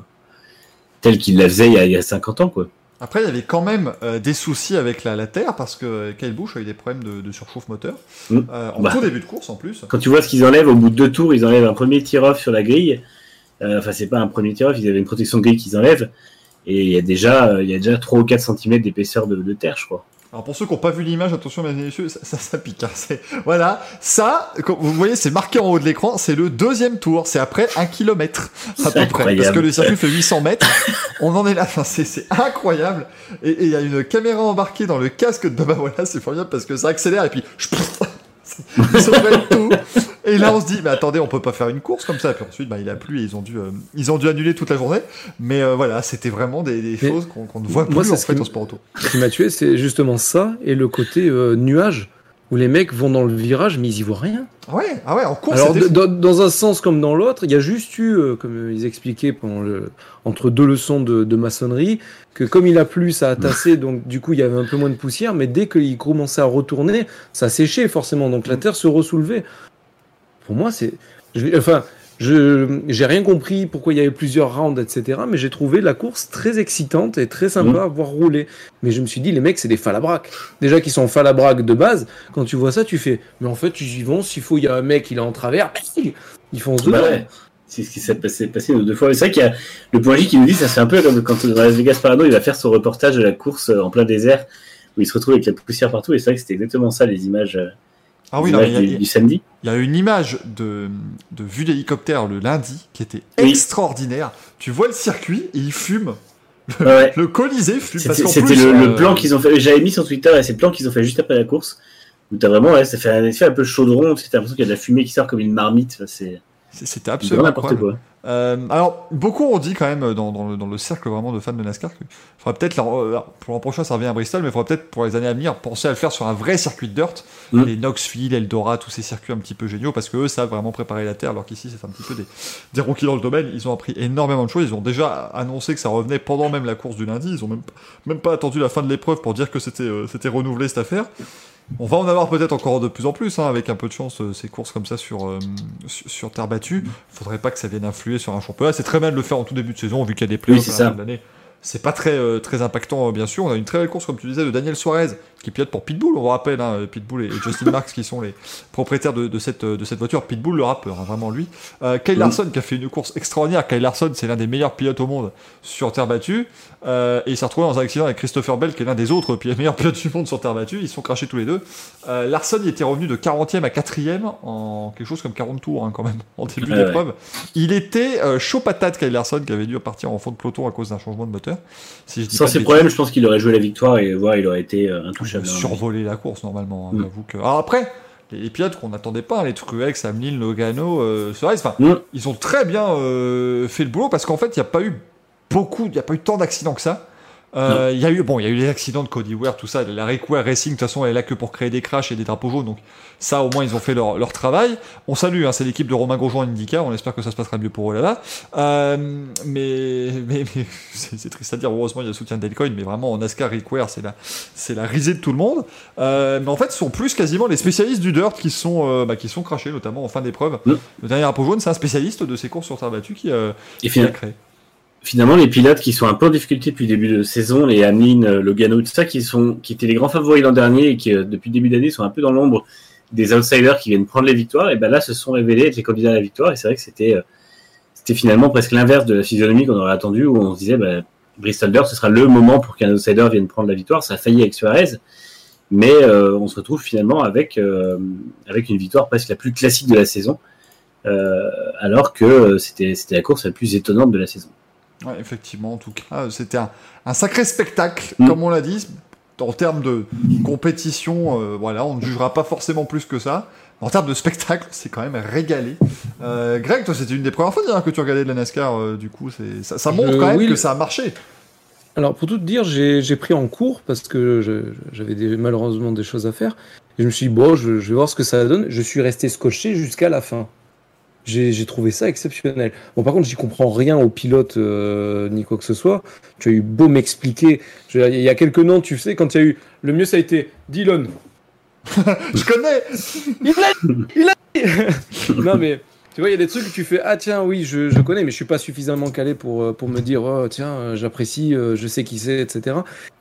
telle qu'il la faisait il y, a, il y a 50 ans, quoi. Après, il y avait quand même euh, des soucis avec la, la Terre parce que Kyle Busch a eu des problèmes de, de surchauffe moteur Mm. euh, en Bah. tout début de course en plus. Quand tu vois ce qu'ils enlèvent au bout de deux tours, ils enlèvent un premier tir-off sur la grille. Euh, enfin, c'est pas un premier tir-off, ils avaient une protection de grille qu'ils enlèvent. Et il y a déjà, euh, il y a déjà 3 ou 4 cm d'épaisseur de, de terre, je crois. Alors pour ceux qui n'ont pas vu l'image, attention mesdames et messieurs, ça, ça, ça pique. hein. C'est- Voilà, ça, comme vous voyez, c'est marqué en haut de l'écran, c'est le deuxième tour, c'est après un kilomètre à peu près, parce que le circuit fait 800 mètres. On en est là, enfin, c'est c'est incroyable. Et et il y a une caméra embarquée dans le casque de Baba Voilà, c'est formidable parce que ça accélère et puis je ils tout. Et là, on se dit, mais attendez, on peut pas faire une course comme ça. Et puis ensuite, bah, il a plu et ils ont dû, euh, ils ont dû annuler toute la journée. Mais euh, voilà, c'était vraiment des, choses qu'on ne voit moi, plus c'est en fait qui en sport auto. Ce qui m'a tué, c'est justement ça et le côté euh, nuage où les mecs vont dans le virage mais ils y voient rien. Ouais, ah ouais, en course, Alors dans, dans un sens comme dans l'autre, il y a juste eu, euh, comme ils expliquaient pendant le, entre deux leçons de, de maçonnerie, que comme il a plu, ça a tassé, donc du coup il y avait un peu moins de poussière, mais dès qu'il commençait à retourner, ça séchait forcément, donc la terre se ressoulevait. Pour moi, c'est, je- enfin, je j'ai rien compris pourquoi il y avait plusieurs rounds, etc. Mais j'ai trouvé la course très excitante et très sympa à voir rouler. Mais je me suis dit, les mecs, c'est des falabraques. Déjà qu'ils sont falabraques de base, quand tu vois ça, tu fais, mais en fait, ils y vont. S'il faut, il y a un mec, il est en travers, ils foncent dedans. Bah ouais. C'est ce qui s'est passé, deux fois. C'est vrai qu'il y a le point J qui nous dit, ça c'est un peu comme quand dans Las Vegas Parano, il va faire son reportage de la course euh, en plein désert, où il se retrouve avec la poussière partout. Et c'est vrai que c'était exactement ça, les images, euh, Ah oui, les non, mais images il y a- du, du samedi. Il y a une image de, de vue d'hélicoptère le lundi qui était Oui. extraordinaire. Tu vois le circuit et il fume. Ouais. Le Colisée fume. C'était le, euh, plan qu'ils ont fait. J'avais mis sur Twitter, et c'est le plan qu'ils ont fait juste après la course. Où t'as vraiment, ouais, ça fait un effet un peu chaudron. T'as l'impression qu'il y a de la fumée qui sort comme une marmite. Enfin, C'est c'est- C'était absolument n'importe quoi. Euh, alors, beaucoup ont dit quand même dans, dans le, dans le cercle vraiment de fans de NASCAR qu'il faudrait peut-être, euh, pour l'an prochain, ça revient à Bristol, mais il faudrait peut-être pour les années à venir penser à le faire sur un vrai circuit de dirt, Mm. les Knoxville, Eldora, tous ces circuits un petit peu géniaux, parce que eux savent vraiment préparer la terre, alors qu'ici c'est un petit peu des, des rookies dans le domaine. Ils ont appris énormément de choses. Ils ont déjà annoncé que ça revenait pendant même la course du lundi. Ils ont même, même pas attendu la fin de l'épreuve pour dire que c'était euh, c'était renouvelé cette affaire. On va en avoir peut-être encore de plus en plus, hein, avec un peu de chance, euh, ces courses comme ça sur, euh, sur, sur terre battue. Faudrait pas que ça vienne influer sur un championnat. C'est très bien de le faire en tout début de saison, vu qu'il y a des playoffs Oui, à la fin de l'année. C'est pas très, euh, très impactant, euh, bien sûr. On a une très belle course, comme tu disais, de Daniel Suarez, qui pilote pour Pitbull. On vous rappelle, hein, Pitbull et, Justin Marks, qui sont les propriétaires de, de cette, de cette voiture. Pitbull, le rappeur, hein, vraiment lui. Euh, Kyle. Larson, qui a fait une course extraordinaire. Kyle Larson, c'est l'un des meilleurs pilotes au monde sur terre battue. Euh, et il s'est retrouvé dans un accident avec Christopher Bell, qui est l'un des autres meilleurs pilotes du monde sur terre battue. Ils se sont crachés tous les deux. Euh, Larson, il était revenu de 40e à 4e en quelque chose comme 40 tours, hein, quand même, en début Ouais, d'épreuve. Il était euh, chaud patate, Kyle Larson, qui avait dû partir en fond de peloton à cause d'un changement de moteur. Si je dis Sans ces problèmes, je pense qu'il aurait joué la victoire et voir, il aurait été euh, Il a intouchable. hein. survolé la course normalement. hein, Mm. j'avoue que... Alors après, les, pilotes qu'on n'attendait pas, hein, les Truex, Hamlin, Logano, euh, Suarez, Mm. ils ont très bien euh, fait le boulot parce qu'en fait, il n'y a pas eu beaucoup, il n'y a pas eu tant d'accidents que ça. Euh, Il y a eu bon, il y a eu les accidents de Cody Ware, tout ça. La Require Racing, de toute façon, elle est là que pour créer des crashs et des drapeaux jaunes. Donc ça, au moins, ils ont fait leur, leur travail. On salue, hein, c'est l'équipe de Romain Grosjean en IndyCar. On espère que ça se passera mieux pour eux là-bas. Euh, mais mais, mais c'est triste à dire. Heureusement, il y a le soutien d'Elcoin, mais vraiment en NASCAR Require, c'est la c'est la risée de tout le monde. Euh, mais en fait, ce sont plus quasiment les spécialistes du dirt qui sont euh, bah, qui sont crachés, notamment en fin d'épreuve. Mm. Le dernier drapeau jaune, c'est un spécialiste de ces courses sur terre battue qui, euh, qui l'a finalement, créé. Finalement, les pilotes qui sont un peu en difficulté depuis le début de saison, les Hamlin, euh, Logano, tout ça, qui sont, qui étaient les grands favoris l'an dernier et qui, euh, depuis le début d'année, sont un peu dans l'ombre des outsiders qui viennent prendre les victoires, et ben là, se sont révélés être les candidats à la victoire, et c'est vrai que c'était, euh, c'était finalement presque l'inverse de la physionomie qu'on aurait attendu, où on se disait, ben, ce sera le moment pour qu'un outsider vienne prendre la victoire. Ça a failli avec Suarez, mais euh, on se retrouve finalement avec, euh, avec une victoire presque la plus classique de la saison, euh, alors que c'était, c'était la course la plus étonnante de la saison. Ouais, effectivement, en tout cas, c'était un, un sacré spectacle, Mm. comme on l'a dit. En termes de compétition, euh, voilà, on ne jugera pas forcément plus que ça. En termes de spectacle, c'est quand même régalé. Euh, Greg, toi, c'était une des premières fois que tu regardais de la NASCAR, euh, du coup, ça, ça montre Euh, quand même oui, que le- ça a marché. Alors pour tout te dire, j'ai pris en cours parce que j'avais malheureusement des choses à faire. Et je me suis dit, bon, je, je vais voir ce que ça donne. Je suis resté scotché jusqu'à la fin. J'ai trouvé ça exceptionnel. Bon, par contre, j'y comprends rien au pilote euh, ni quoi que ce soit. Tu as eu beau m'expliquer. Il y a quelques noms, tu sais, quand il y a eu. Le mieux, ça a été Dylan. Je connais non, mais tu vois, il y a des trucs que tu fais Ah, tiens, oui, je, je connais, mais je suis pas suffisamment calé pour, euh, pour me dire Oh, tiens, euh, j'apprécie, euh, je sais qui c'est, etc.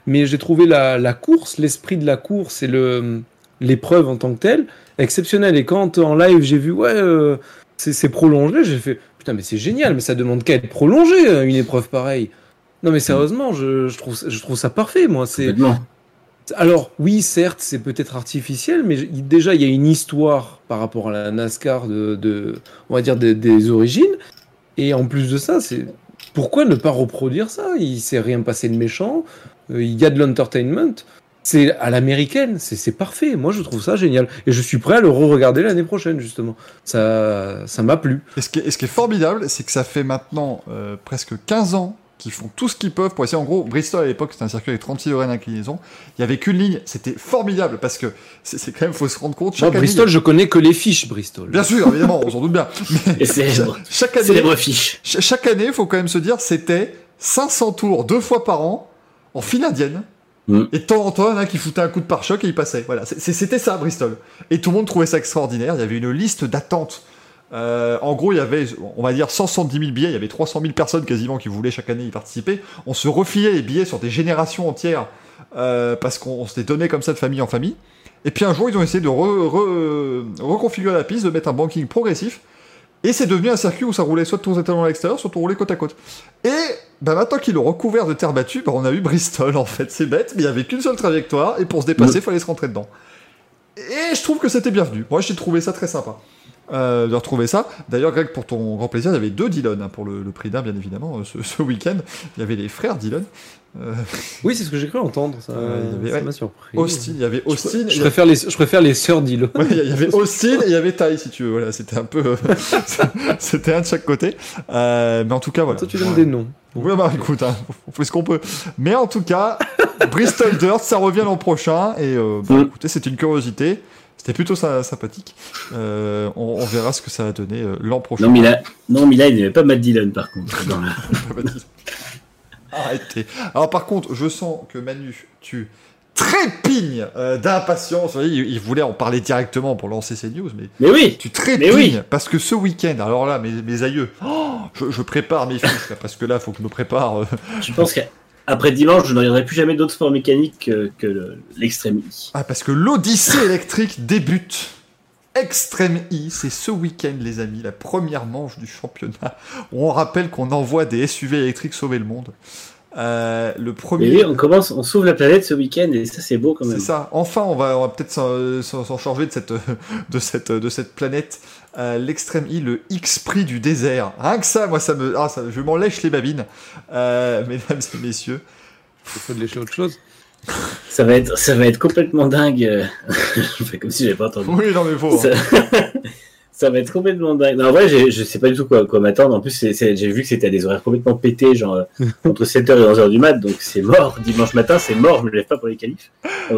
Mais j'ai trouvé la, la course, l'esprit de la course et le l'épreuve en tant que telle exceptionnel. Et quand en live, j'ai vu Ouais, euh, c'est prolongé, j'ai fait Putain, mais c'est génial, mais ça demande qu'à être prolongé, euh, une épreuve pareille. Non, mais sérieusement, je, je, trouve, ça- je trouve ça parfait, moi. C'est alors oui, certes, c'est peut-être artificiel, mais déjà il y a une histoire par rapport à la NASCAR de, de- on va dire des, des origines, et en plus de ça, c'est pourquoi ne pas reproduire ça? Il s'est rien passé de méchant, euh, il y a de l'entertainment, c'est à l'américaine, c'est c'est parfait. Moi, je trouve ça génial, et je suis prêt à le re-regarder l'année prochaine justement. Ça, ça m'a plu. Et ce qui est, et ce qui est formidable, c'est que ça fait maintenant euh, presque 15 ans qu'ils font tout ce qu'ils peuvent pour essayer. En gros, Bristol à l'époque, c'était un circuit avec 36 degrés d'inclinaison. Il y avait qu'une ligne. C'était formidable parce que c'est c'est quand même, faut se rendre compte. Moi, Chaque année, Bristol, je connais que les fiches Bristol. Bien sûr, évidemment, on s'en doute bien. Mais Et c'est chaque année, célèbre fiche. ch- chaque année, faut quand même se dire, c'était 500 tours deux fois par an en file indienne. Mm. Et de temps en temps, il y en a qui foutaient un coup de pare-choc et il passait. Voilà, c'était ça, Bristol. Et tout le monde trouvait ça extraordinaire. Il y avait une liste d'attente. Euh, en gros, il y avait, on va dire, 170 000 billets. Il y avait 300 000 personnes quasiment qui voulaient chaque année y participer. On se refilait les billets sur des générations entières euh, parce qu'on on s'était donné comme ça de famille en famille. Et puis un jour, ils ont essayé de re- re- reconfigurer la piste, de mettre un banking progressif. Et c'est devenu un circuit où ça roulait soit étalons à l'extérieur, soit on roulait côte à côte. Et bah maintenant qu'ils l'ont recouvert de terre battue, bah on a eu Bristol en fait. C'est bête, mais il y avait qu'une seule trajectoire et pour se dépasser, il fallait se rentrer dedans. Et je trouve que c'était bienvenu. Moi, j'ai trouvé ça très sympa. euh, de retrouver ça. D'ailleurs, Greg, pour ton grand plaisir, il y avait deux Dylan hein, pour le, le prix d'un, bien évidemment, euh, ce, ce week-end. Il y avait les frères Dylan. Euh, Oui, c'est ce que j'ai cru entendre. Ça Ouais, il y avait- ça ouais. m'a surpris. Austin, il y avait Austin. Je y préfère les, je préfère les sœurs Dylan. Ouais, il y avait Austin et il y avait Ty, si tu veux. Voilà, c'était un peu. c'était un de chaque côté. Euh, mais en tout cas, voilà. Toi, tu donnes des noms. Oui, bah écoute, hein, on fait ce qu'on peut. Mais en tout cas, Bristol Dirt, ça revient l'an prochain. Et euh, bah, Mm. écoutez, c'est une curiosité. C'était plutôt sy- sympathique. Euh, on, on verra ce que ça va donner euh, l'an prochain. Non, mais là, non, mais là, il n'y avait pas Matt Dillon, par contre. dans la- Arrêtez. Alors par contre, je sens que Manu, tu trépignes euh, d'impatience. Il, il voulait en parler directement pour lancer ses news, mais Mais oui, tu trépignes Mais oui. parce que ce week-end, alors là, mes, mes aïeux, oh, je, je prépare mes fiches là, parce que là, faut que je me prépare. euh, je pense qu'après dimanche, je ne regarderai plus jamais d'autres sports mécaniques que, que le- l'extrême. Ah, parce que l'Odyssée électrique débute. Extreme E, c'est ce week-end, les amis, la première manche du championnat. Où on rappelle qu'on envoie des SUV électriques sauver le monde. Euh, le Mais premier. oui, on commence, on sauve la planète ce week-end et ça, c'est beau quand même. C'est ça. Enfin, on va, on va peut-être s'en charger de cette, de cette, de cette planète. Euh, L'extrême I, le X prix du désert. Rien que ça, moi, ça me, ah, ça, je m'en lèche les babines, euh, mesdames et messieurs. Il faut de lécher autre chose. Ça va être, ça va être complètement dingue. euh. je fais comme si j'avais pas entendu. Oui, non mais faut. Ça... ça va être complètement dingue. Non, en vrai, je sais pas du tout quoi, quoi m'attendre. En plus, j'ai vu que c'était à des horaires complètement pétés, genre euh, entre 7h et 11h du mat, donc c'est mort. Dimanche matin, c'est mort, je me lève pas pour les qualifs.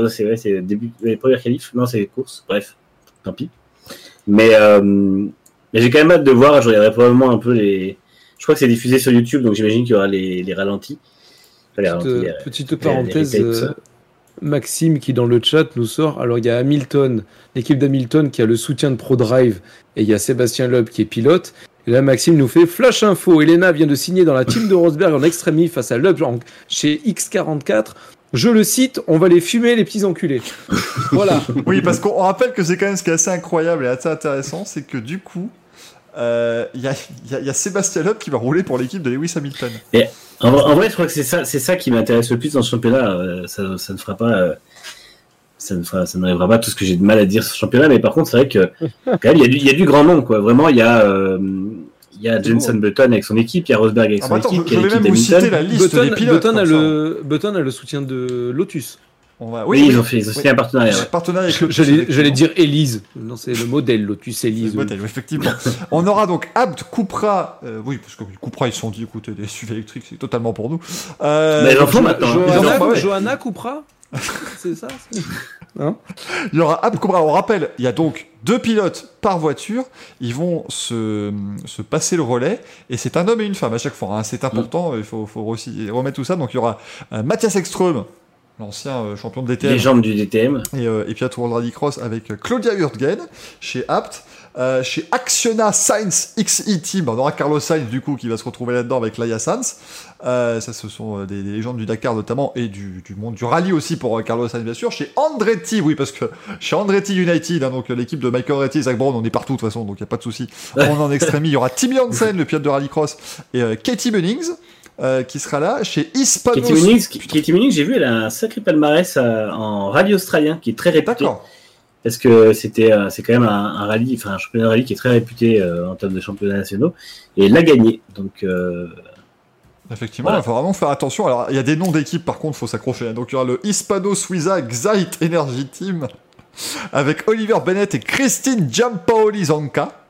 C'est vrai, c'est le début, les premières qualifs. Non, c'est les courses. Bref, tant pis. Mais, euh, mais j'ai quand même hâte de voir. Je regarderai probablement un peu les. Je crois que c'est diffusé sur YouTube, donc j'imagine qu'il y aura les, les ralentis. Petite, parenthèse, euh, Maxime qui dans le chat nous sort. Alors il y a Hamilton, l'équipe d'Hamilton qui a le soutien de ProDrive et il y a Sébastien Loeb qui est pilote. Et là Maxime nous fait flash info. Elena vient de signer dans la team de Rosberg en extrémie face à Loeb chez X44. Je le cite, on va les fumer les petits enculés. voilà. Oui, parce qu'on on rappelle que c'est quand même ce qui est assez incroyable et assez intéressant, c'est que du coup, euh, y, y il y a Sébastien Loeb qui va rouler pour l'équipe de Lewis Hamilton. En, vrai- en vrai, je crois que c'est ça, c'est ça qui m'intéresse le plus dans ce championnat. Euh, ça, ça ne fera pas, euh, ça ne fera, ça n'arrivera pas tout ce que j'ai de mal à dire sur ce championnat. Mais par contre, c'est vrai que quand même, il y a du, il y a du grand nom, quoi. Vraiment, il y a, euh, il y a C'est Jenson bon. Button avec son équipe, il y a Rosberg avec Ah, son attends, équipe, il y a l'équipe même vous citer d'Hamilton. la liste Button, des pilotes. Button a le, Button a le soutien de Lotus. On va- Oui, ils ont fait, ils ont signé oui. un partenariat. ouais. Partenariat avec Lotus, J'allais effectivement. j'allais dire Elise. Non, c'est le modèle Lotus Elise. le modèle, oui, effectivement. On aura donc Abt, Cupra, euh, oui, parce que Cupra, ils se sont dit, écoutez, les SUV électriques, c'est totalement pour nous. Euh, Mais ils en font maintenant. hein. Johanna. Johanna Cupra C'est ça c'est- Il y aura Abt, Cupra, on rappelle, il y a donc deux pilotes par voiture. Ils vont se, se passer le relais et c'est un homme et une femme à chaque fois. hein. C'est important, il faut, faut aussi remettre tout ça. Donc il y aura euh, Mathias Ekström, l'ancien euh, champion de DTM, Légende du DTM. et, euh, et puis à Tour de Rallycross avec euh, Claudia Hurtgen chez Apt. Euh, chez Actiona Science XE Team, on aura Carlos Sainz du coup qui va se retrouver là-dedans avec Laia Sanz. Euh, ça, ce sont des, des légendes du Dakar notamment et du, du monde du rallye aussi pour euh, Carlos Sainz bien sûr. Chez Andretti, oui parce que chez Andretti United, hein, donc l'équipe de Michael Andretti et Zach Brown, on est partout de toute façon, donc il y a pas de souci. On est en extrémie, il y aura Timmy Hansen, le pilote de rallycross, et Katie Bunnings. Euh, qui sera là chez Hispano. Katie Munich, j'ai vu, elle a un sacré palmarès euh, en rallye australien qui est très réputé. Parce que c'était, euh, c'est quand même un, un rallye, enfin un championnat de rallye qui est très réputé en termes de championnats nationaux. Et elle l'a gagné. Donc, Effectivement, Voilà. il faut vraiment faire attention. Alors, il y a des noms d'équipes, par contre, faut s'accrocher. Donc, il y aura le Hispano Suiza Xite Energy Team avec Oliver Bennett et Christine Giampaoli Zanca.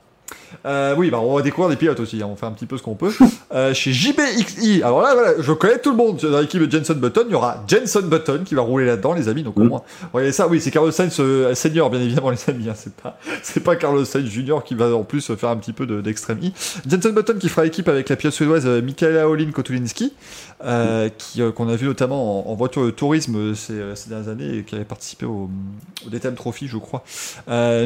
Euh, oui, bah, on va découvrir des pilotes aussi. hein. On fait un petit peu ce qu'on peut. Euh, chez JBXI, alors là, voilà, je connais tout le monde. Dans l'équipe de Jenson Button, il y aura Jenson Button qui va rouler là-dedans, les amis. Donc, au Mm. moins, regardez ça. Oui, c'est Carlos Sainz euh, senior, bien évidemment, les amis. hein. C'est pas, c'est pas Carlos Sainz junior qui va en plus faire un petit peu de- d'extrême I. Jenson Button qui fera équipe avec la pilote suédoise Michaela Olin Kotulinski, euh, qui qu'on a vu notamment en, en voiture de tourisme ces, ces dernières années et qui avait participé au, au DTM Trophy, je crois.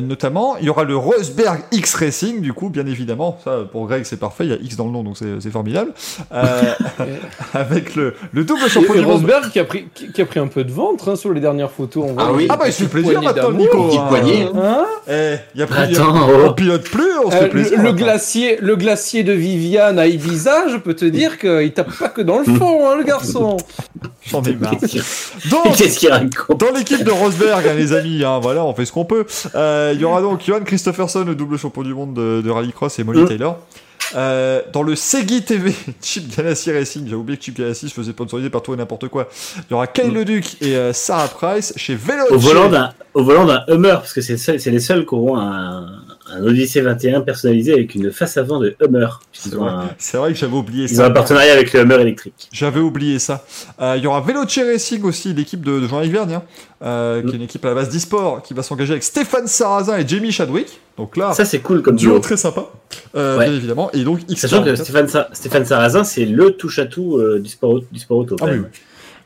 Notamment, il y aura le Rosberg X Racing, du coup, bien évidemment. Ça, pour Greg, c'est parfait. Il y a X dans le nom, donc c'est formidable. Euh, avec le, le double champion monde. Rosberg qui a, pris, qui, qui a pris un peu de ventre hein, sur les dernières photos. On voit Ah oui. Ah bah, il se fait plaisir maintenant. Nico. Petite hein. poignée. Hein Eh, il y a plus, il y a- Attends, on oh. pilote plus, on se Euh, fait le, plaisir. le maintenant. glacier, le glacier de Viviane à Ibiza, je peux te dire qu'il tape pas que dans le fond, hein, le garçon. J'en ai marre. Donc, Dans l'équipe de Rosberg, hein, les amis, hein, voilà, on fait ce qu'on peut. Euh, Il y aura donc Johan Christopherson, le double champion du monde de, de rallycross, et Molly Mm. Taylor. Euh, dans le Segui TV, Chip Ganassi Racing, j'ai oublié que Chip Ganassi se faisait sponsoriser par tout et n'importe quoi. Il y aura Kyle Mm. Leduc et euh, Sarah Price chez Veloce. Au volant d'un, Hummer, parce que c'est, le seul- c'est les seuls qui auront un, un Odyssey 21 personnalisé avec une face avant de Hummer. C'est Ils vrai. un, C'est vrai que j'avais oublié ils ont un ça. partenariat avec le Hummer électrique. J'avais oublié ça. Euh, Il y aura Veloce Racing aussi, l'équipe de, de Jean-Yves Vergne, hein, euh, qui est une équipe à la base d'e-sport, qui va s'engager avec Stéphane Sarrazin et Jamie Chadwick. Donc là, Ça, c'est cool comme duo duo. très sympa, euh, Ouais. bien évidemment. Et donc, X Sachant que Stéphane, Sa- Stéphane Sarrazin, c'est le touche-à-tout euh, du, sport, du sport auto. Ah oui.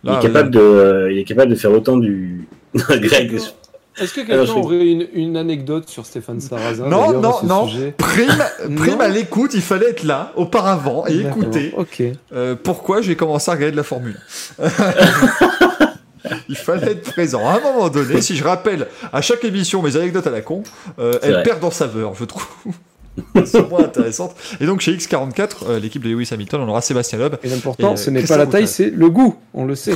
Il, est Là, capable de, euh, il est capable de faire autant du. Greg, Est-ce que quelqu'un je- aurait une, une anecdote sur Stéphane Sarrazin Non, non, non. sujet? Prime, prime Non. à l'écoute, il fallait être là auparavant et écouter Ok. euh, pourquoi j'ai commencé à regarder de la Formule? il fallait être présent. À un moment donné, si je rappelle à chaque émission mes anecdotes à la con, euh, C'est elles vrai. perdent en saveur, je trouve. Elles sont moins intéressantes. Et donc chez X44, euh, l'équipe de Lewis Hamilton, on aura Sébastien Loeb. Et l'important, ce n'est pas la taille, c'est le goût. On le sait.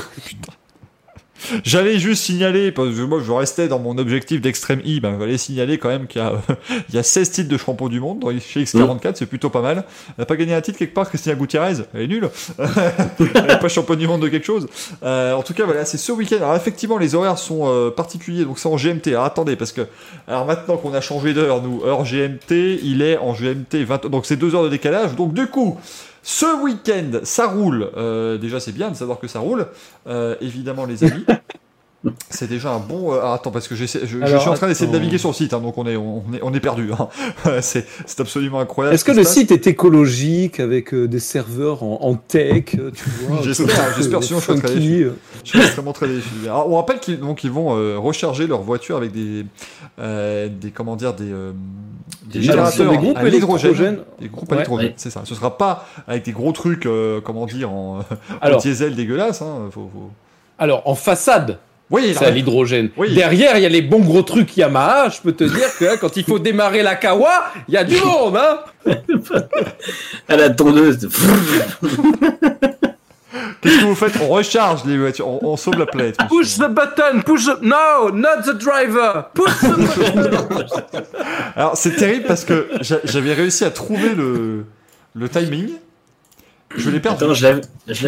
J'allais juste signaler, parce que moi je restais dans mon objectif d'Extreme E, ben, j'allais signaler quand même qu'il y, a, il y a 16 titres de champion du monde dans, chez X44, c'est plutôt pas mal. Elle n'a pas gagné un titre quelque part, Christina Gutiérrez, elle est nulle. elle n'est pas championne du monde de quelque chose. Euh, en tout cas, voilà, c'est ce week-end. Alors effectivement, les horaires sont euh, particuliers, donc c'est en GMT. Alors attendez, parce que alors maintenant qu'on a changé d'heure, nous, heure GMT, il est en GMT 20, donc c'est deux heures de décalage. Donc du coup, ce week-end, ça roule. Euh, déjà, c'est bien de savoir que ça roule. Euh, évidemment, les amis. C'est déjà un bon. euh, ah, attends, parce que je, suis en train d'essayer de naviguer sur le site, hein, donc on est, on est, on est perdu. hein. c'est c'est absolument incroyable. Est-ce que le site est écologique avec euh, des serveurs en, en tech euh, tu vois, J'espère, j'espère, sinon je euh. Je suis extrêmement très déçu. On rappelle qu'ils donc, ils vont euh, recharger leur voiture avec des, euh, des comment dire, des, euh, des Des générateurs des groupes à l'hydrogène. électrogènes. Des groupes à Ouais. l'hydrogène, Ouais. c'est ça. Ce sera pas avec des gros trucs, euh, comment dire, en, diesel dégueulasse. Hein, faut, faut- alors, en façade, Oui, c'est à l'hydrogène. Oui. Derrière, il y a les bons gros trucs Yamaha. Je peux te dire que hein, quand il faut démarrer la Kawa, il y a du monde, hein à la tondeuse. de- Qu'est-ce que vous faites? On recharge les voitures, on, on sauve la planète. Push the button, push the... No, not the driver. Push the button. Alors c'est terrible parce que j'a- j'avais réussi à trouver le, le timing. Je l'ai perdu. Attends, je l'avais, aussi.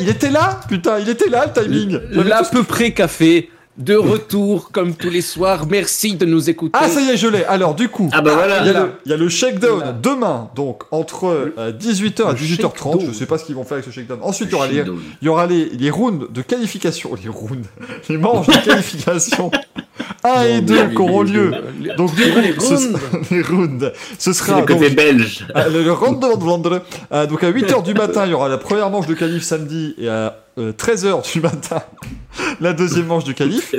il était là, putain, il était là le timing. L'à peu près café. De retour, comme tous les soirs. Merci de nous écouter. Ah ça y est, je l'ai. Alors du coup, Ah bah voilà. il y, a le, il y a le shakedown Là. demain, donc entre euh, 18h à Le 18h30. shakedown. Je sais pas ce qu'ils vont faire avec ce shakedown. Ensuite, il y aura les, il y aura les, les rounds de qualification. Les rounds. Les manches de qualification 1 et 2 qui auront lieu. Donc du les rounds. les rounds. Ce sera le côté belge. euh, le, round de Vlandre. Euh, donc à 8h du matin, il y aura la première manche de qualif samedi et à 13h du matin, la deuxième manche du qualif.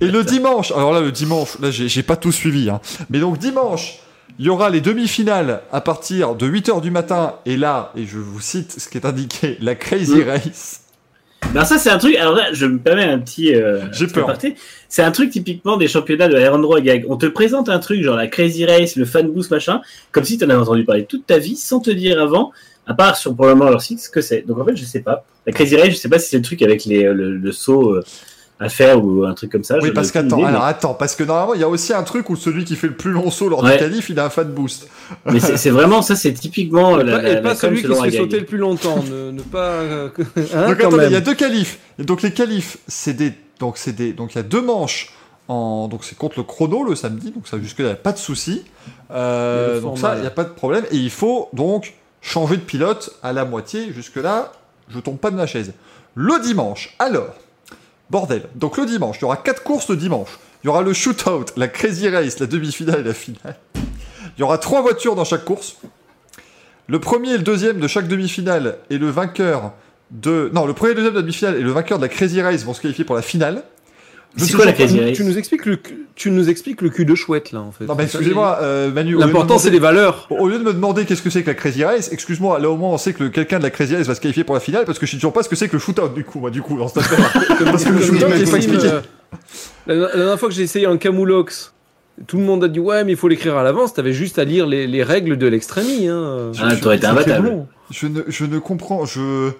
Et le dimanche, alors là le dimanche, là j'ai j'ai pas tout suivi, hein. mais donc dimanche, il y aura les demi-finales à partir de 8h du matin, et là, et je vous cite ce qui est indiqué, la Crazy Mm. Race. Ben ça c'est un truc. Alors là, je me permets un petit. euh, J'ai peur. C'est un truc typiquement des championnats de Aérodro Gag. On te présente un truc genre la Crazy Race, le Fan Boost machin, comme si tu en avais entendu parler toute ta vie sans te dire avant, à part sur pour le moment leur site ce que c'est. Donc en fait, je sais pas. La Crazy Race, je sais pas si c'est le truc avec les, le, le saut euh, à faire ou un truc comme ça. Oui, je- parce qu'attends, alors attends, parce que normalement il y a aussi un truc où celui qui fait le plus long saut lors Ouais. du qualif, il a un fan boost. Mais, c'est vraiment ça, c'est typiquement Et la, pas, la- et la pas com celui qui se fait sauter le plus longtemps. ne, ne pas. hein, donc attendez, il y a deux qualifs. Et donc les qualifs, c'est des, donc c'est des, donc il y a deux manches. En, donc c'est contre le chrono le samedi, donc ça jusque là, pas de souci. Euh, donc ça, il n'y a pas de problème. Et il faut donc changer de pilote à la moitié. Jusque là, je tombe pas de ma chaise. Le dimanche, alors, bordel. Donc le dimanche, il y aura quatre courses le dimanche. Il y aura le shootout, la crazy race, la demi-finale et la finale. Il y aura trois voitures dans chaque course. Le premier et le deuxième de chaque demi-finale et le vainqueur de. Non, le premier et le deuxième de la demi-finale et le vainqueur de la Crazy Race vont se qualifier pour la finale. C'est quoi la Crazy tu, Race tu nous expliques le, tu nous expliques le cul de chouette là en fait. Non, mais excusez-moi, euh, Manu. L'important c'est les valeurs. Au lieu de me demander qu'est-ce que c'est que la Crazy Race, excuse-moi, là au moins on sait que quelqu'un de la Crazy Race va se qualifier pour la finale parce que je sais toujours pas ce que c'est que le shootout du coup, moi du coup, dans cette affaire. parce que le shootout, est pas expliqué. euh, la, la dernière fois que j'ai essayé un Camoulox, tout le monde a dit ouais mais il faut l'écrire à l'avance. T'avais juste à lire les, les règles de l'extrémie. Hein. Ah, t'aurais été imbattable. bon. Je ne, je ne comprends, je.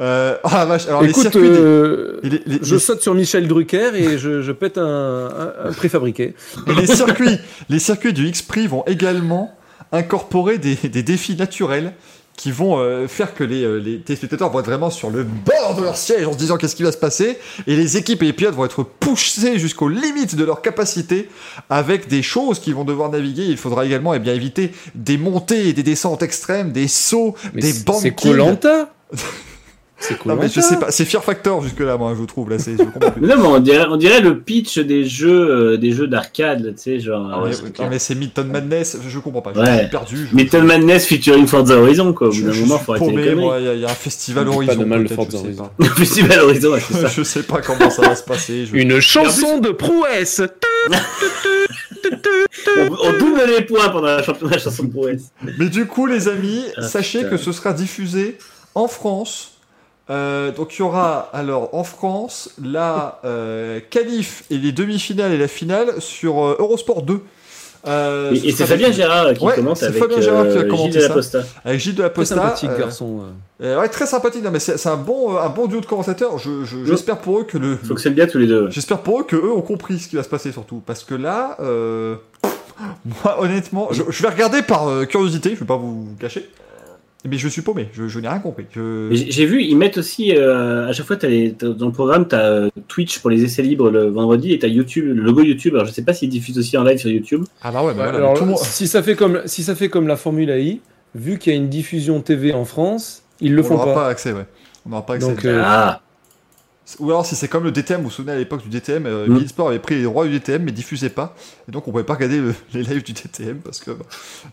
Euh... Ah la vache, alors les circuits. euh, et les- les- je les- saute sur Michel Drucker et je, je pète un, préfabriqué. Les circuits, les circuits du X-Prix vont également incorporer des, des défis naturels qui vont euh, faire que les, les téléspectateurs vont être vraiment sur le bord de leur siège en se disant qu'est-ce qui va se passer et les équipes et les pilotes vont être poussés jusqu'aux limites de leur capacité avec des choses qu'ils vont devoir naviguer. Il faudra également eh bien, éviter des montées et des descentes extrêmes, des sauts, Mais des bandes C'est Colanta. C'est Non mais je sais pas, c'est Fear Factor jusque là moi je trouve là c'est je comprends plus. Mais non, mais on dirait, on dirait le pitch des jeux, euh, des jeux d'arcade, là, tu sais, genre. Ah ouais, Mais- c'est non clair. mais c'est Midtown Madness, je, je comprends pas, Ouais. suis perdu. Je, Metal Madness featuring Forza Horizon, quoi. Au je, bout d'un je moment, suis faut arrêter les paumé, conneries. moi, il y, a- il y a un festival Pas Horizon. de mal, peut-être, Forza je sais Horizon. pas. Le Festival Horizon, ouais, c'est ça. je sais pas comment ça va se passer. Je... Une chanson de prouesse. On, on double les points pendant la championnat de chanson de prouesse. Mais du coup, les amis, Ah, sachez putain. que ce sera diffusé en France. Euh, donc il y aura alors en France la euh, qualif et les demi-finales et la finale sur euh, Eurosport 2. Euh, Et, et c'est Fabien Gérard qui Ouais, commente c'est avec Fabien Gérard qui a euh, commenté Gilles ça. Avec Gilles de la Très Posta. sympathique euh, garçon. euh. euh, ouais, très sympathique. Non, mais c'est c'est un bon, un bon duo de commentateurs. Je- je- J'espère pour eux que le, Fonctionne bien tous les deux. J'espère pour eux que eux ont compris ce qui va se passer surtout, parce que là, euh, moi honnêtement, je, je vais regarder par euh, curiosité, je vais pas vous cacher, mais je suis paumé, je, je n'ai rien compris. Je... J'ai vu, ils mettent aussi, euh, à chaque fois, t'as les- t'as- dans le programme, tu as Twitch pour les essais libres le vendredi et tu as YouTube, le logo YouTube. Alors je sais pas s'ils diffusent aussi en live sur YouTube. Ah bah ouais, bah voilà, alors, tout le monde- si ça fait comme si ça fait comme la Formule AI, vu qu'il y a une diffusion TV en France, ils le on font n'aura pas. pas accès, ouais. On n'aura pas accès. Donc, euh, Ah, Ou alors si c'est comme le DTM, vous vous souvenez à l'époque du DTM, euh, Mm. Sport avait pris les droits du DTM mais diffusait pas, et donc on pouvait pas regarder le- les lives du DTM parce que bah,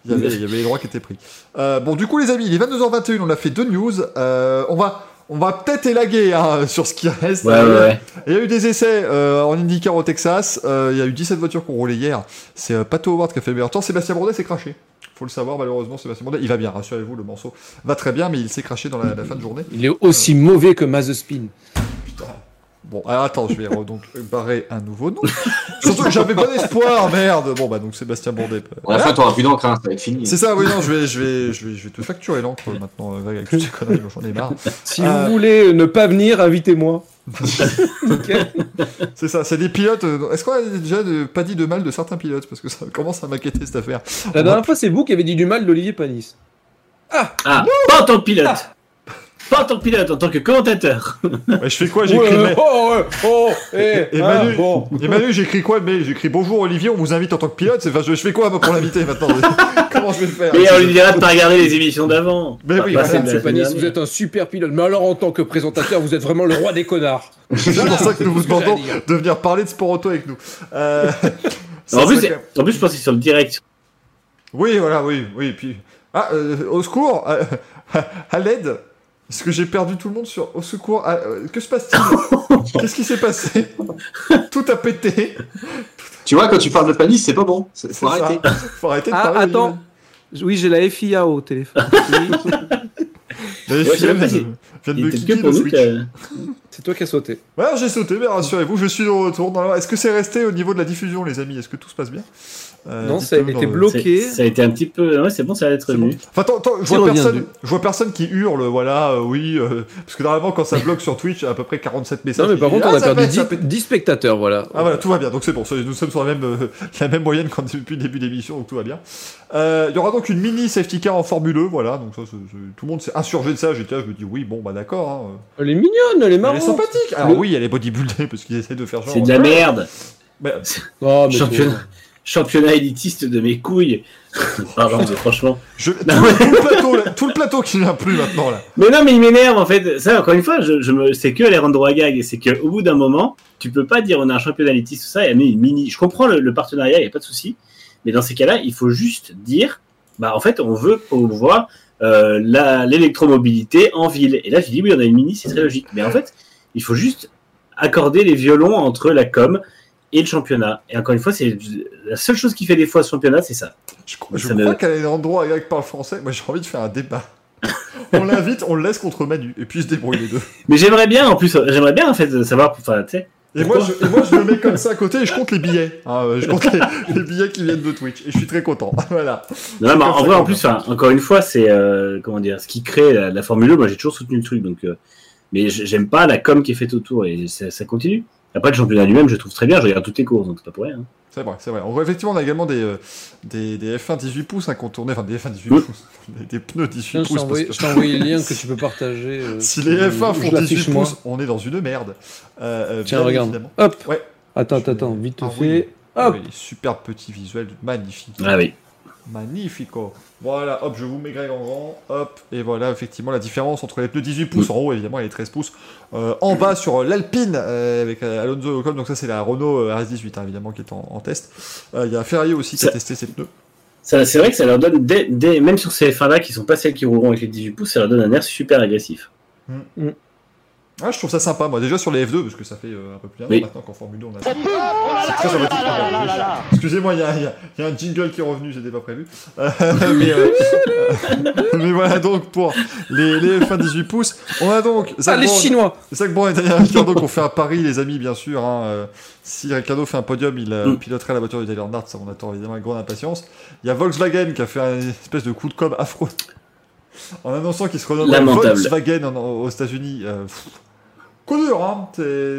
il, y avait, les droits qui étaient pris. Euh, bon du coup les amis, il est 22h21, on a fait deux news, Euh, on va on va peut-être élaguer hein, sur ce qui reste. ouais, ouais, ouais. Il y a eu des essais euh, en IndyCar au Texas. Euh, il y a eu 17 voitures qui ont roulé hier. C'est euh, Pato Howard qui a fait le meilleur temps. Sébastien Bourdet s'est craché. Faut le savoir, malheureusement, Sébastien Bourdet. Il va bien, rassurez-vous, le morceau va très bien, mais il s'est craché dans la, la fin de journée. Il est aussi mauvais que Mazespin. Bon, alors attends, je vais donc barrer un nouveau nom. Surtout que j'avais bon espoir, merde. Bon, bah donc Sébastien Bourdet. Bon, à la Voilà. fin, t'auras plus d'encre, hein, ça va être fini. C'est ça, oui, non, je vais, je vais, je vais, je vais te facturer l'encre maintenant, euh, avec toutes ces conneries, j'en ai marre. Si Euh, vous voulez ne pas venir, invitez-moi. Ok. C'est ça, c'est des pilotes. euh, Est-ce qu'on a déjà de- pas dit de mal de certains pilotes? Parce que ça commence à m'inquiéter cette affaire. La dernière fois, c'est vous qui avez dit du mal d'Olivier Panis. Ah, pas en tant que pilote. Pas en tant que pilote, en tant que commentateur. Ouais, je fais quoi J'ai Ouais, le oh, ouais, oh, Et, et ah, Manu, bon. et Manu, j'ai écrit quoi le mail J'ai écrit bonjour Olivier, on vous invite en tant que pilote. Enfin, je, je fais quoi moi, pour l'inviter maintenant? Comment je vais faire? Mais on lui dira de pas regarder les émissions d'avant. Mais oui, voilà, de Panis, vous êtes un super pilote. Mais alors, en tant que présentateur, vous êtes vraiment le roi des connards. C'est pour ça que nous vous demandons de venir parler de sport auto avec nous. Euh, En plus, même- en plus, je pense que c'est sur le direct. Oui, voilà, oui, oui. Puis... Ah, euh, au secours, euh, à l'aide. Est-ce que j'ai perdu tout le monde sur au secours ah, euh, Que se passe-t-il Qu'est-ce qui s'est passé Tout a pété. Tu vois, quand tu parles de Panis, c'est pas bon. C'est Faut arrêter. ça. Faut arrêter de Ah, parler. attends. Oui, j'ai la FIA au téléphone. Oui. Les Ouais, si- de- était kicker le Switch. C'est toi qui as sauté. Ouais, j'ai sauté, mais rassurez-vous, je suis de retour. dans la- Est-ce que c'est resté au niveau de la diffusion, les amis? Est-ce que tout se passe bien? Euh, non, ça a été bloqué. Ça a été un petit peu. Ouais, c'est bon, ça va être bon. Enfin, attends, attends, je vois, personne, je vois personne qui hurle, voilà, euh, oui, euh, parce que normalement, quand ça bloque sur Twitch, à peu près 47 messages. Non, mais par contre, on Ah, a perdu pète, 10, ça pète. 10 spectateurs, voilà. Ah voilà, tout va bien, donc c'est bon, ça- nous sommes sur la même, euh, la même moyenne quand depuis le début de l'émission, donc tout va bien. Euh, Il y aura donc une mini safety car en Formule 1, voilà, donc ça, tout le monde s'est insurgé de ça, j'étais là, je me dis oui, bon, bah d'accord, hein. Elle est mignonne, elle est elle est marrante. sympathique. Alors Le- oui, elle est bodybuildée, parce qu'ils essaient de faire genre... C'est de la merde. Mais- Oh, mais Championnat. Championnat élitiste de mes couilles. Pardon, mais franchement. je- tout, le plateau, là, tout le plateau qui vient plus maintenant, là. Mais non, mais il m'énerve en fait. Ça, encore une fois, je, je me... c'est que les rendre à gag. C'est qu'au bout d'un moment, tu peux pas dire on a un championnat élitiste, tout ça, et amener une mini. Je comprends le, le partenariat, il n'y a pas de souci. Mais dans ces cas-là, il faut juste dire bah, en fait, on veut promouvoir euh, l'électromobilité en ville. Et là, je dis oui, on a une mini, c'est très logique. Mais en fait, il faut juste accorder les violons entre la com et le championnat. Et encore une fois, c'est la seule chose qui fait des fois ce championnat, c'est ça. Je, crois- je Ça crois me- qu'elle est endroit Greg parle français. Moi, j'ai envie de faire un débat. on l'invite, on le laisse contre Manu, et puis ils se débrouillent les deux. Mais j'aimerais bien, en plus, j'aimerais bien en fait savoir, enfin, tu sais. Et moi, je, et moi, je le mets comme ça à côté et je compte les billets. hein, euh, je compte les, les billets qui viennent de Twitch. Et je suis très content. voilà. Non, mais comme en vrai, en plus, enfin, encore une fois, c'est euh, comment dire, ce qui crée la, la Formule 1. Moi, j'ai toujours soutenu le truc, donc. euh, mais j'aime pas la com qui est faite autour et ça, ça continue. Après, le championnat lui-même, je trouve très bien. Je regarde toutes les courses, donc c'est pas pour rien. hein. C'est vrai, c'est vrai. Vrai, effectivement, on a également des, euh, des, des F1 18 pouces qu'on tournait. Enfin, des F1 18 Oui. pouces. Des, des pneus 18 Tiens, je t'ai pouces. parce envoyé, que- je t'ai envoyé le lien que tu peux partager. euh, Si les F1 je font 18 l'affiche, moi. pouces, on est dans une merde. Euh, Tiens, bien regarde. évidemment. Hop. Ouais. Attends, Je attends, vais- attends, vite Ah fait. oui. Hop. Oui, super petit visuel, magnifique. Ah oui. Magnifico. Voilà, hop, je vous mets Greg en grand. Hop, et voilà, effectivement, la différence entre les pneus 18 pouces en haut, évidemment, et les 13 pouces euh, en bas sur l'Alpine euh, avec euh, Alonso Ocon. Donc, ça, c'est la Renault euh, RS18, hein, évidemment, qui est en, en test. Euh, Il y a Ferrari aussi qui a Ça- testé ses pneus. Ça, c'est vrai que ça leur donne, des, des- même sur ces F1 là qui sont pas celles qui rouleront avec les 18 pouces, ça leur donne un air super agressif. Ah, je trouve ça sympa, moi, déjà sur les F2, parce que ça fait euh, un peu plus d'un an Oui. maintenant qu'en Formule 2, on a C'est très sympathique. Excusez-moi, il y a, y y un jingle qui est revenu, c'était pas prévu. Euh, mais, euh, mais voilà donc pour les, les F1 18 pouces. On a donc Ah, Zach les Brown- Chinois Zach Brown et Daniel Ricciardo qui ont fait un pari, les amis, bien sûr. hein, si Ricciardo fait un podium, il Mm. piloterait la voiture de Daniel Earnhardt, ça on attend évidemment avec grande impatience. Il y a Volkswagen qui a fait un espèce de coup de com affreux en annonçant qu'il se Lamentable. Volkswagen en- aux États-Unis. Euh, dur, hein.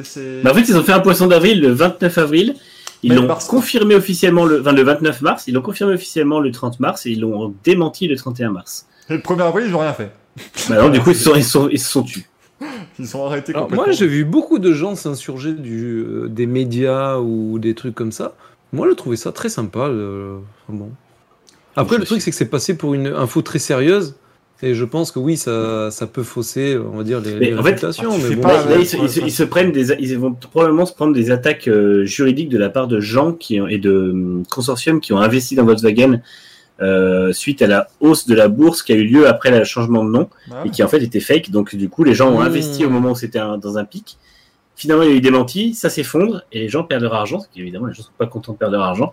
C'est. Bah, en fait, ils ont fait un poisson d'avril le 29 avril. Ils l'ont confirmé officiellement le, enfin, le 29 mars. Ils l'ont confirmé officiellement le 30 mars et ils l'ont démenti le 31 mars. Et le 1er avril, ils n'ont rien fait. Bah, alors, du coup, ils se sont, ils sont, ils se sont tus. Ils sont arrêtés Alors, complètement. moi, j'ai vu beaucoup de gens s'insurger du, euh, des médias ou des trucs comme ça. Moi, je trouvais ça très sympa. enfin bon. Après, Je le truc, c'est que c'est passé pour une info très sérieuse. Et je pense que oui, ça, ça peut fausser, on va dire, les, Mais les en fait, réputations. ah, tu mais fais bon, pas, Là, là, ouais, ils, se, ouais, ils se- ouais. ils se prennent des, ils vont probablement se prendre des attaques euh, juridiques de la part de gens qui ont, et de euh, consortiums qui ont investi dans Volkswagen euh, suite à la hausse de la bourse qui a eu lieu après le changement de nom Voilà. et qui en fait était fake. Donc du coup, les gens ont Mmh. investi au moment où c'était dans un pic. Finalement, il y a eu démenti, ça s'effondre et les gens perdent leur argent. Parce qu'évidemment, les gens sont pas contents de perdre leur argent.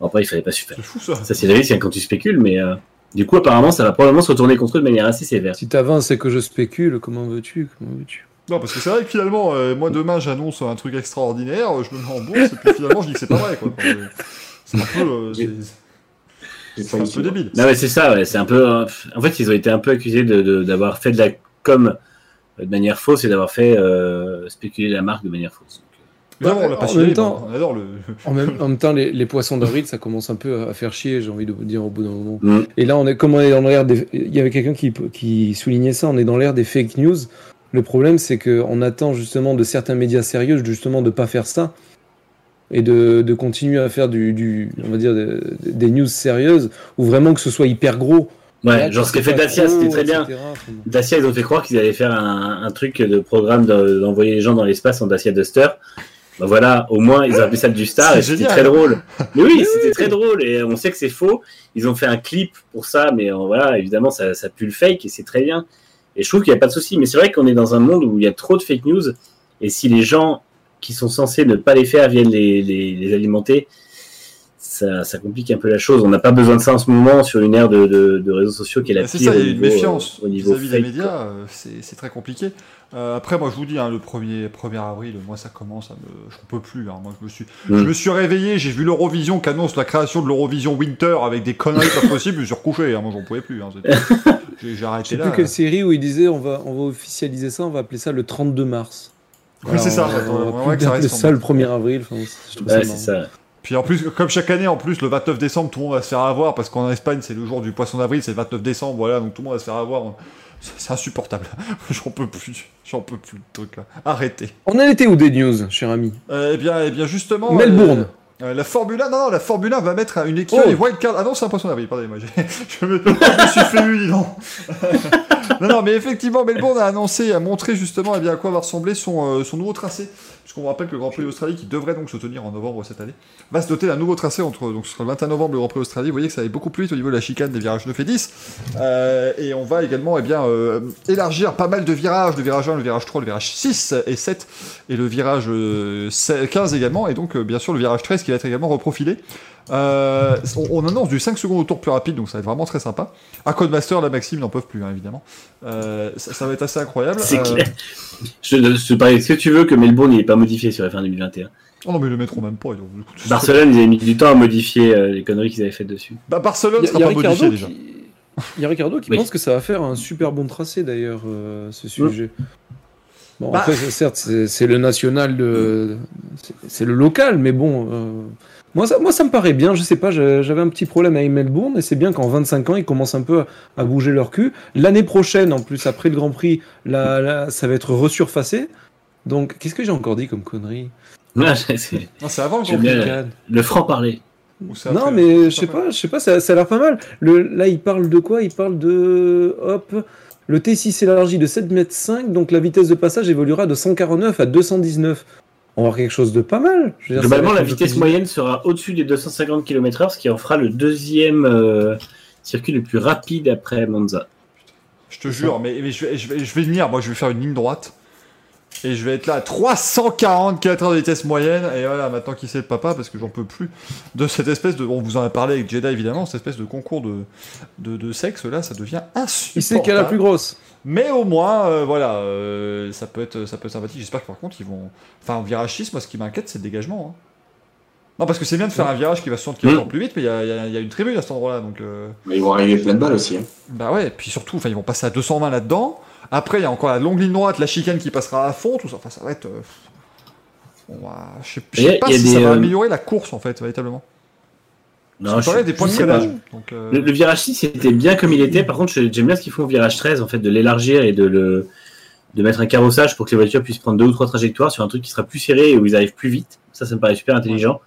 Bon, après, il fallait pas super. C'est fou ça. Ça, c'est la vie, c'est quand tu spécules, mais euh, du coup, apparemment, ça va probablement se retourner contre eux de manière assez sévère. Si t'avances et que je spécule, comment veux-tu Comment veux-tu Non, parce que c'est vrai que finalement, euh, moi demain j'annonce un truc extraordinaire, je me mets en bourse, et puis finalement je dis que c'est pas vrai, quoi. Enfin, c'est un peu, euh, c'est- un peu débile. Non, mais c'est ça, ouais, c'est un peu. euh, En fait, ils ont été un peu accusés de- de- d'avoir fait de la com de manière fausse et d'avoir fait euh, spéculer la marque de manière fausse. Évidemment, on l'a en pas même temps- on adore le. En même, en même temps, les, les poissons d'avril, ça commence un peu à faire chier, j'ai envie de vous dire au bout d'un moment. Mm. Et là, on est, comme on est dans l'ère des. Il y avait quelqu'un qui, qui soulignait ça, on est dans l'ère des fake news. Le problème, c'est qu'on attend justement de certains médias sérieux, justement, de pas faire ça. et de, de continuer à faire du, du on va dire de- de- des news sérieuses ou vraiment que ce soit hyper gros. Ouais, Là, genre ce qu'a fait Dacia, c'était très bien. etc. Dacia, ils ont fait croire qu'ils allaient faire un, un truc de programme de- d'envoyer les gens dans l'espace en Dacia Duster. Bah voilà, au moins ils ont appelé ça du star et c'était très drôle. Mais oui, c'était très drôle et on sait que c'est faux. Ils ont fait un clip pour ça, mais euh, voilà, évidemment ça, ça pue le fake et c'est très bien. Et je trouve qu'il n'y a pas de souci. Mais c'est vrai qu'on est dans un monde où il y a trop de fake news et si les gens qui sont censés ne pas les faire viennent les, les, les alimenter, ça, ça complique un peu la chose. On n'a pas besoin de ça en ce moment sur une ère de, de, de réseaux sociaux qui est la Bah, C'est pire ça, au il y a une méfiance au niveau vis-à-vis des médias, euh, c'est très compliqué. Euh, après, moi, je vous dis, hein, le 1er, 1er avril, moi, ça commence à me. Je peux plus. hein. Moi, je me suis, Mm. je me suis réveillé, j'ai vu l'Eurovision qui annonce la création de l'Eurovision Winter avec des conneries pas possibles, je me suis recouché. Hein. Moi, j'en pouvais plus. hein. J'ai j'ai Je arrêté sais là. plus quelle série où il disait on va, on va officialiser ça, on va appeler ça le 32 mars. Oui, c'est ça, on, ouais, on ouais, va ouais, plus que ça le 1er avril. Enfin, je trouve c'est ça. Puis en plus, comme chaque année, en plus, le 29 décembre, tout le monde va se faire avoir parce qu'en Espagne, c'est le jour du poisson d'avril, c'est le 29 décembre, voilà, donc tout le monde va se faire avoir. C'est insupportable. J'en peux plus. J'en peux plus de truc là. Arrêtez. On en était où des news, cher ami? Euh, eh bien, eh bien, justement. Melbourne. euh, euh, la Formule 1, non, non, la Formule 1 va mettre une écurie Oh. wildcard. Ah non, c'est un poisson d'avril, pardonnez-moi. Je me, je me suis fait dis donc. non, non, mais effectivement, Melbourne a annoncé, a montré justement eh bien, à quoi va ressembler son, euh, son nouveau tracé. Puisqu'on vous rappelle que le Grand Prix d'Australie, qui devrait donc se tenir en novembre cette année, va se doter d'un nouveau tracé entre. Donc ce sera le 21 novembre le Grand Prix d'Australie. Vous voyez que ça va beaucoup plus vite au niveau de la chicane des virages 9 et 10. Euh, et on va également eh bien, euh, élargir pas mal de virages, le virage 1, le virage 3, le virage 6 et 7, et le virage euh, 15 également, et donc euh, bien sûr le virage 13 qui va être également reprofilé. Euh, on, on annonce du 5 secondes au tour plus rapide, donc ça va être vraiment très sympa. À Codemaster, la Maxime n'en peuvent plus, hein, évidemment. Euh, ça, ça va être assez incroyable. C'est Euh, clair. Je te, je te parie ce que tu veux que Melbourne n'est pas modifié sur la fin 2021. Oh non, mais ils le mettront même pas. Barcelone, ils avaient mis du temps à modifier euh, les conneries qu'ils avaient faites dessus. Bah, Barcelone Il y a, sera il y a pas modifié Ricardo déjà. qui, il y a Ricardo qui Oui. pense que ça va faire un super bon tracé d'ailleurs, euh, ce sujet. Bon, Bah. après, certes, c'est le national, de, c'est- c'est le local, mais bon, euh, moi, ça, moi ça me paraît bien. Je sais pas, j'avais un petit problème avec Melbourne et c'est bien qu'en 25 ans, ils commencent un peu à, à bouger leur cul. L'année prochaine, en plus, après le Grand Prix, là, là, ça va être resurfacé. Donc, qu'est-ce que j'ai encore dit comme connerie? Non, c'est avant le Grand Prix. le franc-parler. Non, mais je sais pas, je sais pas, ça, ça a l'air pas mal. Le, là, il parle de quoi? Il parle de. Hop. Le T6 élargi de 7 mètres 5, donc la vitesse de passage évoluera de 149 à 219. On va avoir quelque chose de pas mal. Je veux dire, ça Globalement, la vitesse plus- moyenne sera au-dessus des 250 km/h, ce qui en fera le deuxième euh, circuit le plus rapide après Monza. Je te jure, mais, mais je, vais, je, vais, je vais venir, moi je vais faire une ligne droite. Et je vais être là à 340 km de vitesse moyenne. Et voilà, maintenant qui c'est le papa, parce que j'en peux plus de cette espèce de. On vous en a parlé avec Jedi évidemment, cette espèce de concours de, de, de sexe là, ça devient insupportable. Il sait qu'elle est la plus grosse. Mais au moins, euh, voilà, euh, ça, peut être, ça peut être sympathique. J'espère que par contre, ils vont. Enfin, en virage 6, moi ce qui m'inquiète, c'est le dégagement. hein. Non, parce que c'est bien de faire un virage qui va 60 km Mm. plus vite, mais il y a, il y a- il y a une tribune à cet endroit-là. Donc. euh, Mais ils vont arriver plein de balles aussi. hein. bah ouais, puis surtout, enfin, ils vont passer à 220 là-dedans. Après, il y a encore la longue ligne droite, la chicane qui passera à fond, tout ça. Enfin, ça va être. euh, Je sais, a- sais pas si des, ça va euh, améliorer la course, en fait, véritablement. Non, je des points de. Donc, euh, Le, le virage 6 était bien comme il était. Par contre, j'aime bien ce qu'ils font au virage 13, en fait, de l'élargir et de le de mettre un carrossage pour que les voitures puissent prendre deux ou trois trajectoires sur un truc qui sera plus serré et où ils arrivent plus vite. Ça, ça me paraît super intelligent.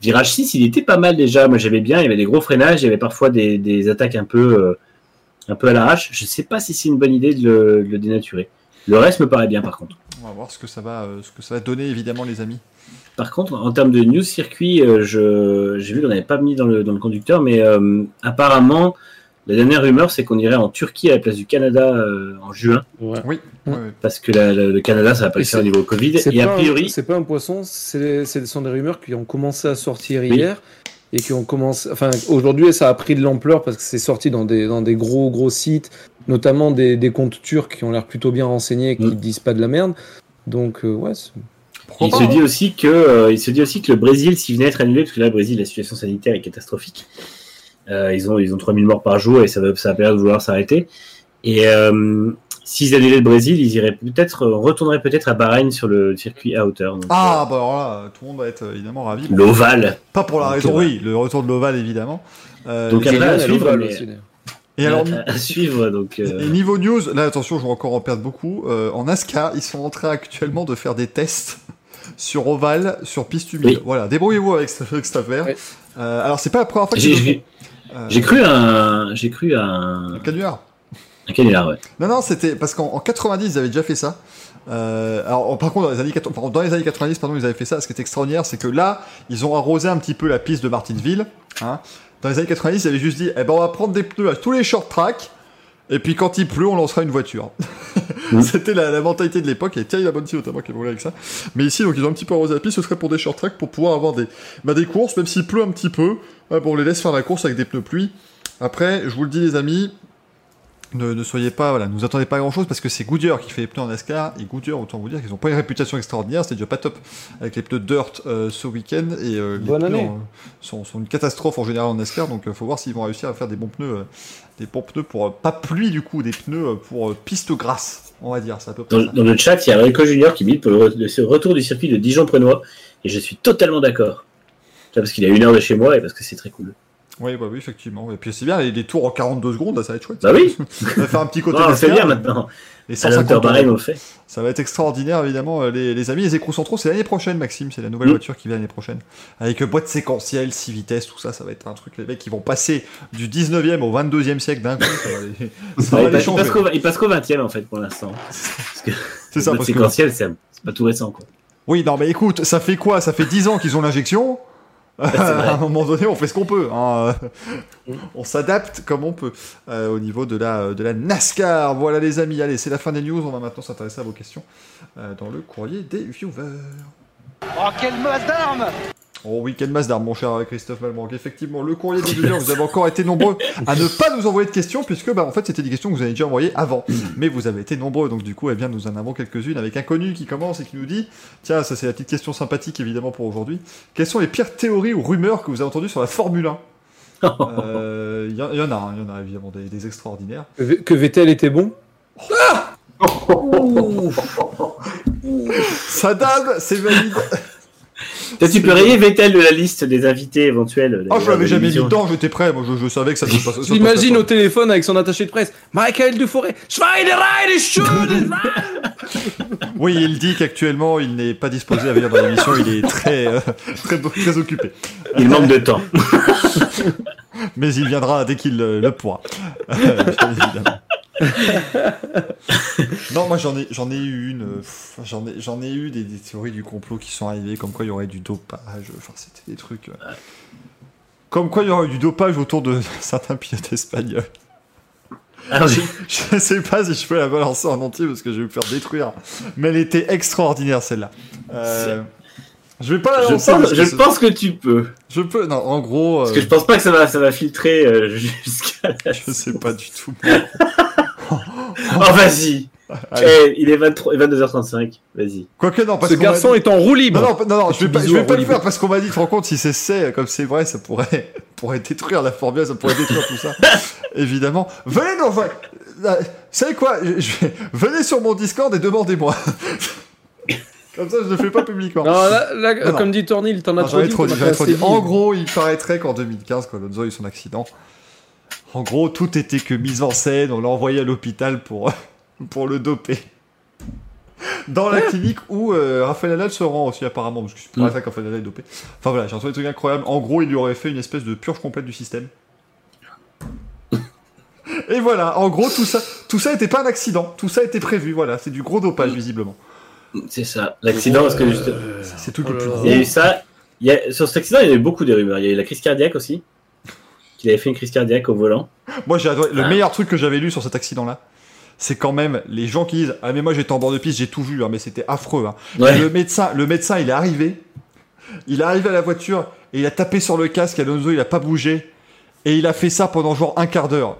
Virage 6, il était pas mal déjà. Moi, j'aimais bien. Il y avait des gros freinages. Il y avait parfois des, des attaques un peu, euh, un peu à l'arrache. Je sais pas si c'est une bonne idée de le, de le dénaturer. Le reste me paraît bien, par contre. On va voir ce que ça va, euh, ce que ça va donner, évidemment, les amis. Par contre, en termes de news circuit, euh, je, j'ai vu qu'on n'avait pas mis dans le, dans le conducteur, mais euh, apparemment, la dernière rumeur, c'est qu'on irait en Turquie à la place du Canada euh, en juin, Ouais. Oui. Parce que la- la- le Canada, ça va pas Et le faire au niveau Covid. C'est Et a pas un- priori, c'est pas un poisson, c'est ce sont des rumeurs qui ont commencé à sortir Oui. hier et qui ont commencé. Enfin, aujourd'hui, ça a pris de l'ampleur parce que c'est sorti dans des, dans des gros, gros sites, notamment des, des comptes turcs qui ont l'air plutôt bien renseignés et qui Mm. disent pas de la merde. Donc, euh, ouais. il pas, se hein dit aussi que, euh, il se dit aussi que le Brésil, s'il venait à être annulé, parce que là, le Brésil, la situation sanitaire est catastrophique. Euh, ils ont, ils ont 3000 morts par jour et ça va, ça pas l'air de vouloir s'arrêter. Et euh, s'ils annulaient le Brésil, ils iraient peut-être, euh, retourneraient peut-être à Bahreïn sur le circuit à hauteur. Donc, Ah, bah alors là, tout le monde va être euh, évidemment ravi. euh, l'ovale. Pas pour la Donc, raison, euh, oui, le retour de l'Oval, évidemment. Euh, Donc, après, à suivre, mais- aussi, et alors, à, à suivre. Donc, euh, Et niveau news, là attention, je vais encore en perdre beaucoup. Euh, en NASCAR, ils sont en train actuellement de faire des tests sur ovale, sur piste humide. Oui. Voilà, débrouillez-vous avec, ce- avec cette affaire. Euh, alors, c'est pas la première fois que J'ai c'est j'ai- j'ai cru à un, j'ai cru à un, un canular. Un canular, ouais. Non, non, c'était parce qu'en en 90, ils avaient déjà fait ça. Euh, alors, par contre, dans les, années, 80 pardon, dans les années 90, pardon, ils avaient fait ça. Ce qui est extraordinaire, c'est que là, ils ont arrosé un petit peu la piste de Martinsville. Hein. Dans les années 90, ils avaient juste dit, eh ben, on va prendre des pneus à tous les short tracks. Et puis quand il pleut, on lancera une voiture. C'était la, la mentalité de l'époque. Et Thierry Labonti notamment qui est avec ça. Mais ici, donc ils ont un petit peu arrosé la piste. Ce serait pour des short tracks pour pouvoir avoir des, bah, des courses, même s'il pleut un petit peu. bon, on les laisse faire la course avec des pneus pluie. Après, je vous le dis les amis, ne, ne soyez pas, voilà, ne vous attendez pas à grand chose parce que c'est Goodyear qui fait les pneus en NASCAR et Goodyear, autant vous dire qu'ils n'ont pas une réputation extraordinaire, c'était déjà pas top avec les pneus Dirt euh, ce week-end et euh, les Bonne pneus année. en- sont, sont une catastrophe en général en NASCAR donc il faut voir s'ils vont réussir à faire des bons pneus, euh, des bons pneus pour euh, pas pluie du coup, des pneus euh, pour euh, piste grasse, on va dire, c'est à peu près Dans, ça. dans le chat, il y a Rico Junior qui milite pour le, re- le retour du circuit de Dijon-Prenois, et je suis totalement d'accord. Parce qu'il à une heure de chez moi et parce que c'est très cool. Oui, bah oui, effectivement. Et puis c'est bien, les, les tours en 42 secondes, là, ça va être chouette. Bah oui. On va faire un petit côté Non, bien maintenant. la 150 hauteur barème, fait. Ça va être extraordinaire, évidemment, euh, les, les amis. Les écrous centraux, c'est l'année prochaine, Maxime. C'est la nouvelle Mm. voiture qui vient l'année prochaine. Avec euh, boîte séquentielle, 6 vitesses, tout ça, ça va être un truc. Les mecs, ils vont passer du 19e au 22e siècle d'un coup. Ça va les, ça Ouais, va il, les passe, il changer. passe qu'au, il passe qu'au 20 e en fait pour l'instant. Que C'est ça, parce que. séquentiel, c'est, c'est pas tout récent. Quoi. Oui, non, mais écoute, ça fait quoi? Ça fait 10 ans qu'ils ont l'injection. à un moment donné, on fait ce qu'on peut. hein. on s'adapte comme on peut euh, au niveau de la, de la NASCAR. Voilà, les amis. Allez, c'est la fin des news. On va maintenant s'intéresser à vos questions euh, dans le courrier des viewers. Oh, quelle masse d'armes Oh, week-end Mazda, mon cher Christophe Malmanque. Effectivement, le courrier des viewers, vous avez encore été nombreux à ne pas nous envoyer de questions, puisque, bah, en fait, c'était des questions que vous avez déjà envoyées avant. Mais vous avez été nombreux, donc du coup, eh bien, nous en avons quelques-unes avec un connu qui commence et qui nous dit Tiens, ça, c'est la petite question sympathique, évidemment, pour aujourd'hui. Quelles sont les pires théories ou rumeurs que vous avez entendues sur la Formule 1 Euh, Il y, en- il y en a, hein, il y en a évidemment des, des extraordinaires. Que Vettel était bon? Sadam, c'est valide tu peux rayer Vettel de la liste des invités éventuels. Oh, je d'ailleurs, l'avais jamais mis dedans, j'étais prêt, moi je, je savais que ça se passait. J'imagine au téléphone avec son attaché de presse. Michael Dufouré. Oui, il dit qu'actuellement il n'est pas disposé à venir dans l'émission, il est très, euh, très, très occupé. Il manque de temps. Mais il viendra dès qu'il euh, le pourra. Euh, bien évidemment. non, moi j'en ai, j'en ai eu une, euh, j'en ai, j'en ai eu des, des théories du complot qui sont arrivées, comme quoi il y aurait du dopage, enfin c'était des trucs. euh, Comme quoi il y aurait eu du dopage autour de certains pilotes espagnols. Alors, Je, je sais pas si je peux la balancer en entier parce que je vais me faire détruire. Mais elle était extraordinaire celle-là. Euh, je vais pas la je, lancer. parce pense, que je pense que tu peux. je peux. Non, en gros, Parce que je pense pas que ça va, ça va filtrer jusqu'à la... je sais pas du tout. Oh, vas-y. Eh, Il est 23, 22h35, vas-y. Quoique non, parce Ce garçon dit- est en roue libre. Non, non, non, non, je vais pas, je vais pas le faire parce qu'on m'a dit, tu te rends compte, si c'est c'est, comme c'est vrai, ça pourrait, pourrait détruire la Formule, ça pourrait détruire tout ça. Évidemment. Venez dans, enfin, euh, vous savez quoi, je, je vais- venez sur mon Discord et demandez-moi. comme ça, je ne le fais pas publiquement. Non, là, là, Non, non. comme dit Tornil, t'en as Non, trop dit. trop t'en dit, as fait trop dit. En gros, il paraîtrait qu'en 2015, quand Alonso a eu son accident, en gros, tout était que mise en scène, on l'a envoyé à l'hôpital pour, pour le doper. Dans la clinique où euh, Rafael Nadal se rend aussi apparemment, parce que c'est pas Mm. ça que Rafael Nadal est dopé. Enfin voilà, j'ai entendu des trucs incroyables. En gros, il lui aurait fait une espèce de purge complète du système. Et voilà, en gros, tout ça, tout ça n'était pas un accident, tout ça était prévu, voilà, c'est du gros dopage visiblement. C'est ça, l'accident, parce que juste... C'est tout oh le là plus gros. Il y a eu ça. Il y a... Sur cet accident, il y a eu beaucoup de rumeurs. Il y a eu la crise cardiaque aussi. Qu'il avait fait une crise cardiaque au volant. Moi, j'ai adoré. Le Ah. meilleur truc que j'avais lu sur cet accident-là, c'est quand même les gens qui disent Ah, mais moi j'étais en bord de piste, j'ai tout vu, hein, mais c'était affreux. hein. Ouais. Le, médecin, le médecin, il est arrivé. Il est arrivé à la voiture et il a tapé sur le casque. Alonso, il a pas bougé. Et il a fait ça pendant genre un quart d'heure.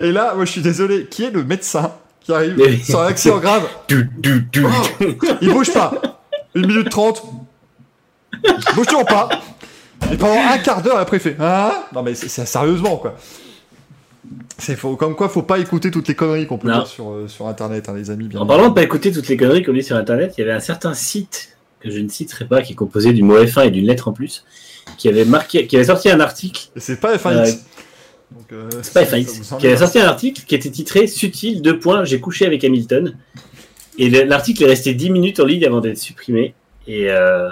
Et là, moi je suis désolé, qui est le médecin qui arrive Mais- sur un accident grave? Du, du, du. Il bouge pas. Une minute trente. Bouge toujours pas. Et pendant un quart d'heure, après, il fait Ah Non, mais c'est sérieusement, quoi. C'est faux. Comme quoi, faut pas écouter toutes les conneries qu'on peut Non. voir sur, euh, sur internet, hein, les amis. Bien En parlant de pas écouter toutes les conneries qu'on lit sur internet, il y avait un certain site que je ne citerai pas, qui est composé du mot F1 et d'une lettre en plus, qui avait marqué, qui avait sorti un article, c'est pas F1X. Euh, euh, c'est pas ça- F1X, ça vous semble qui avait sorti un article qui était titré Subtil, deux points, j'ai couché avec Hamilton. Et le- l'article est resté 10 minutes en ligne avant d'être supprimé. Et euh,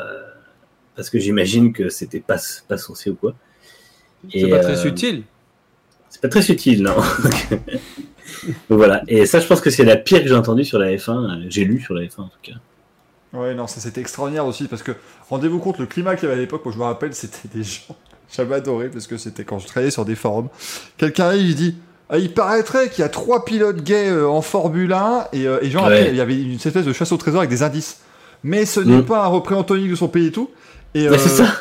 parce que j'imagine que c'était pas, pas censé ou quoi. C'est pas euh, très subtil. C'est pas très subtil, non. Donc voilà. Et ça, je pense que c'est la pire que j'ai entendue sur la F1. euh, J'ai lu sur la F1 en tout cas. Ouais, non, ça c'était extraordinaire aussi parce que rendez-vous compte, le climat qu'il y avait à l'époque, moi je me rappelle, c'était des gens. J'avais adoré parce que c'était quand je travaillais sur des forums. Quelqu'un arrive, il dit Ah, Il paraîtrait qu'il y a trois pilotes gays euh, en Formule 1 et, euh, et genre Ouais. après, il y avait une espèce de chasse au trésor avec des indices. Mais ce n'est Mm. pas un représentant unique de son pays et tout. Et, euh,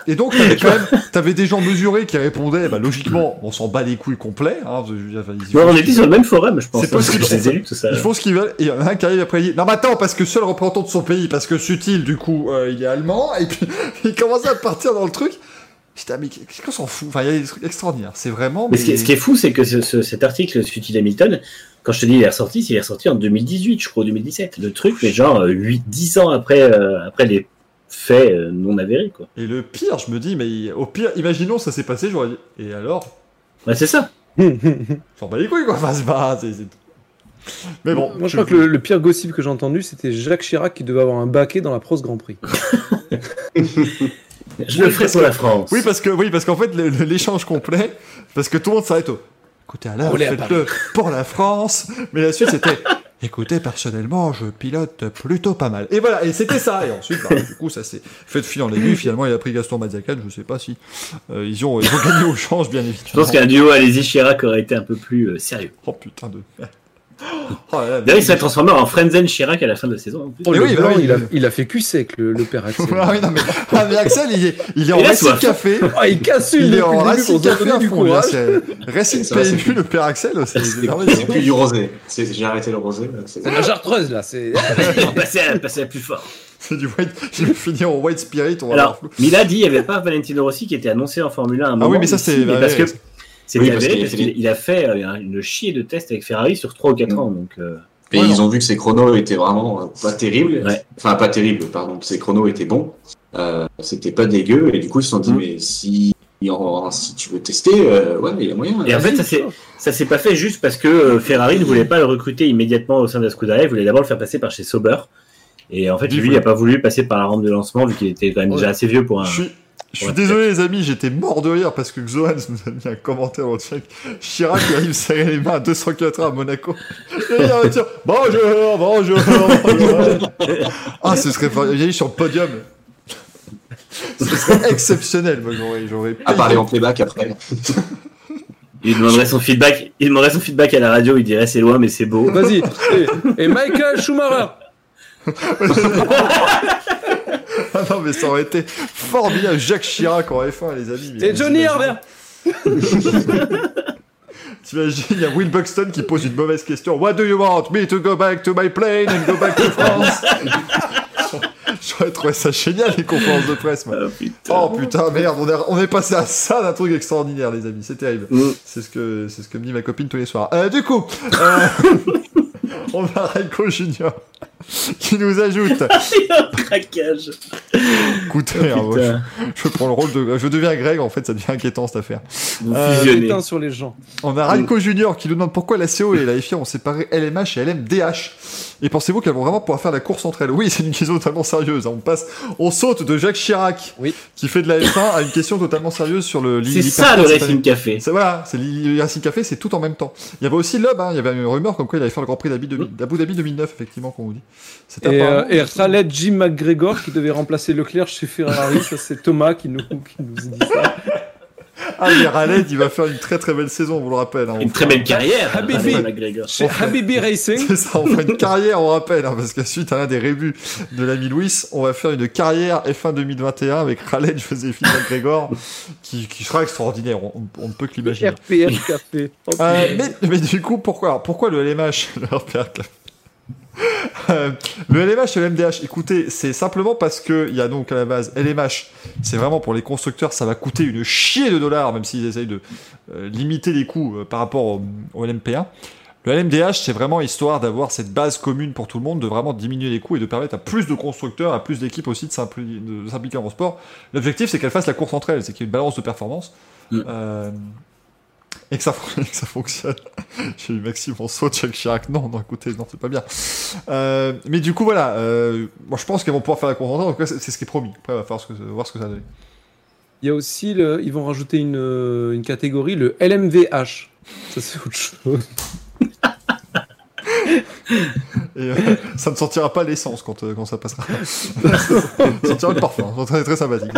et donc, t'avais quand même t'avais des gens mesurés qui répondaient, bah, logiquement, on s'en bat les couilles complets. Hein, ils- Non, on était sur le même forum, je pense. C'est possible. Tout ça. ils font ce qu'ils veulent, et il y en a un qui arrive après, il dit, non mais attends, parce que seul représentant de son pays, parce que Sutil, du coup, euh, il est allemand, et puis il commence à partir dans le truc. Putain, mais qu'est-ce qu'on s'en fout? Enfin, il y a des trucs extraordinaires, c'est vraiment... Mais ce qui, est- ce qui est fou, c'est que ce- ce- cet article sur Utile Hamilton, quand je te dis il est ressorti, il est ressorti en 2018, je crois, 2017. Le truc, mais genre 8-10 ans après, euh, après les faits euh, non avérés, quoi. Et le pire, je me dis, mais au pire, imaginons ça s'est passé, j'aurais dit, et alors? Ouais, c'est ça. S'en bat les couilles, quoi, enfin, c'est pas... Mais bon... Moi, je crois que le, le pire gossip que j'ai entendu, c'était Jacques Chirac qui devait avoir un baquet dans la Prost Grand Prix. Je le ferai pour la France. Oui, parce que oui, parce qu'en fait, l'échange complet, parce que tout le monde s'arrête au. Écoutez, alors, faites-le pour la France. Mais la suite, c'était. Écoutez, personnellement, je pilote plutôt pas mal. Et voilà, et c'était ça. Et ensuite, bah, du coup, ça s'est fait de fil en aiguille. Finalement, il a pris Gaston Maziacan. Je sais pas si euh, ils, ont, ils ont gagné au change, bien évidemment. Je pense qu'un duo Alési Chirac aurait été un peu plus euh, sérieux. Oh putain de. Oh D'ailleurs, il s'est transformé en Frenzen Chirac à la fin de la saison. en plus. Oh, Mais oui, bah il, a, il- il a fait cul sec, le, le père Axel. Ah oui, non, mais, ah, mais Axel, il est, il est en Racing. Café. Ah, il casse une Il est en Racing Café du courage. Racing c'est PMU, plus- le père Axel, c'est c'est C'est merveilleux. c'est plus du rosé. C'est- J'ai arrêté le rosé. c'est- C'est la chartreuse, là. C'est... Passer à, passer à plus fort. C'est du white. Je vais finir en white spirit. On va Alors, a dit, il n'y avait pas Valentino Rossi qui était annoncé en Formule 1 à un Ah moment. oui, mais ça, c'est- parce que c'était Oui, parce avéré qu'il a parce fait qu'il il a fait euh, une chier de tests avec Ferrari sur 3 ou 4 ans. Donc, euh, Et Ouais, ils non. ont vu que ses chronos étaient vraiment euh, pas terribles. Ouais. Enfin, pas terribles, pardon. Ses chronos étaient bons. Euh, C'était pas dégueu. Et du coup, ils se sont dit, Mhm. mais si, si tu veux tester, euh, ouais, il y a moyen. Et en fait, ça s'est ça s'est pas fait juste parce que Ferrari ne voulait pas le recruter immédiatement au sein de la Scuderia, il voulait d'abord le faire passer par chez Sauber. Et en fait, Il lui, il n'a pas voulu passer par la rampe de lancement vu qu'il était quand même Ouais. déjà assez vieux pour un. Je suis, je suis Ouais. désolé les amis, j'étais mort de rire parce que Xohan nous a mis un commentaire le chat. Chirac arrive serrer les mains à 204 heures à Monaco. Et il va dire bonjour, bonjour, bonjour. Ah, ce serait pas- il est sur le podium. Ce serait exceptionnel, moi j'aurais, j'aurais À parler en playback après. Il demanderait son feedback. Il demanderait son feedback à la radio. Il dirait c'est loin mais c'est beau. Vas-y. Et, et Michael Schumacher. Ah non, mais ça aurait été formidable. Jacques Chirac en F1, les amis. Et Johnny Herbert. T'imagines, il y a Will Buxton qui pose une mauvaise question. What do you want me to go back to my plane and go back to France? J'aurais trouvé ça génial, les conférences de presse, moi. Oh, putain. Oh putain, merde, on est, on est passé à ça d'un truc extraordinaire, les amis, c'est terrible. Mm. C'est ce que c'est ce que me dit ma copine tous les soirs. Euh, du coup, euh, on a Raiko Junior qui nous ajoute. Il a un craquage. Écoutez, hein, moi, Putain. je, je prends le rôle de, je deviens Greg, en fait, ça devient inquiétant cette affaire. Vous Euh, sur les gens. On a Raiko Junior qui nous demande pourquoi la CO et la FIA ont séparé LMH et LMDH. Et pensez-vous qu'elles vont vraiment pouvoir faire la course entre elles? Oui, c'est une question totalement sérieuse. hein. On passe, on saute de Jacques Chirac, Oui. qui fait de la F1, à une question totalement sérieuse sur le. C'est ça le. Racing Café. C'est voilà, c'est le Racing Café, c'est tout en même temps. Il y avait aussi Loeb, hein, il y avait une rumeur comme quoi il allait faire le Grand Prix d'Abu Mm. d'Abu Dhabi 2009, effectivement, qu'on vous dit. Et, euh, et Khaled Jim McGregor qui devait remplacer Leclerc chez Ferrari. Ça, c'est Thomas qui nous, qui nous dit ça. Ah, mais Raled, il va faire une très très belle saison, on vous le rappelle. hein. Une très belle carrière. Habibi. Racing McGregor. Chez Habibi Racing. C'est ça, on fera une carrière, on rappelle, hein, parce que suite à l'un des rébus de l'ami Louis, on va faire une carrière F1 2021 avec Khaled Joséphine McGregor, qui, qui sera extraordinaire, on, on ne peut que l'imaginer. RPR Café. Euh, mais, mais du coup, pourquoi, alors, pourquoi le LMH le RPR Café Euh, le LMH et le MDH, écoutez, c'est simplement parce que il y a donc à la base LMH, c'est vraiment pour les constructeurs, ça va coûter une chier de dollars, même s'ils essayent de euh, limiter les coûts euh, par rapport au, au LMP1. Le LMDH, c'est vraiment histoire d'avoir cette base commune pour tout le monde, de vraiment diminuer les coûts et de permettre à plus de constructeurs, à plus d'équipes aussi de s'impliquer en sport. L'objectif, c'est qu'elles fassent la course entre elles, c'est qu'il y ait une balance de performance. Mm. Et que ça, et que ça fonctionne. J'ai eu Maxime en saut, Jacques Chirac. Non, non, écoutez, non, c'est pas bien. Euh, mais du coup, voilà. Euh, moi, je pense qu'ils vont pouvoir faire la contente. En tout cas, c'est ce qui est promis. Après, on va falloir ce que- voir ce que ça donne. Il y a aussi, le, ils vont rajouter une, euh, une catégorie, le LMVH. Ça, c'est autre chose. Et euh, ça ne sentira pas l'essence quand, euh, quand ça passera. ça sentira le parfum. C'est très, très sympathique.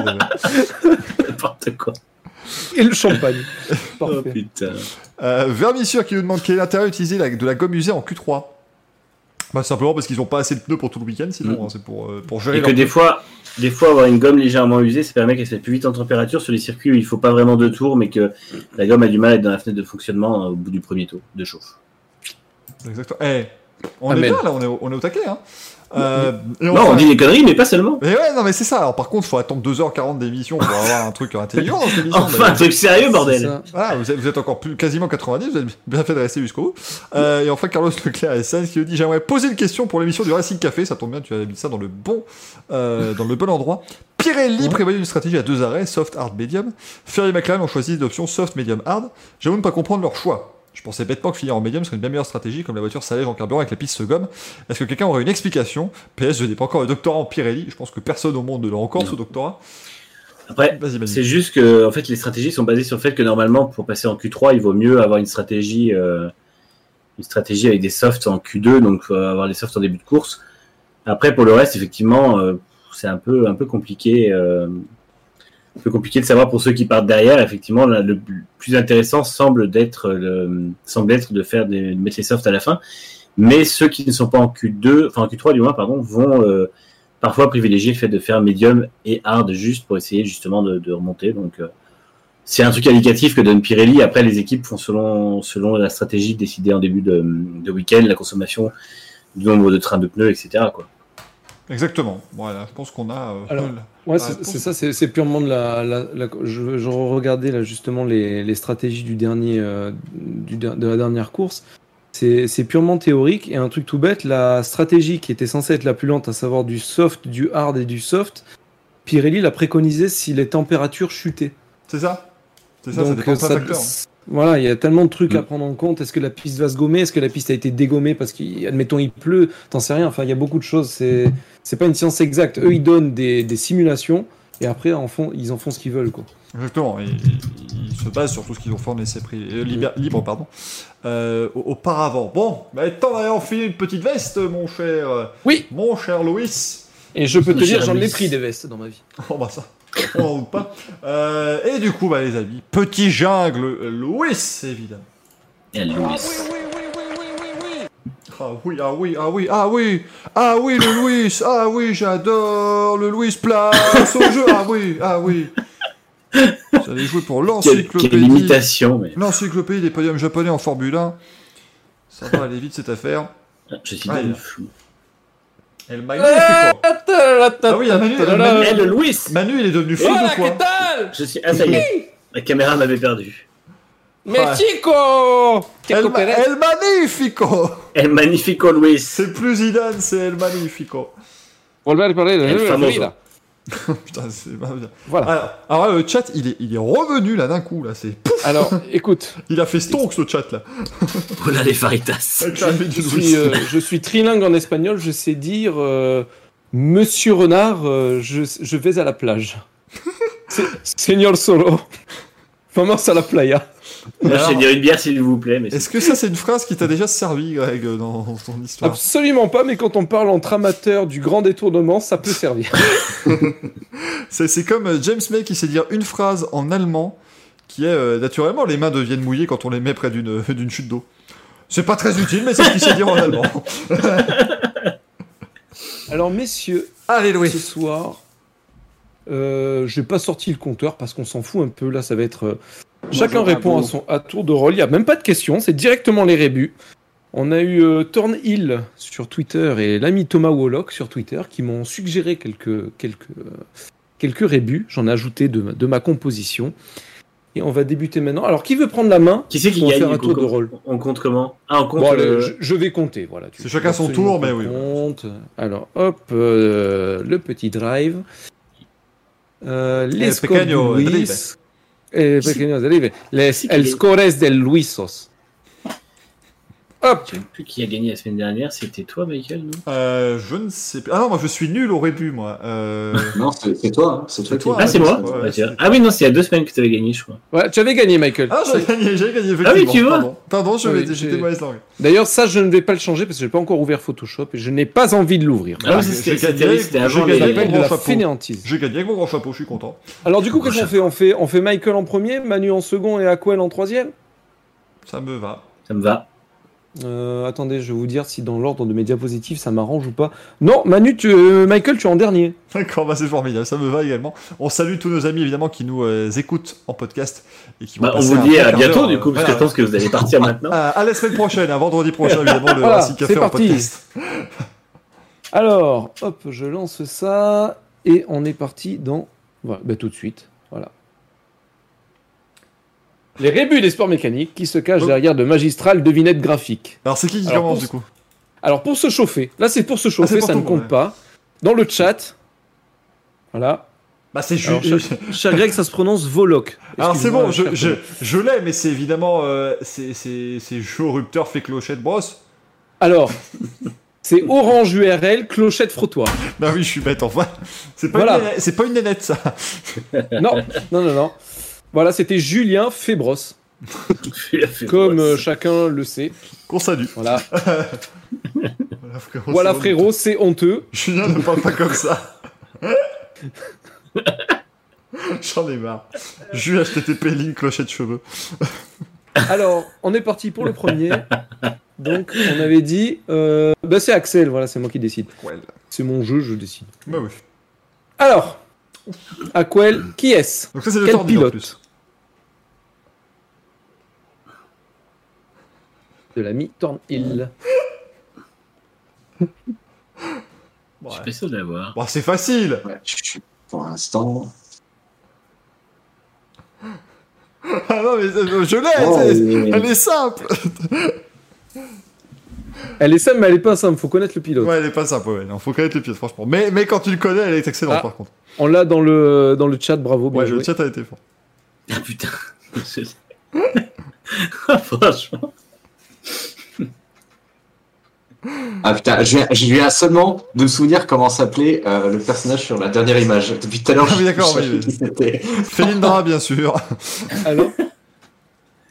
N'importe quoi. Et le champagne. Oh Parfait. putain. Euh, Vermissure qui nous demande quel est l'intérêt d'utiliser de la gomme usée en Q3. Bah, simplement parce qu'ils n'ont pas assez de pneus pour tout le week-end, sinon Mm. hein, c'est pour, euh, pour gérer Et que des fois, des fois, avoir une gomme légèrement usée, ça permet qu'elle mette plus vite en température sur les circuits où il faut pas vraiment deux tours, mais que la gomme a du mal à être dans la fenêtre de fonctionnement euh, au bout du premier tour de chauffe. Exactement. Eh, on Amen. est bien là, on est, au- on est au taquet. Hein. Euh, Non, enfin- on dit des conneries, mais pas seulement. Mais ouais, non, mais c'est ça. Alors, par contre, il faut attendre 2h40 d'émission pour avoir un truc intelligent dans cette émission. Enfin, un truc sérieux, bordel. Voilà, vous êtes, vous êtes encore plus, quasiment 90, vous avez bien fait de rester jusqu'au bout. Euh, et enfin, Carlos Leclerc SS qui nous dit J'aimerais poser une question pour l'émission du Racing Café. Ça tombe bien, tu as mis ça dans le bon, euh, dans le bon endroit. Pirelli prévoyait une stratégie à deux arrêts, soft, hard, medium. Ferrari et McLaren ont choisi l'option soft, medium, hard. J'avoue ne pas comprendre leur choix. Je pensais bêtement que finir en medium serait une bien meilleure stratégie, comme la voiture s'allège en carburant avec la piste se gomme. Est-ce que quelqu'un aurait une explication? PS, je n'ai pas encore le doctorat en Pirelli. Je pense que personne au monde ne l'a encore, Non. ce doctorat. Après, c'est juste que en fait, les stratégies sont basées sur le fait que normalement, pour passer en Q3, il vaut mieux avoir une stratégie, euh, une stratégie avec des softs en Q2, donc faut avoir les softs en début de course. Après, pour le reste, effectivement, euh, c'est un peu, un peu compliqué. euh, un peu compliqué de savoir pour ceux qui partent derrière. Effectivement, le plus intéressant semble d'être le, semble être de faire des, de mettre les softs à la fin. Mais ceux qui ne sont pas en Q2, enfin en Q3 du moins, pardon, vont euh, parfois privilégier le fait de faire médium et hard juste pour essayer justement de, de remonter. Donc euh, c'est un truc indicatif que donne Pirelli. Après, les équipes font selon, selon la stratégie décidée en début de, de week-end, la consommation du nombre de trains de pneus, etc. Quoi. Exactement. Voilà, je pense qu'on a. euh, Alors, Ouais, c'est ça, c'est purement de la. la- la- je, je regardais là justement les, les stratégies du dernier, euh, du, de la dernière course. C'est purement théorique et un truc tout bête. La stratégie qui était censée être la plus lente, à savoir du soft, du hard et du soft, Pirelli l'a préconisé si les températures chutaient. C'est ça C'est ça, ça Donc, dépend de ça- facteurs. Voilà, il y a tellement de trucs Mm. à prendre en compte. Est-ce que la piste va se gommer? Est-ce que la piste a été dégommée? Parce qu'admettons il pleut T'en sais rien. Enfin, il y a beaucoup de choses. C'est c'est pas une science exacte. Eux, ils donnent des, des simulations et après, en font, ils en font ce qu'ils veulent. Quoi. Exactement. Et, et- ils se basent sur tout ce qu'ils ont fait en essai pris, euh, libre, libre, pardon. Euh, au- auparavant. Bon, bah, temps d'aller enfiler une petite veste, mon cher. Oui. Mon cher Louis. Et je peux te dire, j'en ai pris des vestes dans ma vie. Oh bah ça, on en doute pas. Euh, et du coup, bah les amis, petit jungle euh, Louis, évidemment. Et Louis. Ah oui, ah oui, ah oui, ah oui, ah oui, le Louis, ah oui, j'adore le Louis place au jeu, ah oui, ah oui. Vous allez jouer pour l'encyclopédie. limitation, mais L'encyclopédie des podiums japonais en Formule 1. Ça va aller vite cette affaire. Ah, je suis Ah. El Magnifico. Ah oui, il y a Manu, il y a Manu. Eh, le Louis Manu, il est devenu fou de toi. Je suis. Ah, ça y est. La caméra m'avait perdu. Mexico El, Ma- El Magnifico. El Magnifico Louis. C'est plus Zidane, c'est El Magnifico. Volver a parler de El la famoso. Putain, c'est pas bien. Voilà. Alors, alors là, le chat, il est, il est revenu là d'un coup. Là, c'est pouf, Alors, écoute, il a fait stonks le chat là. Oh là, les faritas. Je suis, euh, je suis trilingue en espagnol. Je sais dire euh, Monsieur Renard, euh, je, je vais à la plage. Se- Señor Solo, vamos a la playa. Moi, je sais dire une bière, s'il vous plaît. Mais Est-ce que ça, c'est une phrase qui t'a déjà servi, Greg, dans ton histoire Absolument pas, mais quand on parle entre amateurs du grand détournement, ça peut servir. C'est comme euh, James May qui sait dire une phrase en allemand qui est euh, naturellement les mains deviennent mouillées quand on les met près d'une d'une chute d'eau. C'est pas très utile, mais c'est ce qu'il sait dire en allemand. Alors, messieurs, Allez, Louis. ce soir, euh, j'ai pas sorti le compteur parce qu'on s'en fout un peu. Là, ça va être. Euh, chacun répond à son à tour de rôle. Il n'y a même pas de questions, c'est directement les rébus. On a eu euh, Thornhill sur Twitter et l'ami Thomas Wollock sur Twitter qui m'ont suggéré quelques, quelques, euh, quelques rébus. J'en ai ajouté de, ma- de ma composition. Et on va débuter maintenant. Alors, qui veut prendre la main Qui c'est qui gagne faire un tour de rôle. On compte comment? Ah, on compte. Bon, allez, le- je, je vais compter. Voilà. C'est chacun son tour, mais oui. compte. Alors, hop, euh, le petit drive. Euh, les Eh, pequeños delivery. Les, Si, el qui- scores del Luisos. Hop. Je sais plus qui a gagné la semaine dernière. C'était toi, Michael, non? Euh, je ne sais pas. Ah non, moi je suis nul au rébut, moi. Euh... Non, c'est c'est toi, hein. c'est toi, C'est toi, Ah, c'est moi? Ouais, ouais, tiens. c'est- Ah oui, non, c'est il y a deux semaines que tu avais gagné, je crois. Ouais, tu avais gagné, Michael. Ah, j'ai gagné, j'ai gagné, Ah oui, tu vois. Pardon, Pardon je Oui, m'étais- j'ai- j'étais mauvaise langue. D'ailleurs, ça, je ne vais pas le changer parce que j'ai pas encore ouvert Photoshop et je n'ai pas envie de l'ouvrir. Ah, oui, j'ai c'était avant les... de la fainéantise. J'ai gagné avec mon grand chapeau, je suis content. Alors, du coup, qu'est-ce qu'on fait? On fait On fait Michael en premier, Manu en second et Aquel en troisième? Ça me va. Ça me va. Euh, attendez, je vais vous dire si dans l'ordre de mes diapositives ça m'arrange ou pas. Non, Manu, tu, euh, Michael, tu es en dernier. D'accord, bah c'est formidable, ça me va également. On salue tous nos amis évidemment qui nous euh, écoutent en podcast et qui vont Bah, on vous dit à bientôt, du coup, parce que je pense que vous allez partir maintenant. À, à la semaine prochaine, à vendredi prochain évidemment, le Voilà, Racing Café c'est en parti. podcast. Alors, hop, je lance ça et on est parti dans. Voilà, bah, tout de suite. Voilà. Les rébus des sports mécaniques qui se cachent Oh. derrière de magistrales devinettes graphiques. Alors c'est qui qui Alors, commence pour- du coup Alors, pour se chauffer, là c'est pour se chauffer, Ah, pour ça tout ne compte pas. Dans le chat, voilà. Bah c'est cher Greg, ça se prononce Voloc. Alors c'est bon, je, je, l'ai, mais c'est évidemment euh, c'est c'est c'est Joe Rupteur fait clochette brosse. Alors, c'est Orange URL, clochette frottoir. Bah oui, je suis bête enfin. C'est pas Voilà. une c'est pas une nénette ça. Non, non, non, non. Voilà, c'était Julien Fébros, comme euh, chacun le sait. Qu'on salue. Voilà, Voilà, frérot, voilà c'est bon. frérot, c'est honteux. Julien ne parle pas comme ça. J'en ai marre. Jules HTTP ligne clochette cheveux. Alors, on est parti pour le premier. Donc, on avait dit. euh, bah, c'est Axel, voilà, c'est moi qui décide. C'est mon jeu, je décide. Bah oui. Alors, Aquel, qui est-ce? Donc ça c'est le Quel pilote? De l'ami Thornhill. Ouais. Je suis pas sûr de l'avoir. Bon, c'est facile. Ouais, je suis pour l'instant. Ah non mais euh, je l'ai. Oh, c'est- Elle est simple. Elle est simple, mais elle est pas simple, faut connaître le pilote. Ouais, elle est pas simple. Ouais, non, faut connaître les pièces franchement. Mais mais quand tu le connais, elle est excellente Ah. par contre. On l'a dans le, dans le chat, bravo, bien Ouais, joué. le chat a été fort. Ah putain. Franchement. Ah putain, je viens, je viens seulement de me souvenir comment s'appelait euh, le personnage sur la dernière image. Depuis tout à l'heure, Ah oui, je- d'accord, oui, qui c'était. Felindra bien sûr. Alors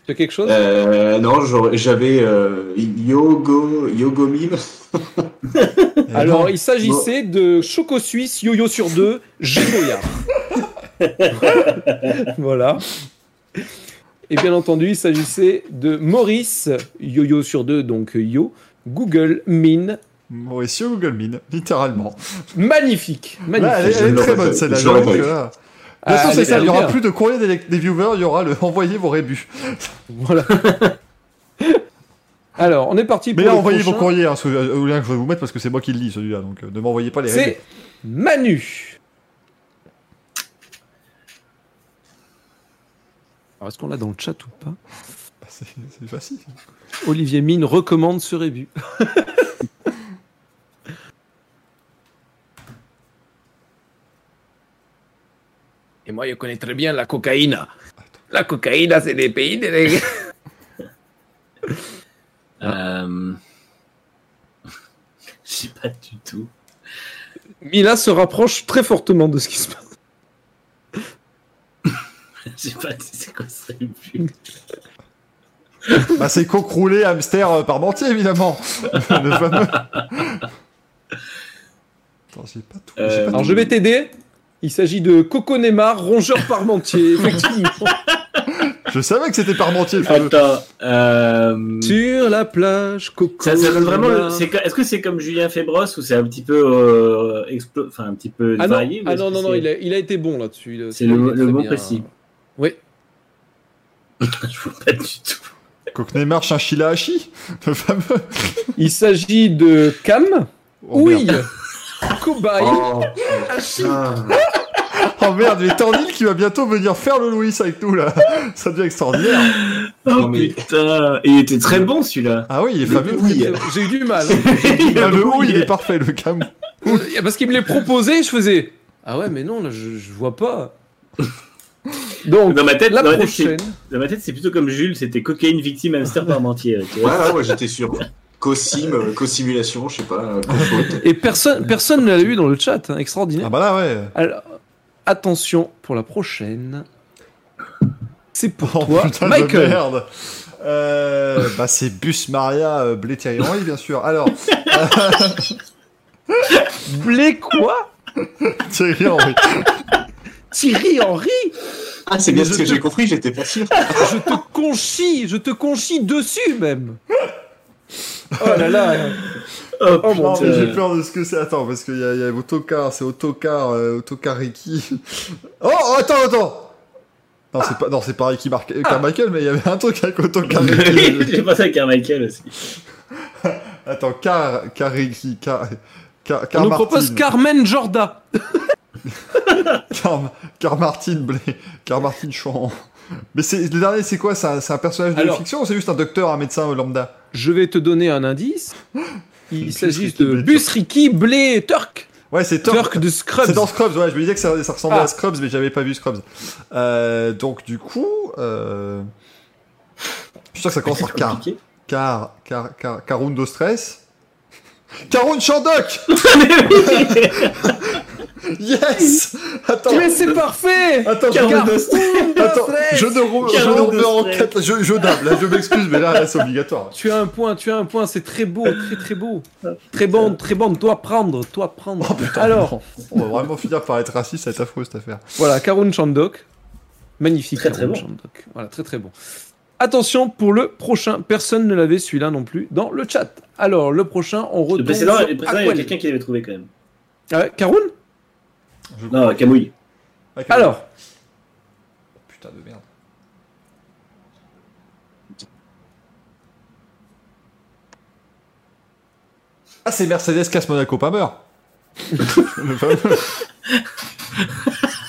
Tu as quelque chose? Euh, non, j'avais euh, Yogo, Yogomime. Alors, il s'agissait de Choco Suisse, Yo-Yo sur deux, Gégoyard. voilà. Et bien entendu, il s'agissait de Maurice, Yo-Yo sur deux, donc Yo, Google Mine. Mauricio Google Mine, littéralement. Magnifique, magnifique. Là, elle est, elle très bonne celle-là. Je l'aurais j'avoue pas que eu. là- Ah, Bientôt, c'est ça, il y aura bien. plus de courrier des, des viewers, il y aura le envoyez vos rébus. Voilà. Alors, on est parti pour Mais là, le envoyez vos courriers, hein, ce- euh, au lien que je vais vous mettre parce que c'est moi qui le lis celui-là, donc euh, ne m'envoyez pas les rébus. C'est Manu. Alors, est-ce qu'on l'a dans le chat ou pas? Bah, c'est facile. Olivier Mine recommande ce rébut. Et moi, je connais très bien la cocaïne. La cocaïne, c'est des pays de... Euh... Je sais pas du tout. Mila se rapproche très fortement de ce qui se passe. Je sais pas c'est quoi ce rébut. Bah, c'est coq roulé hamster euh, parmentier, évidemment. le fameux. Attends, j'ai pas tout. j'ai Euh, pas Alors, tout. je vais t'aider. Il s'agit de Coco Neymar, rongeur parmentier, effectivement. Je savais que c'était parmentier, le fameux. Attends. Euh... Sur la plage, Coco Ça, ça donne vraiment. le- que- Est-ce que c'est comme Julien Febros ou c'est un petit peu euh, explo- enfin un petit peu Ah non, varié ah non, non, non, il a, il a été bon là-dessus. C'est le, mot bien. précis. Oui. Je vois pas du tout. Coq Neymar Chinchilla Hachi, le fameux. Il s'agit de Cam, Oh, oui, merde. Cobaye, Oh, Hachi. Oh merde, mais Tornil qui va bientôt venir faire le Louis avec nous là. Ça devient extraordinaire. Oh Non, mais- putain, il était très bon celui-là. Ah oui, il est Le fameux. oui. J'ai eu du mal. hein. Ah, le oui, il est parfait, le cam. Parce qu'il me l'est proposé, je faisais. Ah ouais, mais non, là, je, je vois pas. Donc, Dans ma tête, la dans ma tête, c'est- prochaine. dans ma tête, c'est plutôt comme Jules, c'était cocaïne, victime, hamster, parmentier. Tu Ouais, vois ouais, ouais, j'étais sûr. Co-sim, euh, co-simulation, je sais pas, euh. Et personne, personne ne l'a eu dans le chat, hein, extraordinaire. Ah bah là, ouais. Alors, attention pour la prochaine. C'est pour Oh, toi, putain de Michael. merde. Euh, bah c'est Bus Maria euh, Blé Thierry Henry, bien sûr. Alors, Blé quoi? Thierry Henry. Thierry Henry? Ah, c'est bien ce que te- j'ai compris, j'étais pas sûr. Je te conchis, je te conchis dessus même. Oh là là. Oh, Oh mon putain. j'ai peur de ce que c'est. Attends, parce qu'il y a, il y a autocar, c'est autocar, euh, autocar Ricky. Oh, oh, attends, attends. Non, c'est pas, non, c'est pas Ricky Mar Ah. Carmichael, mais il y avait un truc avec autocar Ricky. J'ai pensé à Carmichael aussi. attends, car, car Ricky, car, car, On car nous Martin. propose Carmen Jorda. Car, car Martin Blé, car Martin Chouan. Mais c'est, le dernier, c'est quoi? C'est un, personnage de Alors- fiction ou c'est juste un docteur, un médecin lambda? Je vais te donner un indice. Il s'agit de Bus Ricky Blé Turk. Ouais, c'est Turk. De Scrubs. C'est dans Scrubs, ouais, je me disais que ça, ça ressemblait Ah. à Scrubs, mais j'avais pas vu Scrubs. Euh, donc, du coup, euh... je suis sûr que ça commence par car. Car, car, car, Carundo Stress. Caroun Chandok Yes Attends, Mais c'est parfait attends, je, Caroun attends, je ne rou- je Caroun ne remets en Stress. quatre, je, je dame, là, je m'excuse, mais là, là c'est obligatoire. Tu as un point, tu as un point, c'est très beau, très très beau. Très bon, très bon, toi prendre, toi prendre. Oh putain, Alors, non. on va vraiment finir par être raciste, c'est affreux cette affaire. voilà, Karun Chandok. Magnifique Très, très Karun bon. Chandok. Voilà, très très bon. Attention pour le prochain, personne ne l'avait celui-là non plus dans le chat. Alors, le prochain, on sur le précédent, il y a quelqu'un qui l'avait trouvé quand même. Ah ouais, Karun? Je Non, Camouille. Ok. Alors, Putain de merde. Ah, c'est Mercedes casse Monaco pas meurt. Le fameux.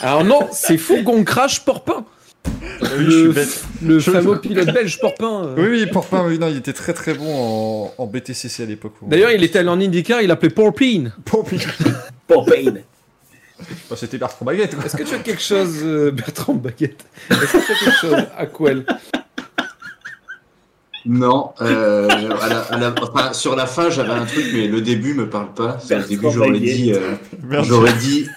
alors non, c'est Fourgon Crash Porpin. oui, je suis Le, bête. le Je- fameux pilote belge Porpin. euh. Oui, oui, Porpin, oui, non, il était très très bon en, en BTCC à l'époque. D'ailleurs, il était allé en IndyCar, il appelait Porpin. Porpin. Pour Payne. Bah, C'était Bertrand Baguette, quoi. Est-ce que tu as quelque chose, euh, Bertrand Baguette? Est-ce que tu as quelque chose, Aquel? Non, euh, à la- à la- enfin, sur la fin, j'avais un truc, mais le début me parle pas. Sur le Bertrand début, j'aurais Baguette. dit, euh, Merci. j'aurais dit,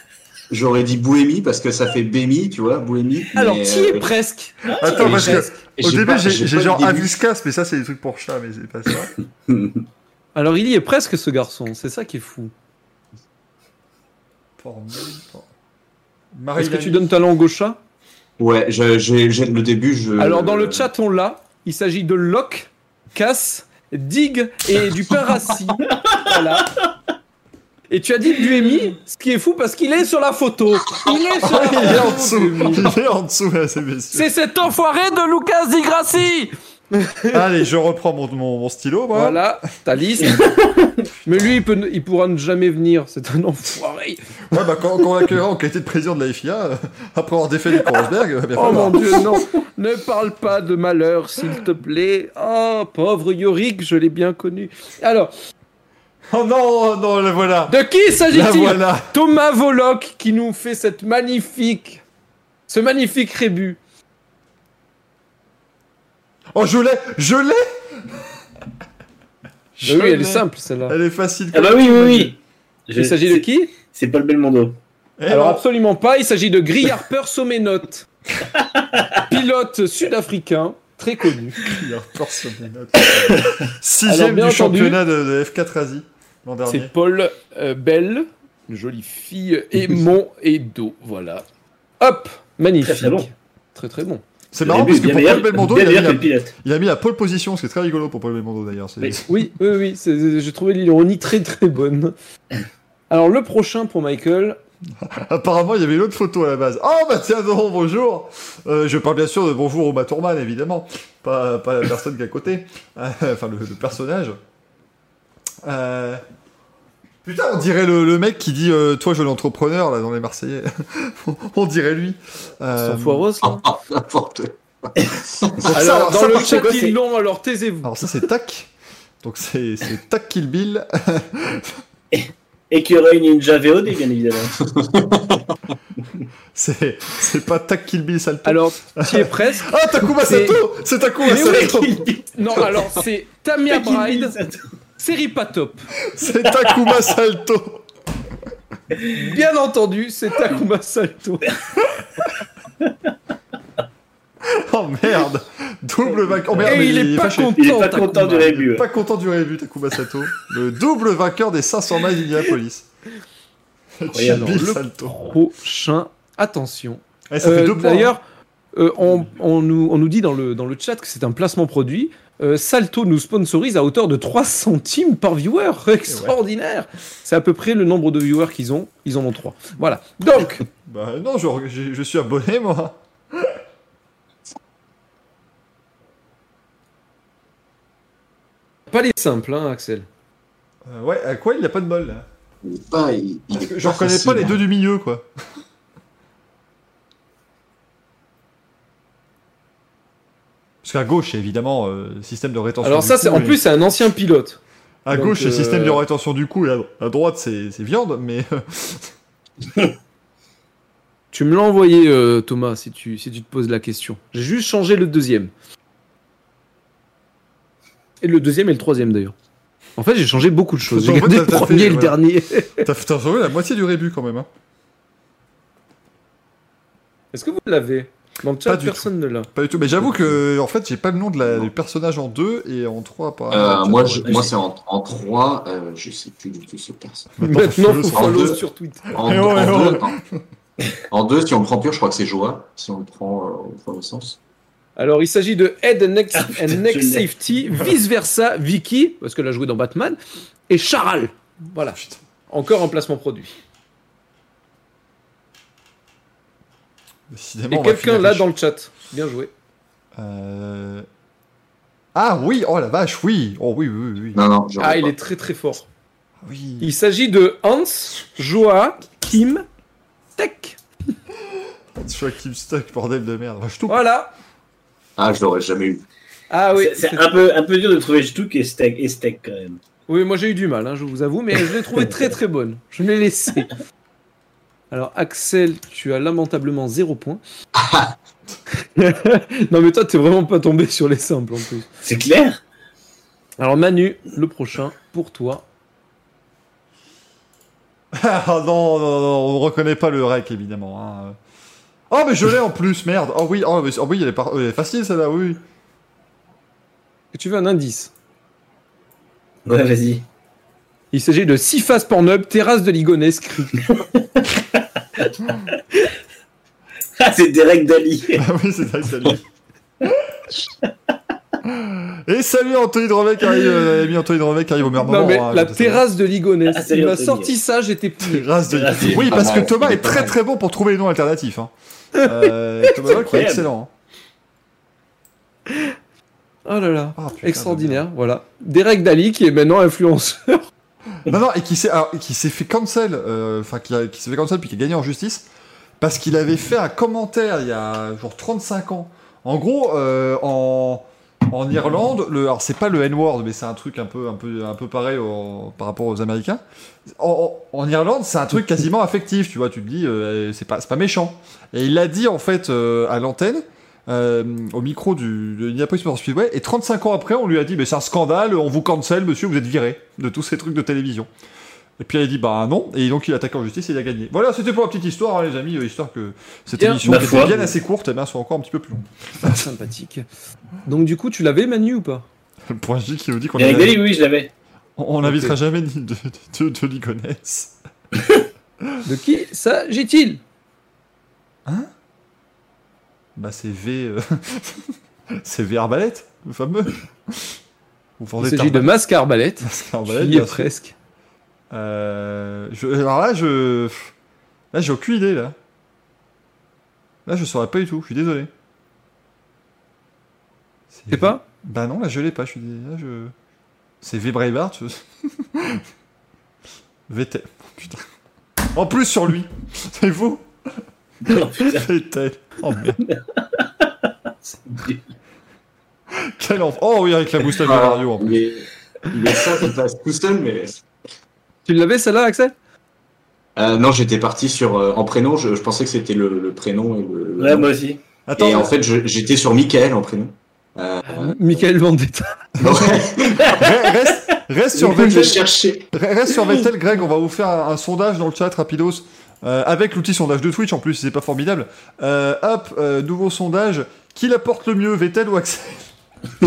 j'aurais dit Bouémi parce que ça fait Bémi, tu vois, Bouémi. Alors, mais, tu y es euh, presque? Attends, parce j'ai- que au début, pas- j'ai j'ai pas genre le début. Aviscas, mais ça, c'est des trucs pour chat, mais c'est pas ça. Alors, il y est presque, ce garçon. C'est ça qui est fou. Formule, Est-ce que tu donnes ta langue au chat? Ouais, je- j'ai j'ai- le début, je. Alors, dans le chat, on l'a. Il s'agit de Locke, Cass, Dig et du pain rassis. voilà. Et tu as dit Buemi, ce qui est fou parce qu'il est sur la photo. Il est sur la Il est en photo, dessous, il est en dessous, c'est. C'est cet enfoiré de Lucas Di Grassi Allez, je reprends mon, mon, mon stylo, moi. Voilà, ta liste. Mais lui, il, peut, il pourra ne jamais venir. C'est un enfoiré. Ouais, bah, quand, quand on l'accueillera en qualité de président de la FIA, euh, après avoir défait les Korsberg, il va bien Oh falloir. mon dieu, non. Ne parle pas de malheur, s'il te plaît. Oh, pauvre Yorick, je l'ai bien connu. Alors, Oh non, oh non, la voilà. de qui s'agit-il voilà. Thomas Voloc qui nous fait cette magnifique, ce magnifique rébut. Oh, je l'ai, je l'ai. Je oui, elle est simple celle-là. Elle est facile. Ah bah oui, oui, oui. Je- Il s'agit de qui C'est Paul Belmondo. Eh Alors non. absolument pas, il s'agit de Gris Harper Somenote. Pilote sud-africain, très connu. Mes notes. Alors, Sixième du entendu, championnat de, de F4 Asie l'an C'est. Paul euh, Bell, une jolie fille, et Mon et Do, voilà. Hop, magnifique. Très, très bon. Très très bon. C'est marrant début parce que pour Paul Belmondo, il a, la, il a mis la pole position, ce qui est très rigolo pour Paul Belmondo d'ailleurs. Oui. Oui, oui, j'ai trouvé l'ironie très très bonne. Alors le prochain pour Michael, Apparemment, il y avait une autre photo à la base. Oh bah tiens donc, bonjour Euh, Je parle bien sûr de bonjour au Maturman, évidemment. Pas, pas la personne qui est à côté. Enfin, le, le personnage. Euh, Putain, on dirait le, le mec qui dit euh, Toi, je l'entrepreneur, là, dans les Marseillais. on dirait lui. Euh, sans foireuse là. Ah, n'importe. donc ça, Alors alors, dans ça, le par chat contre, ils l'ont, alors taisez-vous. Alors ça, c'est Tac. Donc c'est c'est Tac Kill Bill. Écureuil Ninja VOD, bien évidemment. C'est c'est pas Tak Kill Bill Salto. Alors, tu es presque. Ah, Takuma c'est- Sato C'est Takuma oui, Sato Non, alors c'est Tamia Bride, série pas top. C'est Takuma Salto Bien entendu, c'est Takuma Salto. Oh merde Double vainqueur. Oh merde, Et mais il est pas fâché. content. Il est pas Takuma. content du rébut. Pas content du rébut, Takuma Sato. Le double vainqueur des 500 miles d'Indianapolis. Le Salto. Prochain, attention. Eh, ça fait Euh, deux points. D'ailleurs, euh, on, on nous, on nous dit dans le, dans le chat que c'est un placement produit. Euh, Salto nous sponsorise à hauteur de 3 centimes par viewer. Extraordinaire. C'est à peu près le nombre de viewers qu'ils ont. Ils en ont 3. Voilà. Donc, Bah non, je, je- je suis abonné, moi. pas les simples, hein, Axel. Euh, ouais, à quoi il n'y a pas de bol, là pas, il, il est Je reconnais pas les deux du milieu, quoi. Qu'à gauche, évidemment euh, système de rétention Alors du ça, c'est cou, en et- plus, c'est un ancien pilote. À donc, gauche, c'est euh, système de rétention du cou, et à, à droite, c'est viande, mais... Tu me l'as envoyé, euh, Thomas, si tu, si tu te poses la question. J'ai juste changé le deuxième. Et le deuxième et le troisième, d'ailleurs. En fait, j'ai changé beaucoup de choses. J'ai gardé le premier et le dernier. T'as sauvé la moitié du rébut, quand même. Hein. Est-ce que vous l'avez? Dans le chat, Pas du personne ne l'a. Pas du tout, mais j'avoue que, en fait, j'ai pas le nom de la, du personnage en 2 et en 3, Euh, apparemment. moi, je- moi c'est en, en 3, euh, je sais plus du tout ce perso. Maintenant, faut follow deux. sur Twitter. En, Eh en ouais, deux, ouais. en- en si on le prend pur, je crois que c'est Joa, si on le prend euh, au premier sens. Alors, il s'agit de Head and Neck, Ah, and putain, neck. Safety, vice versa, Vicky, parce qu'elle a joué dans Batman, et Charal. Voilà. Putain. Encore un placement produit. Décidément, Et quelqu'un là dans le chat. Bien joué. Euh... Ah oui, oh la vache, oui. Oh oui, oui, oui. Non, non, Ah, il pas. est très très fort. oui. Il s'agit de Hans, Joa, Kim, Tech. Je suis Kim Stuck, bordel de merde. Tout. Voilà. Ah, je l'aurais jamais eu. Ah oui. C'est- un peu, un peu dur de trouver et steak, et steak quand même. Oui, moi j'ai eu du mal, hein, je vous avoue, mais je l'ai trouvé très très bonne. Je l'ai laissé. Alors Axel, tu as lamentablement zéro point. non mais toi t'es vraiment pas tombé sur les simples en plus. C'est clair Alors Manu, le prochain pour toi. Ah non, non, non, on reconnaît pas le rec, évidemment. hein. Oh, mais je l'ai en plus, merde. Oh oui, oh, mais, oh, oui elle, est par- elle est facile celle-là, oui. oui. Et tu veux un indice? Ouais, vas-y. Il s'agit de six faces Pornhub, terrasse de Ligonesse, cri. Ah, c'est Derek Daly. Ah oui, c'est ça, salut. Et salut Anthony Drevet qui arrive, euh, ami Anthony Drevet qui arrive au meilleur moment. Non mais hein, la terrasse de Ligonesse. Ah, Il m'a sorti ça, j'étais plié. Terrasse de Oui, parce que mal, Thomas est très très bon pour trouver les noms alternatifs. Hein. Euh, Thomas Doc est excellent. hein. Oh là là. Ah, putain, Extraordinaire, voilà. Derek Daly qui est maintenant influenceur. Non, non, et qui s'est, alors, qui s'est fait cancel, euh, enfin, qui, qui s'est fait cancel puis qui a gagné en justice, parce qu'il avait fait un commentaire il y a genre 35 ans. En gros, euh, en, en Irlande, le, alors c'est pas le N-word, mais c'est un truc un peu, un peu, un peu pareil au- par rapport aux Américains. En, en- en Irlande, c'est un truc quasiment affectif, tu vois, tu te dis, euh, c'est pas, c'est pas méchant. Et il l'a dit en fait euh, à l'antenne. Euh, au micro du, de Indianapolis Motor Speedway et 35 ans après on lui a dit mais c'est un scandale on vous cancel monsieur vous êtes viré de tous ces trucs de télévision et puis il a dit bah non, et donc il a attaqué en justice et il a gagné. Voilà, c'était pour la petite histoire, hein, les amis, euh, histoire que cette Bien, émission qui foi. était bien assez courte, eh ben, soit encore un petit peu plus longue. Sympathique. Donc du coup, tu l'avais Manu ou pas? Le point J qui nous dit qu'on Derek avait- Daly, oui, je l'avais. on n'invitera jamais ni de, de, de Ligonesse. De qui? S'agit-il Bah c'est V. euh, c'est V Arbalète, le fameux. Vous Il s'agit de Masque Arbalète. Arbalète, Qui est sûr. presque. Euh, je, alors là, je. Là, j'ai aucune idée, là. Là, je saurais pas du tout, je suis désolé. C'est pas Bah non, là, je l'ai pas, je suis désolé. Là, je... C'est V Braveheart. je-. Oh, putain. En plus sur lui. C'est vous Non, putain, Vettel. Oh merde. Quel enfant. Oh oui, avec la moustache de Ah, Mario. en plus. il, est, il est ça, il passe tout seul, mais Tu l'avais celle-là, Axel? Euh, non, j'étais parti sur euh, en prénom. Je, je pensais que c'était le, le prénom et le. le Ouais, nom. moi aussi. Attends, Et en fait, j'étais sur Michael en prénom. Euh, Michael Vendetta. ouais. re- reste, reste sur je Vettel. Reste sur Vettel, Greg, on va vous faire un, un sondage dans le chat rapidos. Euh, avec l'outil sondage de Twitch en plus, c'est pas formidable. Euh, hop, euh, nouveau sondage. Qui la porte le mieux, Vettel ou Axel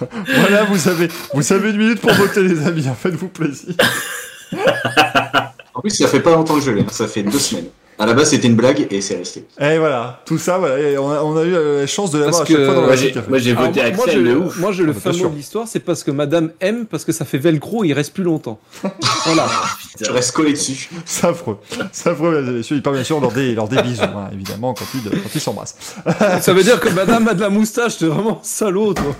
Voilà, vous avez, vous avez une minute pour voter, les amis. Faites-vous plaisir. En plus, ça fait pas longtemps que je l'ai. hein, Ça fait deux semaines. À la base, c'était une blague et c'est resté. Et voilà, tout ça, voilà. et on, a, on a eu euh, la chance de l'avoir à chaque que- fois dans Moi, la j'ai café. moi, j'ai Alors, voté moi, moi, Axel je, de ouf. moi, je le Bien fameux de l'histoire, c'est parce que Madame aime, parce que ça fait velcro, il reste plus longtemps. voilà. Je reste collé dessus. C'est affreux. C'est affreux, mesdames et messieurs. Il parle bien sûr lors des, lors des bisous, hein, évidemment, quand ils quand ils s'embrassent. Ça veut dire que Madame a de la moustache, t'es vraiment salaud, toi.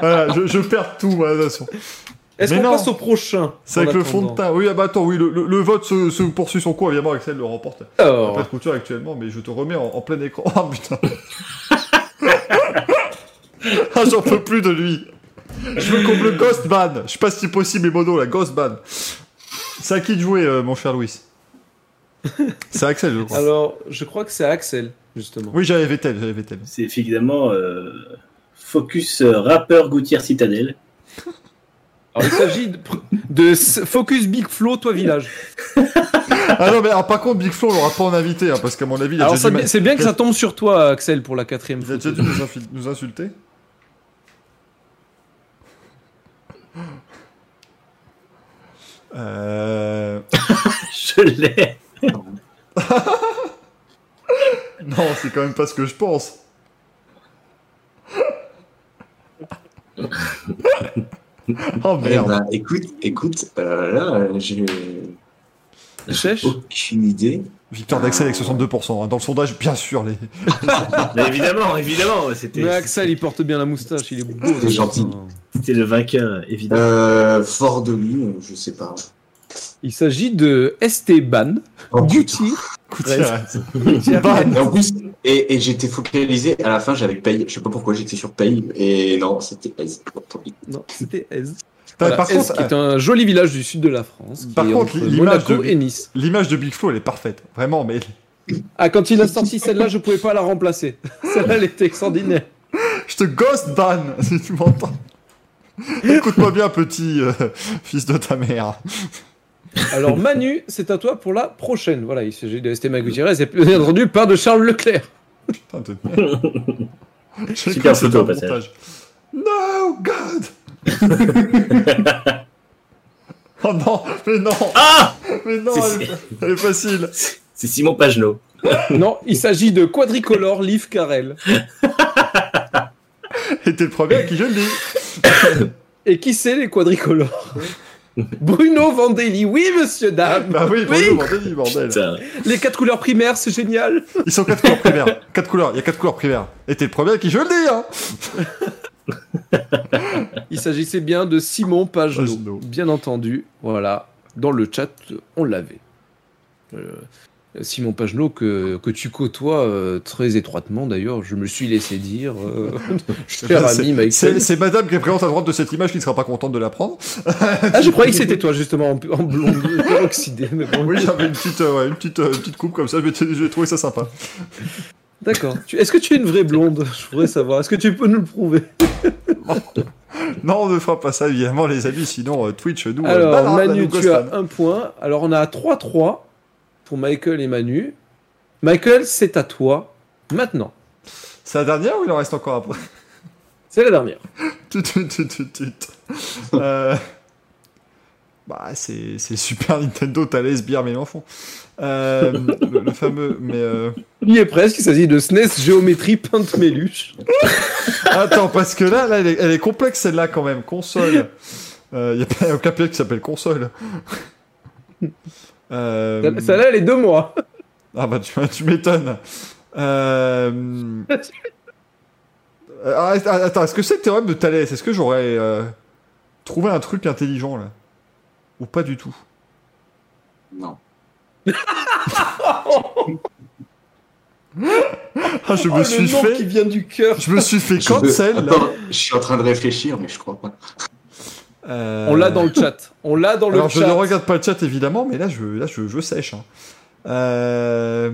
Voilà, je, je perds tout, moi, de toute façon. Est-ce Mais qu'on non. passe au prochain C'est avec le fond de teint. Oui, ah bah attends, oui, le, le- le vote se, se poursuit son cours, évidemment, Axel le remporte. Alors, Pas de couture actuellement, mais je te remets en, en plein écran. Ah putain. ah, j'en peux plus de lui. Je veux qu'on me le ghost ban. Je sais pas si c'est possible, les monos, la ghost ban. C'est à qui de jouer, euh, mon cher Louis? C'est Axel, je crois. alors, je crois que c'est Axel, justement. Oui, j'avais Vettel, j'avais Vettel. C'est évidemment euh, Focus euh, rappeur Gouttière Citadel. Alors, il s'agit de, Focus Big Flow, toi village. Ah non, mais alors, par contre, Big Flo, on l'aura pas en invité, hein, parce qu'à mon avis, il a Alors, déjà ça- c'est bien que ça tombe sur toi, Axel, pour la quatrième il a fois. déjà dû nous, infi- nous insulter. Euh... Je l'ai. Non, c'est quand même pas ce que je pense. oh Eh merde. ben, écoute, écoute, euh, là, j'ai aucune idée. Victoire d'Axel avec 62%. hein. Dans le sondage, bien sûr. Les... Mais évidemment, évidemment, c'était Mais Axel, il porte bien la moustache, il est beau. C'est gentil. c'était le vainqueur, évidemment. Euh, fort de lui, je sais pas. Il s'agit de Esteban Oh. Gutiérrez. Et en plus, et, et j'étais focalisé à la fin, j'avais paye. Je sais pas pourquoi j'étais sur paye. Et non, c'était Aise. Tant pis. Non, c'était. Putain, Voilà, par contre, qui est un joli village du sud de la France. Par contre, l'image de- et Nice. l'image de Big Flo, elle est parfaite. Vraiment, mais Ah, quand il a sorti celle-là, je pouvais pas la remplacer. Celle-là, elle était extraordinaire. je te ghost ban, si tu m'entends. Écoute-moi bien, petit euh, fils de ta mère. Alors, Manu, c'est à toi pour la prochaine. Voilà, il s'agit de Esteban Gutiérrez et bien entendu par de Charles Leclerc. Putain de Super photo, au passage. No, God Oh non, mais non Ah Mais non, C'est- elle, est- elle est facile C'est Simon Pagenaud. Non, il s'agit de Quadricolore Liv Carrel. Et t'es le premier à qui je le dis Et qui c'est les quadricolores? Bruno Vandelli, oui monsieur dame. Bah oui, Oui. bonjour, bordel, bordel. Putain. Les quatre couleurs primaires, c'est génial. Ils sont quatre couleurs primaires. Quatre couleurs, il y a quatre couleurs primaires. Et t'es le premier à qui je le dis, hein Il s'agissait bien de Simon Pagenaud. bien entendu. Voilà, dans le chat, on l'avait. Euh, Simon Pagenaud que, que tu côtoies euh, très étroitement d'ailleurs, je me suis laissé dire. Euh, cher ami c'est- Michael. C'est madame qui est présente à droite de cette image qui ne sera pas contente de la prendre. Ah, je croyais que c'était toi justement en, en blonde peroxydé, mais bon. Oui, j'avais une petite, euh, ouais, une, petite, euh, une petite coupe comme ça, j'ai trouvé ça sympa. D'accord. Est-ce que tu es une vraie blonde? Je voudrais savoir. Est-ce que tu peux nous le prouver? Non, on ne fera pas ça, évidemment, les amis, sinon Twitch, nous... Alors, Manu, nous tu as un point. Alors, on a 3-3 pour Michael et Manu. Michael, c'est à toi maintenant. C'est la dernière ou il en reste encore après C'est la dernière. Euh, Bah, c'est c'est Super Nintendo, Thales, Bière, Mélenchon. Euh, le, le fameux... Mais... euh, Il y est presque. Il s'agit de SNES Géométrie Peinte Méluche. Attends, parce que là, là elle, est, elle est complexe celle-là quand même. Console. Il n'y a pas aucun piège qui s'appelle console. Euh, Celle-là, elle est de moi. Ah bah tu, tu m'étonnes. Euh... euh, ah, attends, est-ce que c'est le théorème de Thalès? Est-ce que j'aurais euh, trouvé un truc intelligent là? Ou pas du tout? Non. Ah, je me Oh, suis le nom fait... qui vient du cœur. Je me suis fait Je cancel veux- là. Attends, je suis en train de réfléchir, mais je crois pas. Euh, On l'a dans le chat. On l'a dans le Alors, je chat. ne regarde pas le chat évidemment, mais là, je, là, je, je sèche. hein. Euh,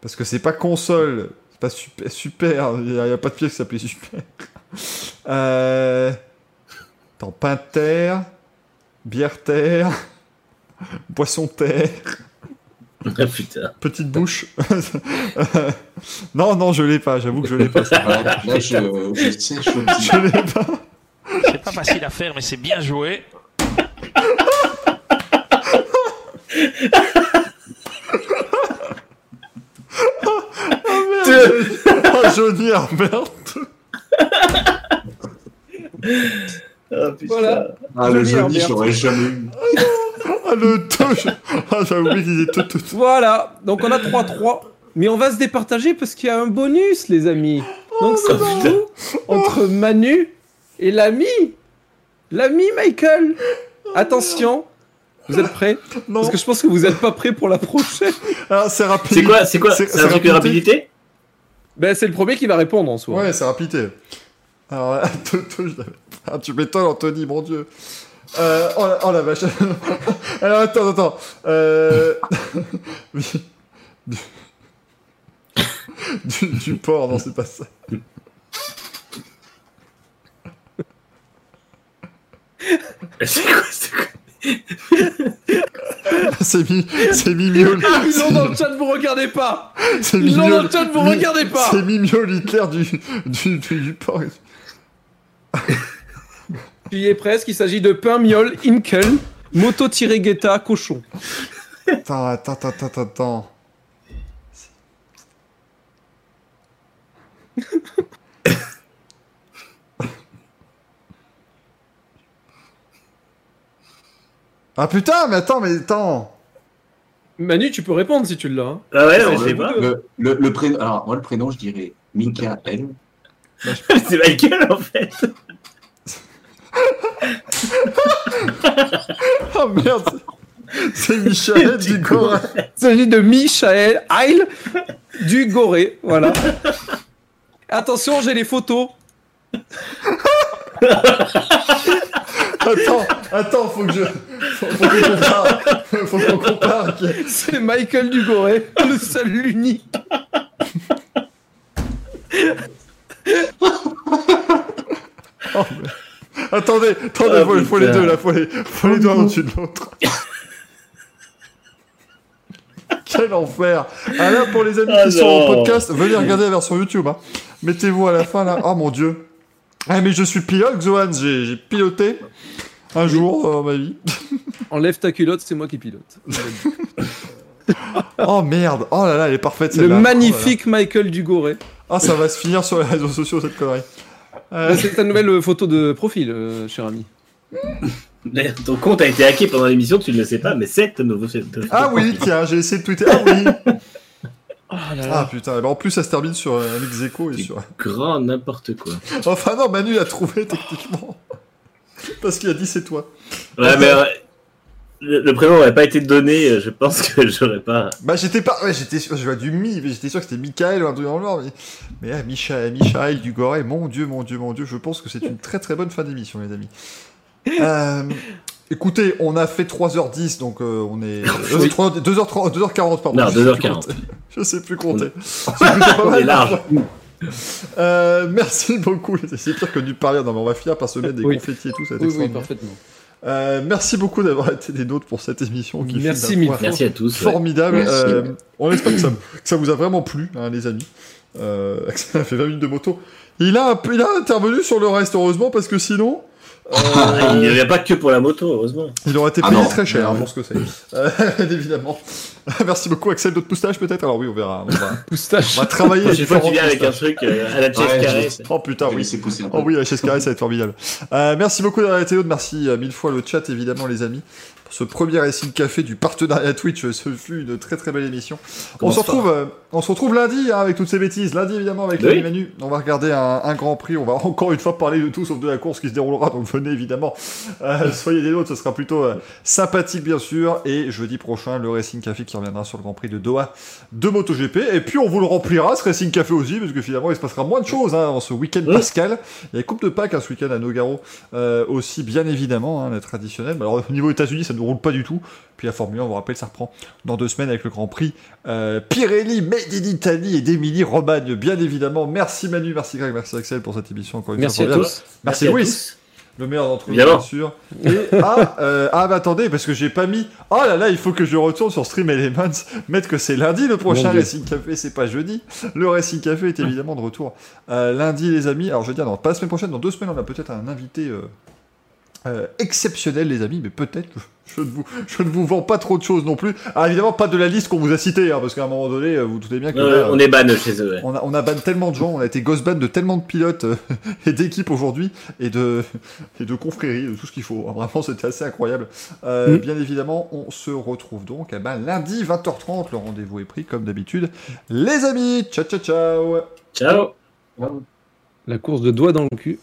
Parce que c'est pas console, c'est pas super. super Il n'y a, il y a pas de pièce qui s'appelait super. Euh... Attends, pain de terre, bière terre, boisson terre, Ah putain. petite bouche. non, non, je l'ai pas. J'avoue que je l'ai pas. là, je, je. Je l'ai pas. C'est pas facile à faire, mais c'est bien joué. oh, Johnny Herbert. Ah putain. Voilà. Ah, le Joli Johnny, je l'aurais jamais eu. Ah, le touche. Ah, j'avais oublié qu'il était tout, tout. Voilà. Donc on a 3-3. Mais on va se départager parce qu'il y a un bonus, les amis. Donc ça se joue entre Manu et l'ami. L'ami Michael. Attention. Vous êtes prêts? Non. Parce que je pense que vous n'êtes pas prêts pour la prochaine. Ah, c'est rapide. C'est quoi, c'est quoi C'est- C'est c'est un truc de rapidité rapidité Ben, c'est le premier qui va répondre en soi. Ouais, c'est rapidité. Alors ah, tu m'étonnes, Anthony, mon dieu. Euh, oh, la, oh la vache. Alors attends, attends. Euh... du, du, du porc, non, c'est pas ça. C'est quoi, c'est quoi C'est mi, c'est Mimiol. Ils l'ont dans le chat, vous regardez pas C'est Ils l'ont dans le chat, vous Mi- regardez pas C'est Mimiol Hitler du, du, du, du porc. Tu y es presque, il s'agit de pain, miel, inkel, moto-guetta, cochon. Attends, attends, attends, attends, attends. Ah putain, mais attends, mais attends. Manu, tu peux répondre si tu l'as. hein. Ah ouais, Ça, non, je j'ai sais pas. Le, le, le prénom, alors, moi, le prénom, je dirais Michael. C'est Michael en fait. Oh merde. C'est Michel Dugorin. Il s'agit de Michael Heil du Goré. Voilà. Attention, j'ai les photos. Attends, attends, faut que je. Faut, faut qu'on compare. Faut qu'on compare. C'est Michael Dugoré, le seul, l'unique. Oh, mais- Attendez, attendez, Ah, faut, faut les deux là, faut les, faut les deux un au-dessus de l'autre. Quel enfer Ah là, pour les amis Ah qui sont au non. podcast, venez regarder la version YouTube. Hein. Mettez-vous à la fin là. Oh mon dieu. Ah mais je suis pilote, Zohan, j'ai piloté un jour dans ma vie. Enlève ta culotte, c'est moi qui pilote. Oh merde, oh là là, elle est parfaite Le celle-là. magnifique Michael Dugoré. Oh là là. Ah ça va se finir sur les réseaux sociaux cette connerie. Euh, C'est ta nouvelle photo de profil, euh, cher ami. D'ailleurs, ton compte a été hacké pendant l'émission, tu ne le sais pas, mais c'est nouveau. c'est de- Ah oui, tiens, j'ai essayé de tweeter. Ah oui Ah là Ah putain, bah, en plus ça se termine sur un ex aequo et sur... Grand n'importe quoi. Enfin non, Manu l'a trouvé techniquement. Parce qu'il a dit c'est toi. Ouais, mais euh, le, le prénom n'aurait pas été donné, euh, je pense que j'aurais pas. Bah j'étais pas... Ouais, j'étais sûr, je vois du Mi, mais j'étais sûr que c'était Michael ou un truc dans le genre. Mais, mais ah, Michael, Michael Dugoré, mon dieu, mon dieu, mon dieu, je pense que c'est une très très bonne fin d'émission les amis. Euh, écoutez, on a fait 3h10, donc euh, on est... euh, 2h30, 2h40, pardon. Non, je sais plus 2h40. compter. Je sais plus compter. On est large. Euh, merci beaucoup. C'est pire que du parler. Non, mais on va finir par se mettre des Oui. confettis et tout. Ça Oui, oui, parfaitement. Euh, merci beaucoup d'avoir été des nôtres pour cette émission qui Merci mille. Merci à tous. ouais. formidable. Merci. Euh, on espère que ça, que ça vous a vraiment plu, hein, les amis. Euh, Axel a fait 20 minutes de moto. Il a, il a intervenu sur le reste, heureusement, parce que sinon, il n'y avait pas que pour la moto, heureusement. il aurait été Ah payé non. très cher Ah pour ce que c'est. Euh, évidemment. Merci beaucoup, Axel. D'autres moustaches, peut-être? Alors oui, on verra. On va, Moustache. on va travailler. Prochaine fois, tu viens avec un truc euh, à la chaise Ouais, carrée. je- Oh putain, Je oui. un peu. Oh oui, la chaise carrée, ça va être formidable. Euh, merci beaucoup d'avoir été. Merci euh, mille fois le chat, évidemment, les amis. Pour ce premier Racing Café du partenariat Twitch. Ce fut une très très belle émission. On se, retrouve, euh, on se retrouve lundi hein, avec toutes ces bêtises. Lundi, évidemment, avec Oui. le menu. On va regarder un, un grand prix. On va encore une fois parler de tout sauf de la course qui se déroulera. Donc venez, évidemment. Euh, soyez des nôtres. Ce sera plutôt euh, sympathique, bien sûr. Et jeudi prochain, le Racing Café qui reviendra sur le Grand Prix de Doha de MotoGP. Et puis, on vous le remplira, ce Racing Café aussi, parce que finalement, il se passera moins de choses hein, en ce week-end Oui. pascal. Il y a Coupe de Pâques hein, ce week-end à Nogaro euh, aussi, bien évidemment, hein, la traditionnelle. Mais alors, au niveau États-Unis, ça ne roule pas du tout. Puis la Formule 1, on vous rappelle, ça reprend dans deux semaines avec le Grand Prix euh, Pirelli, Made in Italy et d'Emilie Romagne, bien évidemment. Merci Manu, merci Greg, merci Axel pour cette émission encore une Merci fois. à formidable. tous. Merci, à Louis, tous. le meilleur d'entre nous, bien sûr. Et ah, euh, ah, bah attendez, parce que j'ai pas mis. Oh là là, il faut que je retourne sur Stream Elements, mettre que c'est lundi le prochain. Racing Café, c'est pas jeudi. Le Racing Café est évidemment de retour euh, lundi, les amis. Alors je veux dire, non, pas la semaine prochaine, dans deux semaines, on a peut-être un invité. euh, euh, exceptionnel les amis mais peut-être je ne, vous, je ne vous vends pas trop de choses non plus alors évidemment pas de la liste qu'on vous a citée hein, parce qu'à un moment donné euh, vous vous doutez bien que Euh, là, on est ban chez eux. ouais. on a, on a ban tellement de gens, on a été ghost ban de tellement de pilotes euh, et d'équipes aujourd'hui et de, et de confréries, de tout ce qu'il faut. Vraiment, c'était assez incroyable. Euh, Mm. Bien évidemment, on se retrouve donc eh ben, lundi 20h30. Le rendez-vous est pris comme d'habitude. Les amis, ciao ciao ciao Ciao. La course de doigts dans le cul.